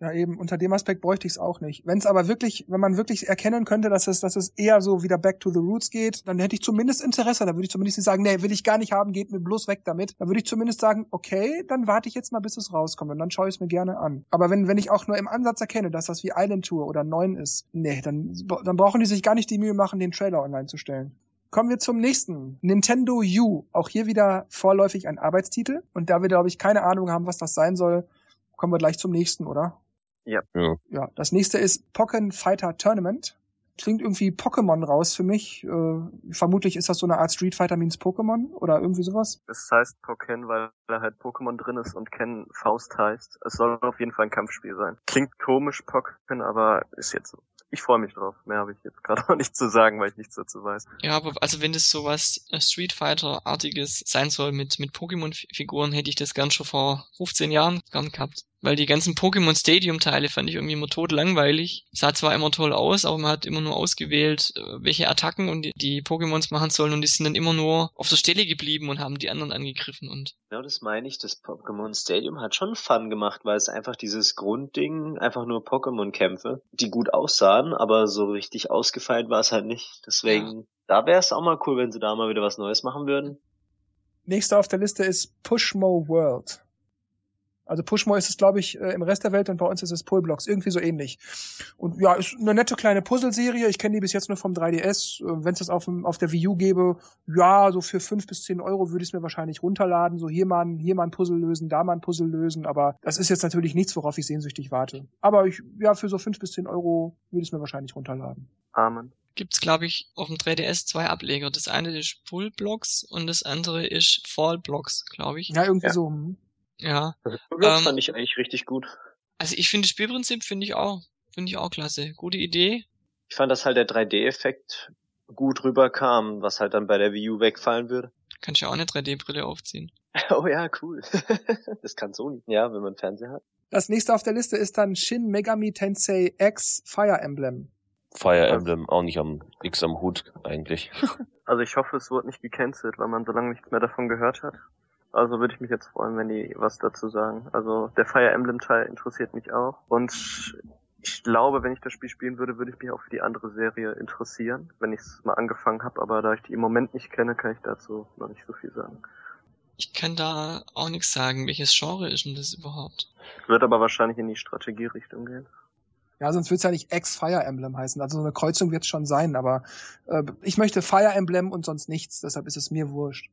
Ja, eben, unter dem Aspekt bräuchte ich es auch nicht. Wenn es aber wirklich, wenn man wirklich erkennen könnte, dass es, dass es eher so wieder back to the roots geht, dann hätte ich zumindest Interesse. Da würde ich zumindest nicht sagen, nee, will ich gar nicht haben, geht mir bloß weg damit. Dann würde ich zumindest sagen, okay, dann warte ich jetzt mal, bis es rauskommt und dann schaue ich es mir gerne an. Aber wenn, wenn ich auch nur im Ansatz erkenne, dass das wie Island Tour oder 9 ist, nee, dann, dann brauchen die sich gar nicht die Mühe machen, den Trailer online zu stellen. Kommen wir zum nächsten. Nintendo U. Auch hier wieder vorläufig ein Arbeitstitel. Und da wir, glaube ich, keine Ahnung haben, was das sein soll, kommen wir gleich zum nächsten, oder? Ja. Ja. Ja, das nächste ist Pokken Fighter Tournament. Klingt irgendwie Pokémon raus für mich. Äh, vermutlich ist das so eine Art Street Fighter means Pokémon oder irgendwie sowas. Es heißt Pokken, weil da halt Pokémon drin ist und Ken Faust heißt. Es soll auf jeden Fall ein Kampfspiel sein. Klingt komisch, Pokken, aber ist jetzt so. Ich freue mich drauf. Mehr habe ich jetzt gerade auch nicht zu sagen, weil ich nichts dazu weiß. Ja, aber also wenn das sowas äh, Street Fighter-artiges sein soll mit, mit Pokémon-Figuren, hätte ich das gern schon vor 15 Jahren gern gehabt. Weil die ganzen Pokémon Stadium Teile fand ich irgendwie immer tot langweilig. Sah zwar immer toll aus, aber man hat immer nur ausgewählt, äh, welche Attacken und die, die Pokémons machen sollen und die sind dann immer nur auf der Stelle geblieben und haben die anderen angegriffen und. Genau, das meine ich. Das Pokémon Stadium hat schon Fun gemacht, weil es einfach dieses Grundding, einfach nur Pokémon-Kämpfe, die gut aussahen, aber so richtig ausgefeilt war es halt nicht. Deswegen, ja. da wäre es auch mal cool, wenn sie da mal wieder was Neues machen würden. Nächster auf der Liste ist Pushmo World. Also Pushmo ist es, glaube ich, äh, im Rest der Welt und bei uns ist es Pullblocks, irgendwie so ähnlich. Und ja, ist eine nette kleine Puzzleserie. Ich kenne die bis jetzt nur vom 3DS. Wenn es das auf, auf der Wii U gäbe, ja, so für fünf bis zehn Euro würde ich es mir wahrscheinlich runterladen. So hier mal, hier mal ein Puzzle lösen, da mal ein Puzzle lösen. Aber das ist jetzt natürlich nichts, worauf ich sehnsüchtig warte. Aber ich, ja, für so fünf bis zehn Euro würde ich es mir wahrscheinlich runterladen. Amen gibt's glaube ich auf dem 3DS zwei Ableger. Das eine ist Pullblocks und das andere ist Fallblocks, glaube ich. Ja, irgendwie ja. so. Hm. Ja. Also, das ähm, fand ich eigentlich richtig gut. Also ich finde das Spielprinzip finde ich auch, finde ich auch klasse. Gute Idee. Ich fand, dass halt der 3D-Effekt gut rüberkam, was halt dann bei der Wii U wegfallen würde. Kannst ja auch eine 3D-Brille aufziehen. oh ja, cool. das kann Sony, ja, wenn man Fernseher hat. Das nächste auf der Liste ist dann Shin Megami Tensei X Fire Emblem. Fire Emblem auch nicht am X am Hut eigentlich. Also ich hoffe, es wird nicht gecancelt, weil man so lange nichts mehr davon gehört hat. Also würde ich mich jetzt freuen, wenn die was dazu sagen. Also der Fire Emblem Teil interessiert mich auch. Und ich glaube, wenn ich das Spiel spielen würde, würde ich mich auch für die andere Serie interessieren, wenn ich es mal angefangen habe. Aber da ich die im Moment nicht kenne, kann ich dazu noch nicht so viel sagen. Ich kann da auch nichts sagen. Welches Genre ist denn das überhaupt? Wird aber wahrscheinlich in die Strategierichtung gehen. Ja, sonst wird's ja nicht Ex-Fire Emblem heißen. Also so eine Kreuzung wird's schon sein, aber äh, ich möchte Fire Emblem und sonst nichts, deshalb ist es mir wurscht.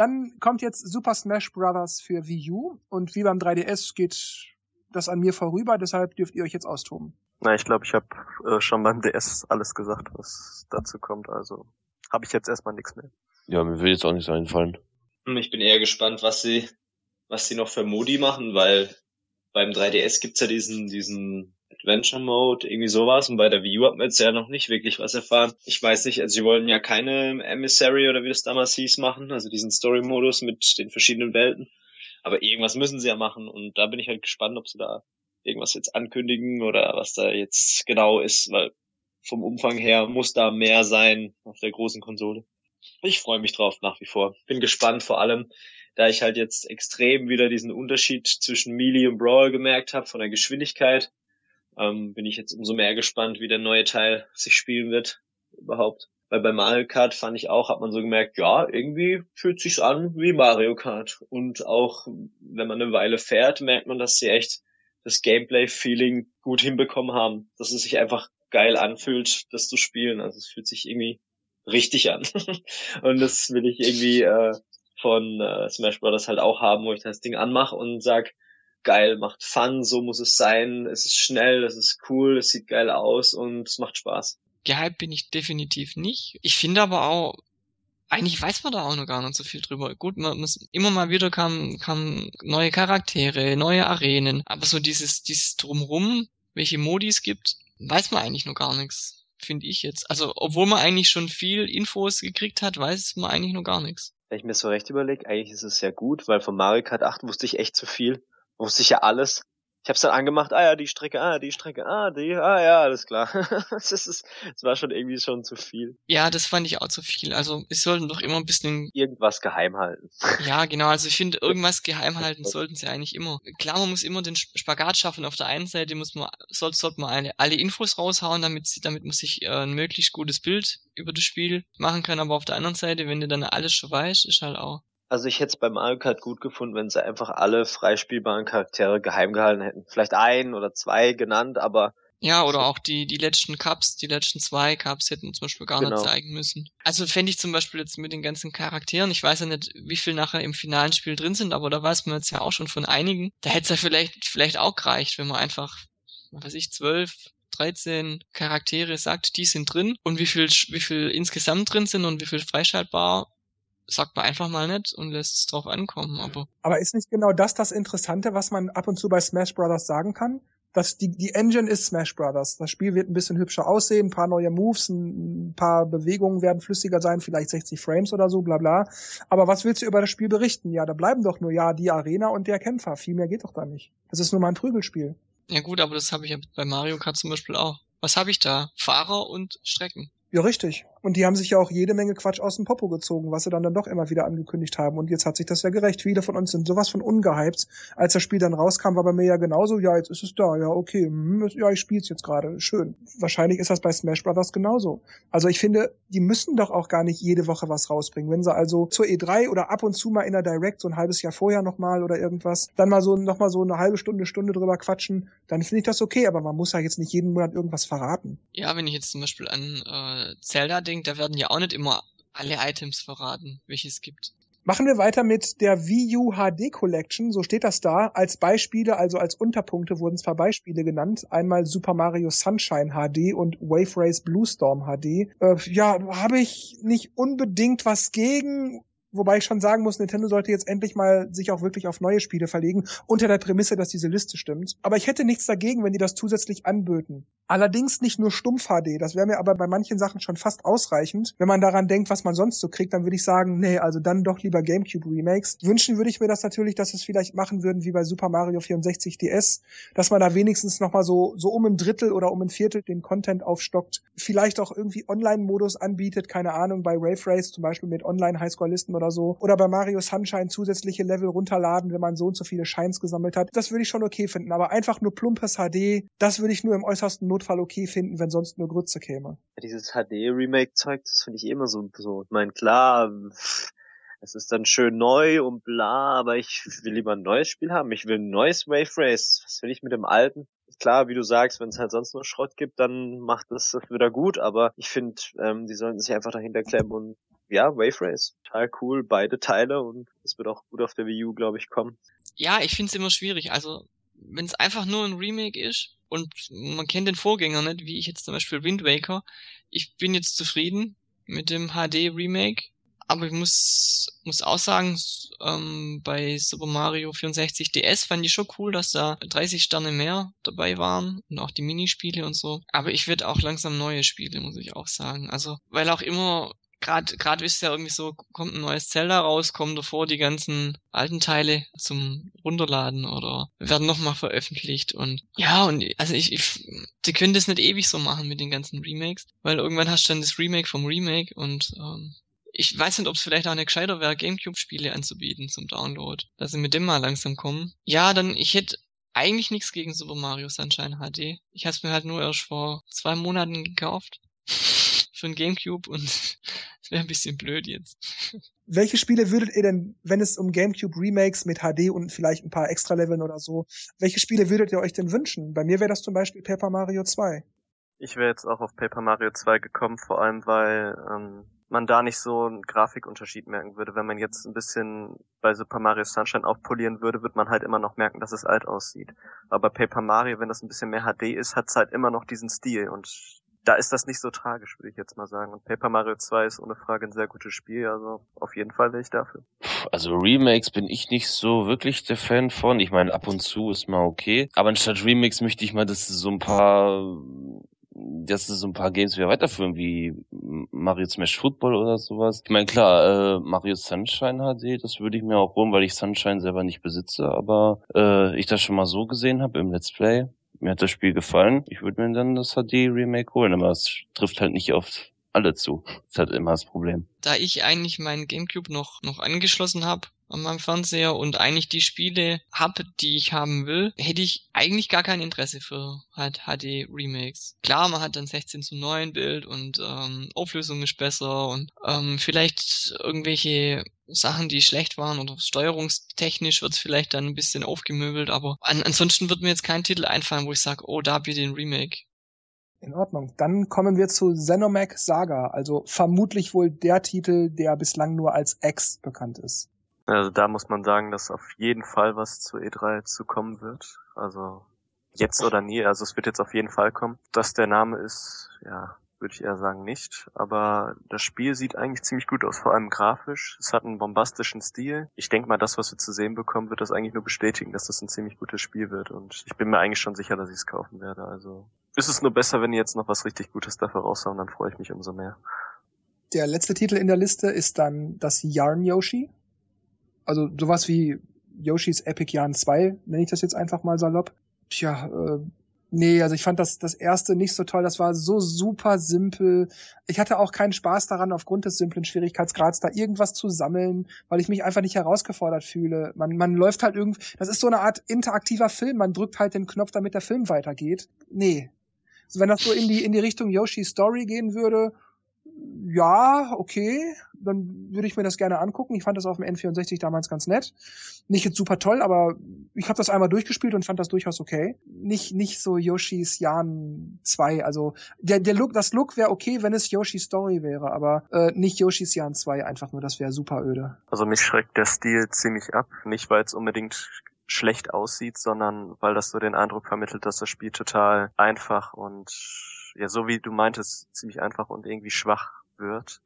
Dann kommt jetzt Super Smash Bros. für Wii U und wie beim 3DS geht das an mir vorüber, deshalb dürft ihr euch jetzt austoben. Na, ich glaube, ich habe äh, schon beim DS alles gesagt, was dazu kommt, also habe ich jetzt erstmal nichts mehr. Ja, mir will jetzt auch nichts einfallen. Ich bin eher gespannt, was sie, was sie noch für Modi machen, weil beim 3DS gibt's ja diesen, diesen Adventure Mode, irgendwie sowas. Und bei der Wii U hat man jetzt ja noch nicht wirklich was erfahren. Ich weiß nicht, also sie wollen ja keine Emissary oder wie das damals hieß machen, also diesen Story-Modus mit den verschiedenen Welten. Aber irgendwas müssen sie ja machen und da bin ich halt gespannt, ob sie da irgendwas jetzt ankündigen oder was da jetzt genau ist, weil vom Umfang her muss da mehr sein auf der großen Konsole. Ich freue mich drauf nach wie vor. Bin gespannt vor allem, da ich halt jetzt extrem wieder diesen Unterschied zwischen Melee und Brawl gemerkt habe von der Geschwindigkeit ähm, bin ich jetzt umso mehr gespannt, wie der neue Teil sich spielen wird überhaupt. Weil bei Mario Kart fand ich auch, hat man so gemerkt, ja, irgendwie fühlt sich's an wie Mario Kart. Und auch wenn man eine Weile fährt, merkt man, dass sie echt das Gameplay-Feeling gut hinbekommen haben. Dass es sich einfach geil anfühlt, das zu spielen. Also es fühlt sich irgendwie richtig an. und das will ich irgendwie äh, von äh, Smash Bros. halt auch haben, wo ich das Ding anmache und sag, geil, macht Fun, so muss es sein, es ist schnell, es ist cool, es sieht geil aus und es macht Spaß. Gehypt bin ich definitiv nicht. Ich finde aber auch, eigentlich weiß man da auch noch gar nicht so viel drüber. Gut, man muss, immer mal wieder kam, kam neue Charaktere, neue Arenen, aber so dieses, dieses Drumrum, welche Modis gibt, weiß man eigentlich noch gar nichts, finde ich jetzt. Also, obwohl man eigentlich schon viel Infos gekriegt hat, weiß man eigentlich noch gar nichts. Wenn ich mir so recht überlege, eigentlich ist es ja gut, weil von Mario Kart 8 wusste ich echt zu viel wusste ich ja alles. Ich habe es dann angemacht, ah ja, die Strecke, ah, die Strecke, ah, die, ah ja, alles klar. das, ist, das war schon irgendwie schon zu viel. Ja, das fand ich auch zu viel. Also es sollten doch immer ein bisschen... Irgendwas geheim halten. ja, genau, also ich finde, irgendwas geheim halten sollten sie eigentlich immer. Klar, man muss immer den Spagat schaffen. Auf der einen Seite muss man, sollte, sollte man alle, alle Infos raushauen, damit, damit man sich äh, ein möglichst gutes Bild über das Spiel machen kann. Aber auf der anderen Seite, wenn du dann alles schon weißt, ist halt auch also ich hätte es beim Mario Kart gut gefunden, wenn sie einfach alle freispielbaren Charaktere geheim gehalten hätten. Vielleicht ein oder zwei genannt, aber ja, oder auch die, die letzten Cups, die letzten zwei Cups hätten zum Beispiel gar genau. nicht zeigen müssen. Also fände ich zum Beispiel jetzt mit den ganzen Charakteren, ich weiß ja nicht, wie viel nachher im finalen Spiel drin sind, aber da weiß man jetzt ja auch schon von einigen. Da hätte es ja vielleicht, vielleicht auch gereicht, wenn man einfach, was weiß ich, zwölf, 13 Charaktere sagt, die sind drin und wie viel, wie viel insgesamt drin sind und wie viel freischaltbar sagt man einfach mal nicht und lässt es drauf ankommen. Aber, aber ist nicht genau das das Interessante, was man ab und zu bei Smash Brothers sagen kann? Das, die, die Engine ist Smash Brothers. Das Spiel wird ein bisschen hübscher aussehen, ein paar neue Moves, ein paar Bewegungen werden flüssiger sein, vielleicht 60 Frames oder so, bla bla. Aber was willst du über das Spiel berichten? Ja, da bleiben doch nur ja die Arena und der Kämpfer. Viel mehr geht doch da nicht. Das ist nur mal ein Prügelspiel. Ja gut, aber das habe ich ja bei Mario Kart zum Beispiel auch. Was habe ich da? Fahrer und Strecken. Ja, richtig. Und die haben sich ja auch jede Menge Quatsch aus dem Popo gezogen, was sie dann, dann doch immer wieder angekündigt haben. Und jetzt hat sich das ja gerecht. Viele von uns sind sowas von ungehypt. Als das Spiel dann rauskam, war bei mir ja genauso, ja, jetzt ist es da, ja, okay, hm, ja, ich spiel's jetzt gerade, schön. Wahrscheinlich ist das bei Smash Brothers genauso. Also ich finde, die müssen doch auch gar nicht jede Woche was rausbringen. Wenn sie also zur E3 oder ab und zu mal in der Direct so ein halbes Jahr vorher nochmal oder irgendwas, dann mal so nochmal so eine halbe Stunde, Stunde drüber quatschen, dann finde ich das okay, aber man muss ja jetzt nicht jeden Monat irgendwas verraten. Ja, wenn ich jetzt zum Beispiel an äh, Zelda denke, da werden ja auch nicht immer alle Items verraten, welche es gibt. Machen wir weiter mit der Wii U HD Collection, so steht das da. Als Beispiele, also als Unterpunkte wurden zwei Beispiele genannt. Einmal Super Mario Sunshine HD und Wave Race Blue Storm HD. Äh, ja, habe ich nicht unbedingt was gegen. Wobei ich schon sagen muss, Nintendo sollte jetzt endlich mal sich auch wirklich auf neue Spiele verlegen, unter der Prämisse, dass diese Liste stimmt. Aber ich hätte nichts dagegen, wenn die das zusätzlich anböten. Allerdings nicht nur stumpf HD, das wäre mir aber bei manchen Sachen schon fast ausreichend. Wenn man daran denkt, was man sonst so kriegt, dann würde ich sagen, nee, also dann doch lieber GameCube Remakes. Wünschen würde ich mir das natürlich, dass es vielleicht machen würden wie bei Super Mario 64 DS, dass man da wenigstens nochmal so, so um ein Drittel oder um ein Viertel den Content aufstockt. Vielleicht auch irgendwie Online-Modus anbietet, keine Ahnung, bei Wave Race zum Beispiel mit Online-Highscore-Listen oder so. Oder bei Mario Sunshine zusätzliche Level runterladen, wenn man so und so viele Shines gesammelt hat. Das würde ich schon okay finden. Aber einfach nur plumpes HD, das würde ich nur im äußersten Notfall okay finden, wenn sonst nur Grütze käme. Dieses HD-Remake-Zeug, das finde ich immer so, so. Ich meine, klar, es ist dann schön neu und bla, aber ich will lieber ein neues Spiel haben. Ich will ein neues Wave Race. Was will ich mit dem alten? Klar, wie du sagst, wenn es halt sonst nur Schrott gibt, dann macht das wieder gut, aber ich finde, ähm, die sollten sich einfach dahinter klemmen und ja, Wave Race. Total cool, beide Teile und es wird auch gut auf der Wii U, glaube ich, kommen. Ja, ich finde es immer schwierig. Also, wenn es einfach nur ein Remake ist und man kennt den Vorgänger nicht, wie ich jetzt zum Beispiel Wind Waker, ich bin jetzt zufrieden mit dem HD Remake, aber ich muss, muss auch sagen, ähm, bei Super Mario 64 DS fand ich schon cool, dass da 30 Sterne mehr dabei waren und auch die Minispiele und so. Aber ich werde auch langsam neue Spiele, muss ich auch sagen. Also, weil auch immer gerade gerade ist ja irgendwie so, kommt ein neues Zelda raus, kommen davor die ganzen alten Teile zum Runterladen oder werden nochmal veröffentlicht und ja, und also ich, ich die können das nicht ewig so machen mit den ganzen Remakes, weil irgendwann hast du dann das Remake vom Remake und ähm, ich weiß nicht, ob es vielleicht auch eine gescheiter wäre, Gamecube-Spiele anzubieten zum Download, dass sie mit dem mal langsam kommen. Ja, dann, ich hätte eigentlich nichts gegen Super Mario Sunshine HD. Ich habe es mir halt nur erst vor zwei Monaten gekauft für ein Gamecube und wäre ein bisschen blöd jetzt. Welche Spiele würdet ihr denn, wenn es um Gamecube Remakes mit HD und vielleicht ein paar Extra-Leveln oder so, welche Spiele würdet ihr euch denn wünschen? Bei mir wäre das zum Beispiel Paper Mario 2. Ich wäre jetzt auch auf Paper Mario 2 gekommen, vor allem weil ähm, man da nicht so einen Grafikunterschied merken würde. Wenn man jetzt ein bisschen bei Super Mario Sunshine aufpolieren würde, wird man halt immer noch merken, dass es alt aussieht. Aber bei Paper Mario, wenn das ein bisschen mehr HD ist, hat es halt immer noch diesen Stil und da ist das nicht so tragisch, würde ich jetzt mal sagen. Und Paper Mario 2 ist ohne Frage ein sehr gutes Spiel, also auf jeden Fall wäre ich dafür. Also Remakes bin ich nicht so wirklich der Fan von. Ich meine, ab und zu ist mal okay. Aber anstatt Remakes möchte ich mal, dass so ein paar dass es so ein paar Games wieder weiterführen, wie Mario Smash Football oder sowas. Ich meine, klar, äh, Mario Sunshine HD, das würde ich mir auch holen, weil ich Sunshine selber nicht besitze, aber äh, ich das schon mal so gesehen habe im Let's Play mir hat das Spiel gefallen. Ich würde mir dann das HD-Remake holen, aber es trifft halt nicht auf alle zu. Das ist halt immer das Problem. Da ich eigentlich meinen Gamecube noch, noch angeschlossen habe, an meinem Fernseher und eigentlich die Spiele hab, die ich haben will, hätte ich eigentlich gar kein Interesse für halt HD Remakes. Klar, man hat dann 16 zu 9 Bild und ähm, Auflösung ist besser und ähm, vielleicht irgendwelche Sachen, die schlecht waren oder steuerungstechnisch wird es vielleicht dann ein bisschen aufgemöbelt, aber an, ansonsten wird mir jetzt kein Titel einfallen, wo ich sage, oh, da habt ihr den Remake. In Ordnung. Dann kommen wir zu Xenomech Saga, also vermutlich wohl der Titel, der bislang nur als X bekannt ist. Also da muss man sagen, dass auf jeden Fall was zu E3 zu kommen wird. Also jetzt oder nie, also es wird jetzt auf jeden Fall kommen. Dass der Name ist, ja, würde ich eher sagen nicht. Aber das Spiel sieht eigentlich ziemlich gut aus, vor allem grafisch. Es hat einen bombastischen Stil. Ich denke mal, das, was wir zu sehen bekommen, wird das eigentlich nur bestätigen, dass das ein ziemlich gutes Spiel wird. Und ich bin mir eigentlich schon sicher, dass ich es kaufen werde. Also ist es nur besser, wenn ihr jetzt noch was richtig Gutes dafür raushauen, dann freue ich mich umso mehr. Der letzte Titel in der Liste ist dann das Yarn Yoshi. Also sowas wie Yoshis Epic Yarn 2, nenne ich das jetzt einfach mal salopp. Tja, äh, Nee, also ich fand das, das erste nicht so toll. Das war so super simpel. Ich hatte auch keinen Spaß daran, aufgrund des simplen Schwierigkeitsgrads da irgendwas zu sammeln, weil ich mich einfach nicht herausgefordert fühle. Man, man läuft halt irgendwie, das ist so eine Art interaktiver Film. Man drückt halt den Knopf, damit der Film weitergeht. Nee. Also wenn das so in die, in die Richtung Yoshi Story gehen würde, ja, okay, dann würde ich mir das gerne angucken. Ich fand das auf dem N64 damals ganz nett. Nicht jetzt super toll, aber ich habe das einmal durchgespielt und fand das durchaus okay. Nicht nicht so Yoshis Jan 2, also der der Look, das Look wäre okay, wenn es Yoshi Story wäre, aber äh, nicht Yoshis Jan 2 einfach nur, das wäre super öde. Also mich schreckt der Stil ziemlich ab, nicht weil es unbedingt schlecht aussieht, sondern weil das so den Eindruck vermittelt, dass das Spiel total einfach und ja, so wie du meintest, ziemlich einfach und irgendwie schwach wird.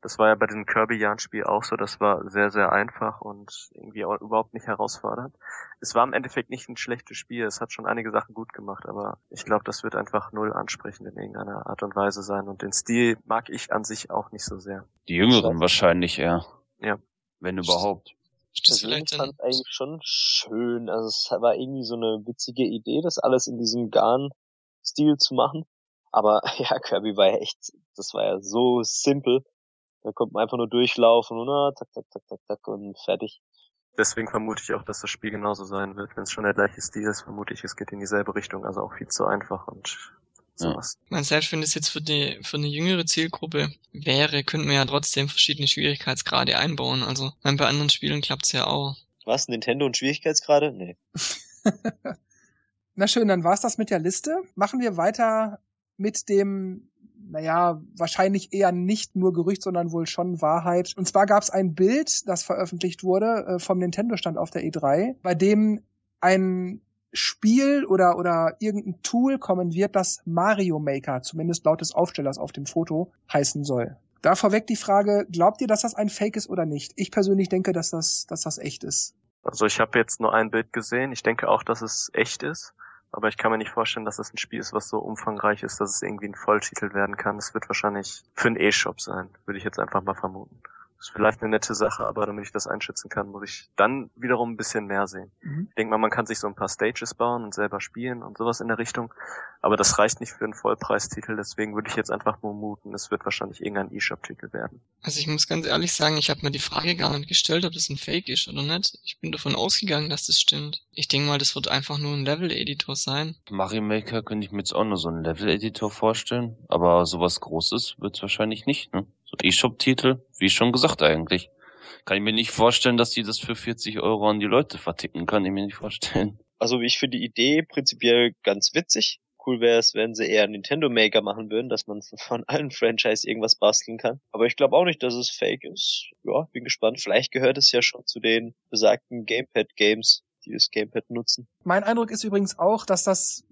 Das war ja bei dem Kirby-Jahren-Spiel auch so, das war sehr, sehr einfach und irgendwie auch überhaupt nicht herausfordernd. Es war im Endeffekt nicht ein schlechtes Spiel, es hat schon einige Sachen gut gemacht, aber ich glaube, das wird einfach null ansprechend in irgendeiner Art und Weise sein und den Stil mag ich an sich auch nicht so sehr. Die Jüngeren wahrscheinlich eher. Ja. Wenn überhaupt. Das vielleicht fand eigentlich schon schön. Also es war irgendwie so eine witzige Idee, das alles in diesem Garn-Stil zu machen. Aber ja, Kirby war ja echt, das war ja so simpel. Da konnte man einfach nur durchlaufen und ah, tak, tak, tak, tak, tak und fertig. Deswegen vermute ich auch, dass das Spiel genauso sein wird. Wenn es schon der gleiche Stil ist, vermute ich, es geht in dieselbe Richtung, also auch viel zu einfach und sowas. Ja. Man selbst wenn es jetzt für die für eine jüngere Zielgruppe wäre, könnte man ja trotzdem verschiedene Schwierigkeitsgrade einbauen. Also bei anderen Spielen klappt's ja auch. Was? Nintendo und Schwierigkeitsgrade? Nee. Na schön, dann war's das mit der Liste. Machen wir weiter mit dem, naja, wahrscheinlich eher nicht nur Gerücht, sondern wohl schon Wahrheit. Und zwar gab es ein Bild, das veröffentlicht wurde äh, vom Nintendo-Stand auf der E3, bei dem ein Spiel oder, oder irgendein Tool kommen wird, das Mario Maker, zumindest laut des Aufstellers auf dem Foto, heißen soll. Da vorweg die Frage, glaubt ihr, dass das ein Fake ist oder nicht? Ich persönlich denke, dass das, dass das echt ist. Also ich habe jetzt nur ein Bild gesehen. Ich denke auch, dass es echt ist. Aber ich kann mir nicht vorstellen, dass das ein Spiel ist, was so umfangreich ist, dass es irgendwie ein Volltitel werden kann. Es wird wahrscheinlich für einen E-Shop sein, würde ich jetzt einfach mal vermuten ist vielleicht eine nette Sache, aber damit ich das einschätzen kann, muss ich dann wiederum ein bisschen mehr sehen. Mhm. Ich denke mal, man kann sich so ein paar Stages bauen und selber spielen und sowas in der Richtung, aber das reicht nicht für einen Vollpreistitel, deswegen würde ich jetzt einfach nur muten, es wird wahrscheinlich irgendein E-Shop-Titel werden. Also ich muss ganz ehrlich sagen, ich habe mir die Frage gar nicht gestellt, ob das ein Fake ist oder nicht. Ich bin davon ausgegangen, dass das stimmt. Ich denke mal, das wird einfach nur ein Level-Editor sein. Mario Maker könnte ich mir jetzt auch nur so einen Level-Editor vorstellen, aber sowas Großes wird es wahrscheinlich nicht, ne? So E-Shop-Titel, wie schon gesagt eigentlich. Kann ich mir nicht vorstellen, dass die das für 40 Euro an die Leute verticken. Kann ich mir nicht vorstellen. Also ich finde die Idee prinzipiell ganz witzig. Cool wäre es, wenn sie eher Nintendo Maker machen würden, dass man von allen Franchise irgendwas basteln kann. Aber ich glaube auch nicht, dass es fake ist. Ja, bin gespannt. Vielleicht gehört es ja schon zu den besagten Gamepad Games, die das Gamepad nutzen. Mein Eindruck ist übrigens auch, dass das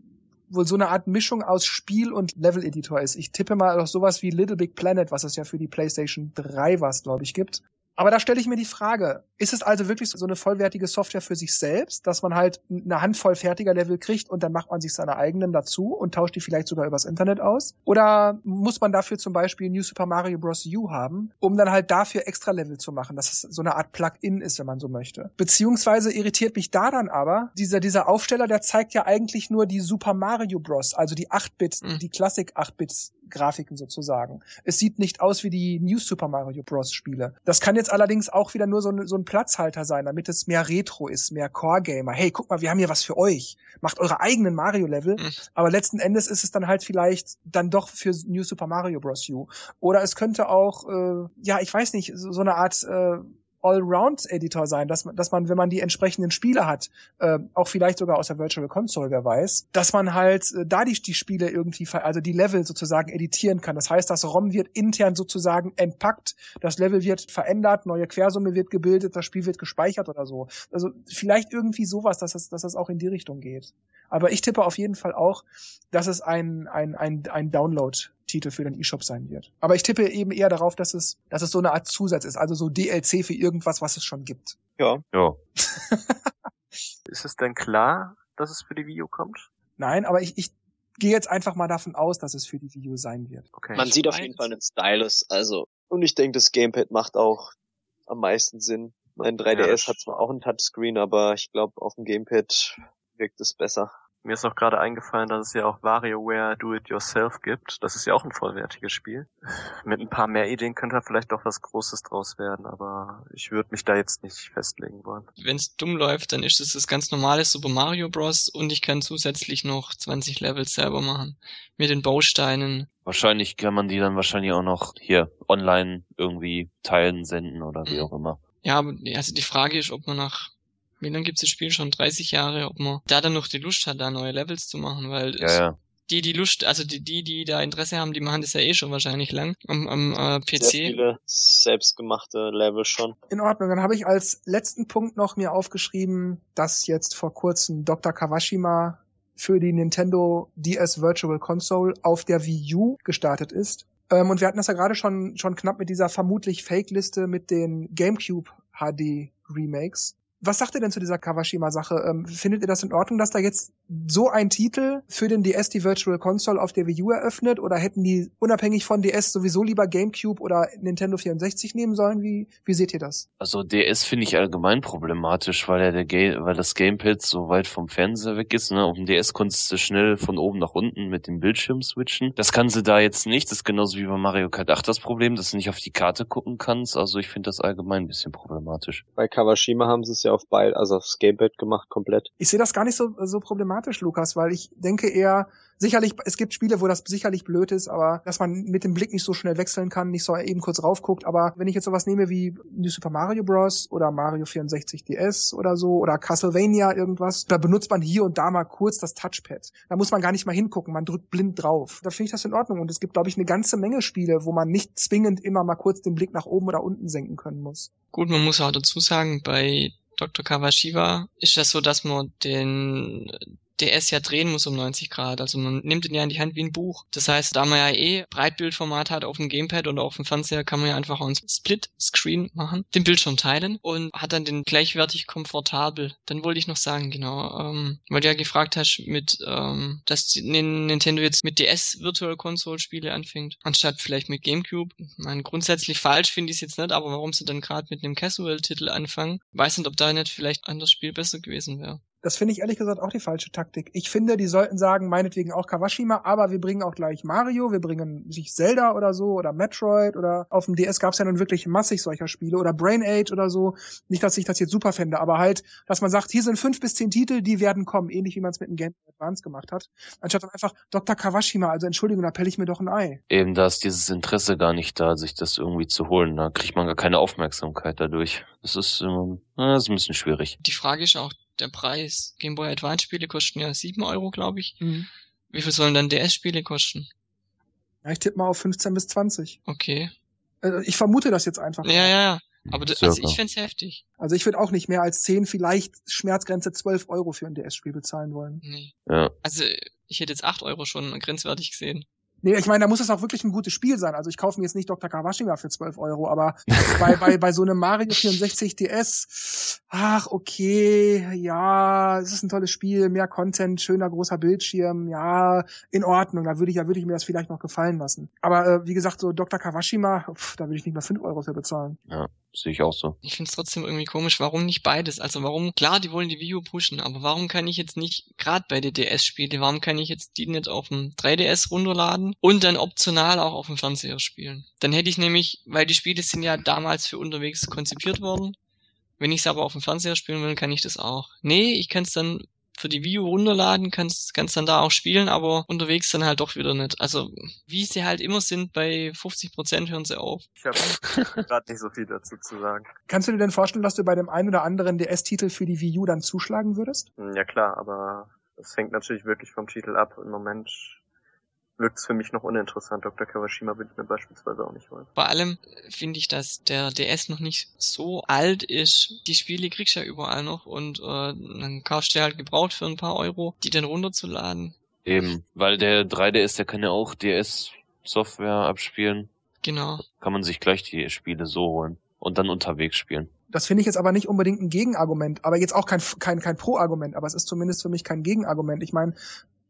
wohl so eine Art Mischung aus Spiel und Level-Editor ist. Ich tippe mal auf sowas wie Little Big Planet, was es ja für die PlayStation 3 was, glaube ich, gibt. Aber da stelle ich mir die Frage, ist es also wirklich so eine vollwertige Software für sich selbst, dass man halt eine Handvoll fertiger Level kriegt und dann macht man sich seine eigenen dazu und tauscht die vielleicht sogar übers Internet aus? Oder muss man dafür zum Beispiel New Super Mario Bros. U haben, um dann halt dafür extra Level zu machen, dass es so eine Art Plugin ist, wenn man so möchte? Beziehungsweise irritiert mich da dann aber, dieser, dieser Aufsteller, der zeigt ja eigentlich nur die Super Mario Bros., also die 8-Bit, mhm. die Classic 8-Bit Grafiken sozusagen. Es sieht nicht aus wie die New Super Mario Bros. Spiele. Das kann jetzt allerdings auch wieder nur so ein, so ein Platzhalter sein, damit es mehr Retro ist, mehr Core Gamer. Hey, guck mal, wir haben hier was für euch. Macht eure eigenen Mario Level. Mhm. Aber letzten Endes ist es dann halt vielleicht dann doch für New Super Mario Bros. U. Oder es könnte auch, äh, ja, ich weiß nicht, so, so eine Art äh, Allround-Editor sein, dass man, dass man, wenn man die entsprechenden Spiele hat, äh, auch vielleicht sogar aus der Virtual Console, wer weiß, dass man halt äh, da die, die Spiele irgendwie, also die Level sozusagen editieren kann. Das heißt, das ROM wird intern sozusagen entpackt, das Level wird verändert, neue Quersumme wird gebildet, das Spiel wird gespeichert oder so. Also vielleicht irgendwie sowas, dass das, dass das auch in die Richtung geht. Aber ich tippe auf jeden Fall auch, dass es ein, ein, ein, ein Download Titel für den eShop sein wird. Aber ich tippe eben eher darauf, dass es, dass es so eine Art Zusatz ist, also so DLC für irgendwas, was es schon gibt. Ja. Ja. Ist es denn klar, dass es für die Wii U kommt? Nein, aber ich, ich gehe jetzt einfach mal davon aus, dass es für die Wii U sein wird. Okay. Man sieht auf jeden Fall einen Stylus, also. Und ich denke, das Gamepad macht auch am meisten Sinn. Mein 3DS Ja. hat zwar auch ein Touchscreen, aber ich glaube, auf dem Gamepad wirkt es besser. Mir ist auch gerade eingefallen, dass es ja auch WarioWare Do It Yourself gibt. Das ist ja auch ein vollwertiges Spiel. Mit ein paar mehr Ideen könnte da vielleicht doch was Großes draus werden, aber ich würde mich da jetzt nicht festlegen wollen. Wenn es dumm läuft, dann ist es das ganz normale Super Mario Bros. und ich kann zusätzlich noch 20 Levels selber machen. Mit den Bausteinen. Wahrscheinlich kann man die dann wahrscheinlich auch noch hier online irgendwie teilen, senden oder wie Mhm. auch immer. Ja, aber also die Frage ist, ob man nach wie lange gibt's das Spiel schon? 30 Jahre, ob man da dann noch die Lust hat, da neue Levels zu machen, weil Ja, ja. die, die Lust, also die, die, die da Interesse haben, die machen das ja eh schon wahrscheinlich lang am, am äh, Sehr PC. viele selbstgemachte Level schon. In Ordnung. Dann habe ich als letzten Punkt noch mir aufgeschrieben, dass jetzt vor kurzem Dr. Kawashima für die Nintendo DS Virtual Console auf der Wii U gestartet ist. Ähm, und wir hatten das ja gerade schon, schon knapp mit dieser vermutlich Fake-Liste mit den GameCube HD Remakes. Was sagt ihr denn zu dieser Kawashima-Sache? Ähm, findet ihr das in Ordnung, dass da jetzt so ein Titel für den DS die Virtual Console auf der Wii U eröffnet? Oder hätten die unabhängig von DS sowieso lieber GameCube oder Nintendo 64 nehmen sollen? Wie, wie seht ihr das? Also DS finde ich allgemein problematisch, weil ja der Ga weil das Gamepad so weit vom Fernseher weg ist. Ne? Auf dem DS konntest du schnell von oben nach unten mit dem Bildschirm switchen. Das kann sie da jetzt nicht. Das ist genauso wie bei Mario Kart 8 das Problem, dass du nicht auf die Karte gucken kannst. Also ich finde das allgemein ein bisschen problematisch. Bei Kawashima haben sie es ja auf beid, also aufs Gamepad gemacht, komplett. Ich sehe das gar nicht so, so problematisch, Lukas, weil ich denke eher, sicherlich, es gibt Spiele, wo das sicherlich blöd ist, aber dass man mit dem Blick nicht so schnell wechseln kann, nicht so eben kurz raufguckt. Aber wenn ich jetzt sowas nehme wie New Super Mario Bros. oder Mario 64 DS oder so oder Castlevania irgendwas, da benutzt man hier und da mal kurz das Touchpad. Da muss man gar nicht mal hingucken, man drückt blind drauf. Da finde ich das in Ordnung. Und es gibt, glaube ich, eine ganze Menge Spiele, wo man nicht zwingend immer mal kurz den Blick nach oben oder unten senken können muss. Gut, man muss auch dazu sagen, bei Dr. Kawashiwa ist das so, dass man den DS ja drehen muss um 90 Grad. Also man nimmt ihn ja in die Hand wie ein Buch. Das heißt, da man ja eh Breitbildformat hat auf dem Gamepad oder auf dem Fernseher, kann man ja einfach auch ein Split-Screen machen, den Bildschirm teilen und hat dann den gleichwertig komfortabel. Dann wollte ich noch sagen, genau, ähm, weil du ja gefragt hast, mit, ähm, dass Nintendo jetzt mit DS Virtual Console Spiele anfängt, anstatt vielleicht mit GameCube. Ich meine, grundsätzlich falsch finde ich es jetzt nicht, aber warum sie dann gerade mit einem Casual-Titel anfangen, weiß nicht, ob da nicht vielleicht ein anderes Spiel besser gewesen wäre. Das finde ich ehrlich gesagt auch die falsche Taktik. Ich finde, die sollten sagen, meinetwegen auch Kawashima, aber wir bringen auch gleich Mario, wir bringen sich Zelda oder so oder Metroid oder auf dem DS gab es ja nun wirklich massig solcher Spiele oder Brain Age oder so. Nicht, dass ich das jetzt super fände, aber halt, dass man sagt, hier sind fünf bis zehn Titel, die werden kommen, ähnlich wie man es mit dem Game Advance gemacht hat. Anstatt dann einfach Dr. Kawashima, also Entschuldigung, da pelle ich mir doch ein Ei. Eben da ist dieses Interesse gar nicht da, sich das irgendwie zu holen. Da kriegt man gar keine Aufmerksamkeit dadurch. Das ist, ähm, na, das ist ein bisschen schwierig. Die Frage ist auch der Preis. Game Boy Advance Spiele kosten ja 7 Euro, glaube ich. Wie viel sollen dann DS-Spiele kosten? Ja, ich tippe mal auf 15 bis 20. Okay. Also ich vermute das jetzt einfach. Ja, ja, ja. Aber das, also ich find's heftig. Also ich würde auch nicht mehr als 10, vielleicht Schmerzgrenze 12 Euro für ein DS-Spiel bezahlen wollen. Nee. Ja. Also ich hätte jetzt 8 Euro schon grenzwertig gesehen. Nee, ich meine, da muss es auch wirklich ein gutes Spiel sein. Also ich kaufe mir jetzt nicht Dr. Kawashima für 12 Euro, aber bei, bei, bei so einem Mario 64 DS, ach, okay, ja, es ist ein tolles Spiel, mehr Content, schöner großer Bildschirm, ja, in Ordnung, da würde ich, ja würde ich mir das vielleicht noch gefallen lassen. Aber äh, wie gesagt, so Dr. Kawashima, pff, da würde ich nicht mal 5 Euro für bezahlen. Sehe ich auch so. Ich find's trotzdem irgendwie komisch, warum nicht beides? Also warum, klar, die wollen die U pushen, aber warum kann ich jetzt nicht, gerade bei den DS-Spielen, warum kann ich jetzt die nicht auf dem 3DS runterladen und dann optional auch auf dem Fernseher spielen? Dann hätte ich nämlich, weil die Spiele sind ja damals für unterwegs konzipiert worden, wenn ich es aber auf dem Fernseher spielen will, kann ich das auch. Nee, ich kann es dann für die Wii U runterladen, kannst kannst dann da auch spielen, aber unterwegs dann halt doch wieder nicht. Also wie sie halt immer sind, bei 50 Prozent hören sie auf. Ich habe gerade nicht so viel dazu zu sagen. Kannst du dir denn vorstellen, dass du bei dem einen oder anderen DS-Titel für die Wii U dann zuschlagen würdest? Hm, Ja klar, aber es hängt natürlich wirklich vom Titel ab. Im Moment wirkt es für mich noch uninteressant. Dr. Kawashima würde ich mir beispielsweise auch nicht holen. Vor allem finde ich, dass der DS noch nicht so alt ist. Die Spiele kriegst du ja überall noch und äh, dann kaufst du halt gebraucht für ein paar Euro, die dann runterzuladen. Eben, weil der 3DS, der kann ja auch DS Software abspielen. Genau. Kann man sich gleich die Spiele so holen und dann unterwegs spielen. Das finde ich jetzt aber nicht unbedingt ein Gegenargument, aber jetzt auch kein, kein, kein Pro-Argument, aber es ist zumindest für mich kein Gegenargument. Ich meine,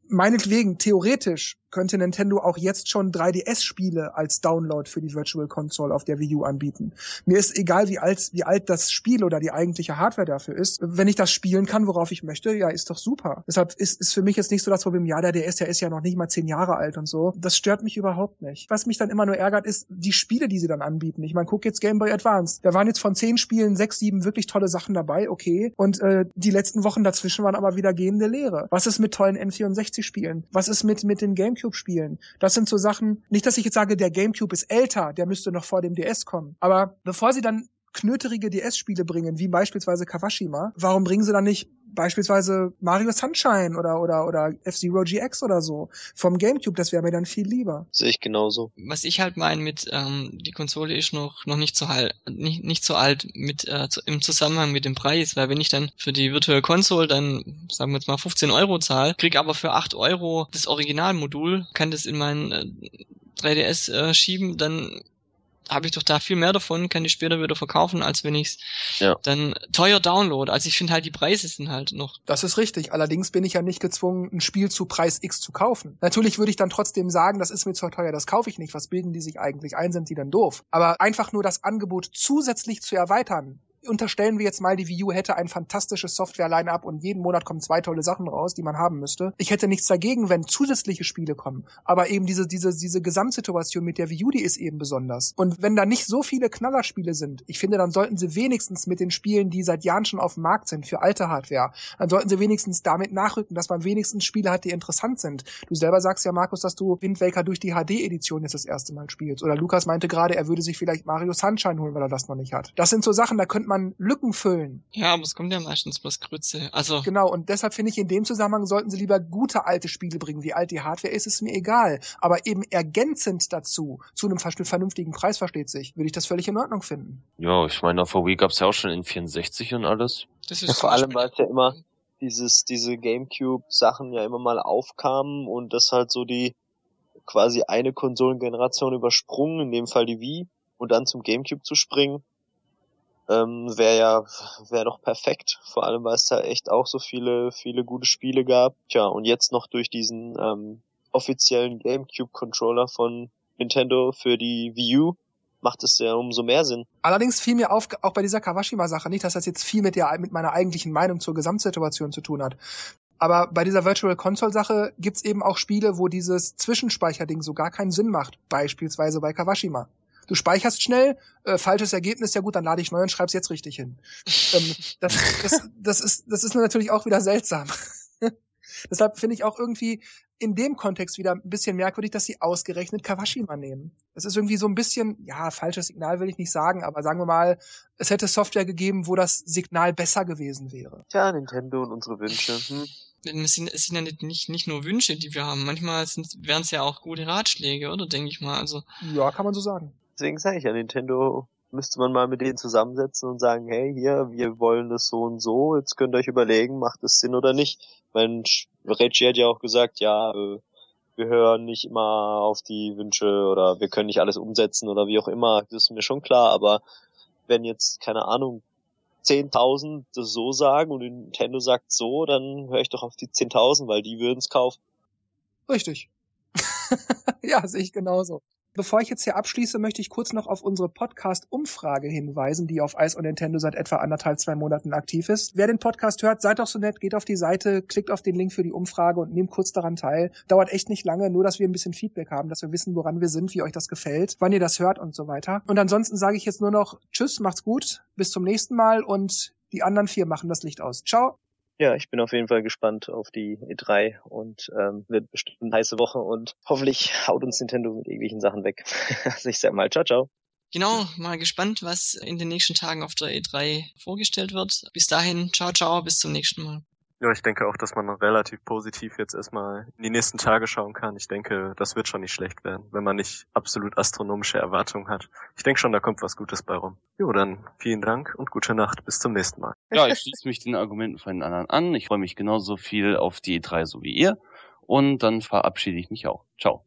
meinetwegen, theoretisch könnte Nintendo auch jetzt schon 3DS-Spiele als Download für die Virtual Console auf der Wii U anbieten. Mir ist egal, wie alt, wie alt das Spiel oder die eigentliche Hardware dafür ist. Wenn ich das spielen kann, worauf ich möchte, ja, ist doch super. Deshalb ist, ist für mich jetzt nicht so das Problem, ja, der DS, der ist ja noch nicht mal zehn Jahre alt und so. Das stört mich überhaupt nicht. Was mich dann immer nur ärgert, ist die Spiele, die sie dann anbieten. Ich meine, guck jetzt Game Boy Advance. Da waren jetzt von zehn Spielen sechs, sieben wirklich tolle Sachen dabei, okay. Und äh, die letzten Wochen dazwischen waren aber wieder gehende Leere. Was ist mit tollen N64-Spielen? Was ist mit, mit den GameCube-Spielen? Das sind so Sachen, nicht, dass ich jetzt sage, der GameCube ist älter, der müsste noch vor dem DS kommen. Aber bevor sie dann knöterige DS-Spiele bringen, wie beispielsweise Kawashima, warum bringen sie dann nicht beispielsweise Mario Sunshine oder oder oder F-Zero GX oder so vom GameCube, das wäre mir dann viel lieber. Sehe ich genauso. Was ich halt meine mit ähm, die Konsole ist noch noch nicht so alt, nicht nicht so alt mit äh, zu, im Zusammenhang mit dem Preis, weil wenn ich dann für die Virtual Console dann sagen wir jetzt mal 15 Euro zahle, krieg aber für 8 Euro das Originalmodul, kann das in mein äh, 3DS äh, schieben, dann habe ich doch da viel mehr davon, kann ich später wieder verkaufen, als wenn ich es Ja. dann teuer download. Also ich finde halt, die Preise sind halt noch. Das ist richtig. Allerdings bin ich ja nicht gezwungen, ein Spiel zu Preis X zu kaufen. Natürlich würde ich dann trotzdem sagen, das ist mir zu teuer, das kaufe ich nicht. Was bilden die sich eigentlich ein? Sind die dann doof? Aber einfach nur das Angebot zusätzlich zu erweitern, unterstellen wir jetzt mal, die Wii U hätte ein fantastisches Software-Line-Up und jeden Monat kommen zwei tolle Sachen raus, die man haben müsste. Ich hätte nichts dagegen, wenn zusätzliche Spiele kommen. Aber eben diese, diese, diese Gesamtsituation mit der Wii U, die ist eben besonders. Und wenn da nicht so viele Knallerspiele sind, ich finde, dann sollten sie wenigstens mit den Spielen, die seit Jahren schon auf dem Markt sind, für alte Hardware, dann sollten sie wenigstens damit nachrücken, dass man wenigstens Spiele hat, die interessant sind. Du selber sagst ja, Markus, dass du Wind Waker durch die HD-Edition jetzt das erste Mal spielst. Oder Lukas meinte gerade, er würde sich vielleicht Mario Sunshine holen, weil er das noch nicht hat. Das sind so Sachen, da könnte man Lücken füllen. Ja, aber es kommt ja meistens bloß Grütze. Also Genau, und deshalb finde ich, in dem Zusammenhang sollten sie lieber gute alte Spiele bringen. Wie alt die Hardware ist, ist mir egal. Aber eben ergänzend dazu, zu einem ver- vernünftigen Preis, versteht sich, würde ich das völlig in Ordnung finden. Ja, ich meine, auf der Wii gab's ja auch schon in 64 und alles. das ist Ja, vor allem, weil es ja immer dieses, diese Gamecube-Sachen ja immer mal aufkamen und das halt so die quasi eine Konsolengeneration übersprungen, in dem Fall die Wii, und dann zum Gamecube zu springen, ähm, wäre ja, wäre doch perfekt. Vor allem, weil es da echt auch so viele, viele gute Spiele gab. Tja, und jetzt noch durch diesen ähm, offiziellen Gamecube-Controller von Nintendo für die Wii U macht es ja umso mehr Sinn. Allerdings fiel mir auf, auch bei dieser Kawashima-Sache, nicht, dass das jetzt viel mit, der, mit meiner eigentlichen Meinung zur Gesamtsituation zu tun hat. Aber bei dieser Virtual Console-Sache gibt's eben auch Spiele, wo dieses Zwischenspeicherding so gar keinen Sinn macht. Beispielsweise bei Kawashima. Du speicherst schnell, äh, falsches Ergebnis, ja gut, dann lade ich neu und schreib's jetzt richtig hin. ähm, das, das, das, ist, das ist natürlich auch wieder seltsam. Deshalb finde ich auch irgendwie in dem Kontext wieder ein bisschen merkwürdig, dass sie ausgerechnet Kawashima nehmen. Das ist irgendwie so ein bisschen, ja, falsches Signal will ich nicht sagen, aber sagen wir mal, es hätte Software gegeben, wo das Signal besser gewesen wäre. Tja, Nintendo und unsere Wünsche. Hm. es sind, es sind ja nicht, nicht, nicht nur Wünsche, die wir haben. Manchmal wären es ja auch gute Ratschläge, oder? Denke ich mal. Also Ja, kann man so sagen. Deswegen sage ich ja, Nintendo müsste man mal mit denen zusammensetzen und sagen, hey, hier, wir wollen das so und so, jetzt könnt ihr euch überlegen, macht das Sinn oder nicht. Mensch, Reggie hat ja auch gesagt, ja, äh, wir hören nicht immer auf die Wünsche oder wir können nicht alles umsetzen oder wie auch immer, das ist mir schon klar, aber wenn jetzt, keine Ahnung, 10.000 das so sagen und Nintendo sagt so, dann höre ich doch auf die 10.000, weil die würden es kaufen. Richtig. ja, sehe ich genauso. Bevor ich jetzt hier abschließe, möchte ich kurz noch auf unsere Podcast-Umfrage hinweisen, die auf Ice und Nintendo seit etwa anderthalb, zwei Monaten aktiv ist. Wer den Podcast hört, seid doch so nett, geht auf die Seite, klickt auf den Link für die Umfrage und nehmt kurz daran teil. Dauert echt nicht lange, nur dass wir ein bisschen Feedback haben, dass wir wissen, woran wir sind, wie euch das gefällt, wann ihr das hört und so weiter. Und ansonsten sage ich jetzt nur noch Tschüss, macht's gut, bis zum nächsten Mal und die anderen vier machen das Licht aus. Ciao. Ja, ich bin auf jeden Fall gespannt auf die E3 und ähm, wird bestimmt eine heiße Woche und hoffentlich haut uns Nintendo mit irgendwelchen Sachen weg. also ich sag mal, ciao, ciao. genau, mal gespannt, was in den nächsten Tagen auf der E3 vorgestellt wird. Bis dahin, ciao, ciao, bis zum nächsten Mal. Ja, ich denke auch, dass man relativ positiv jetzt erstmal in die nächsten Tage schauen kann. Ich denke, das wird schon nicht schlecht werden, wenn man nicht absolut astronomische Erwartungen hat. Ich denke schon, da kommt was Gutes bei rum. Jo, dann vielen Dank und gute Nacht. Bis zum nächsten Mal. Ja, ich schließe mich den Argumenten von den anderen an. Ich freue mich genauso viel auf die E3 so wie ihr. Und dann verabschiede ich mich auch. Ciao.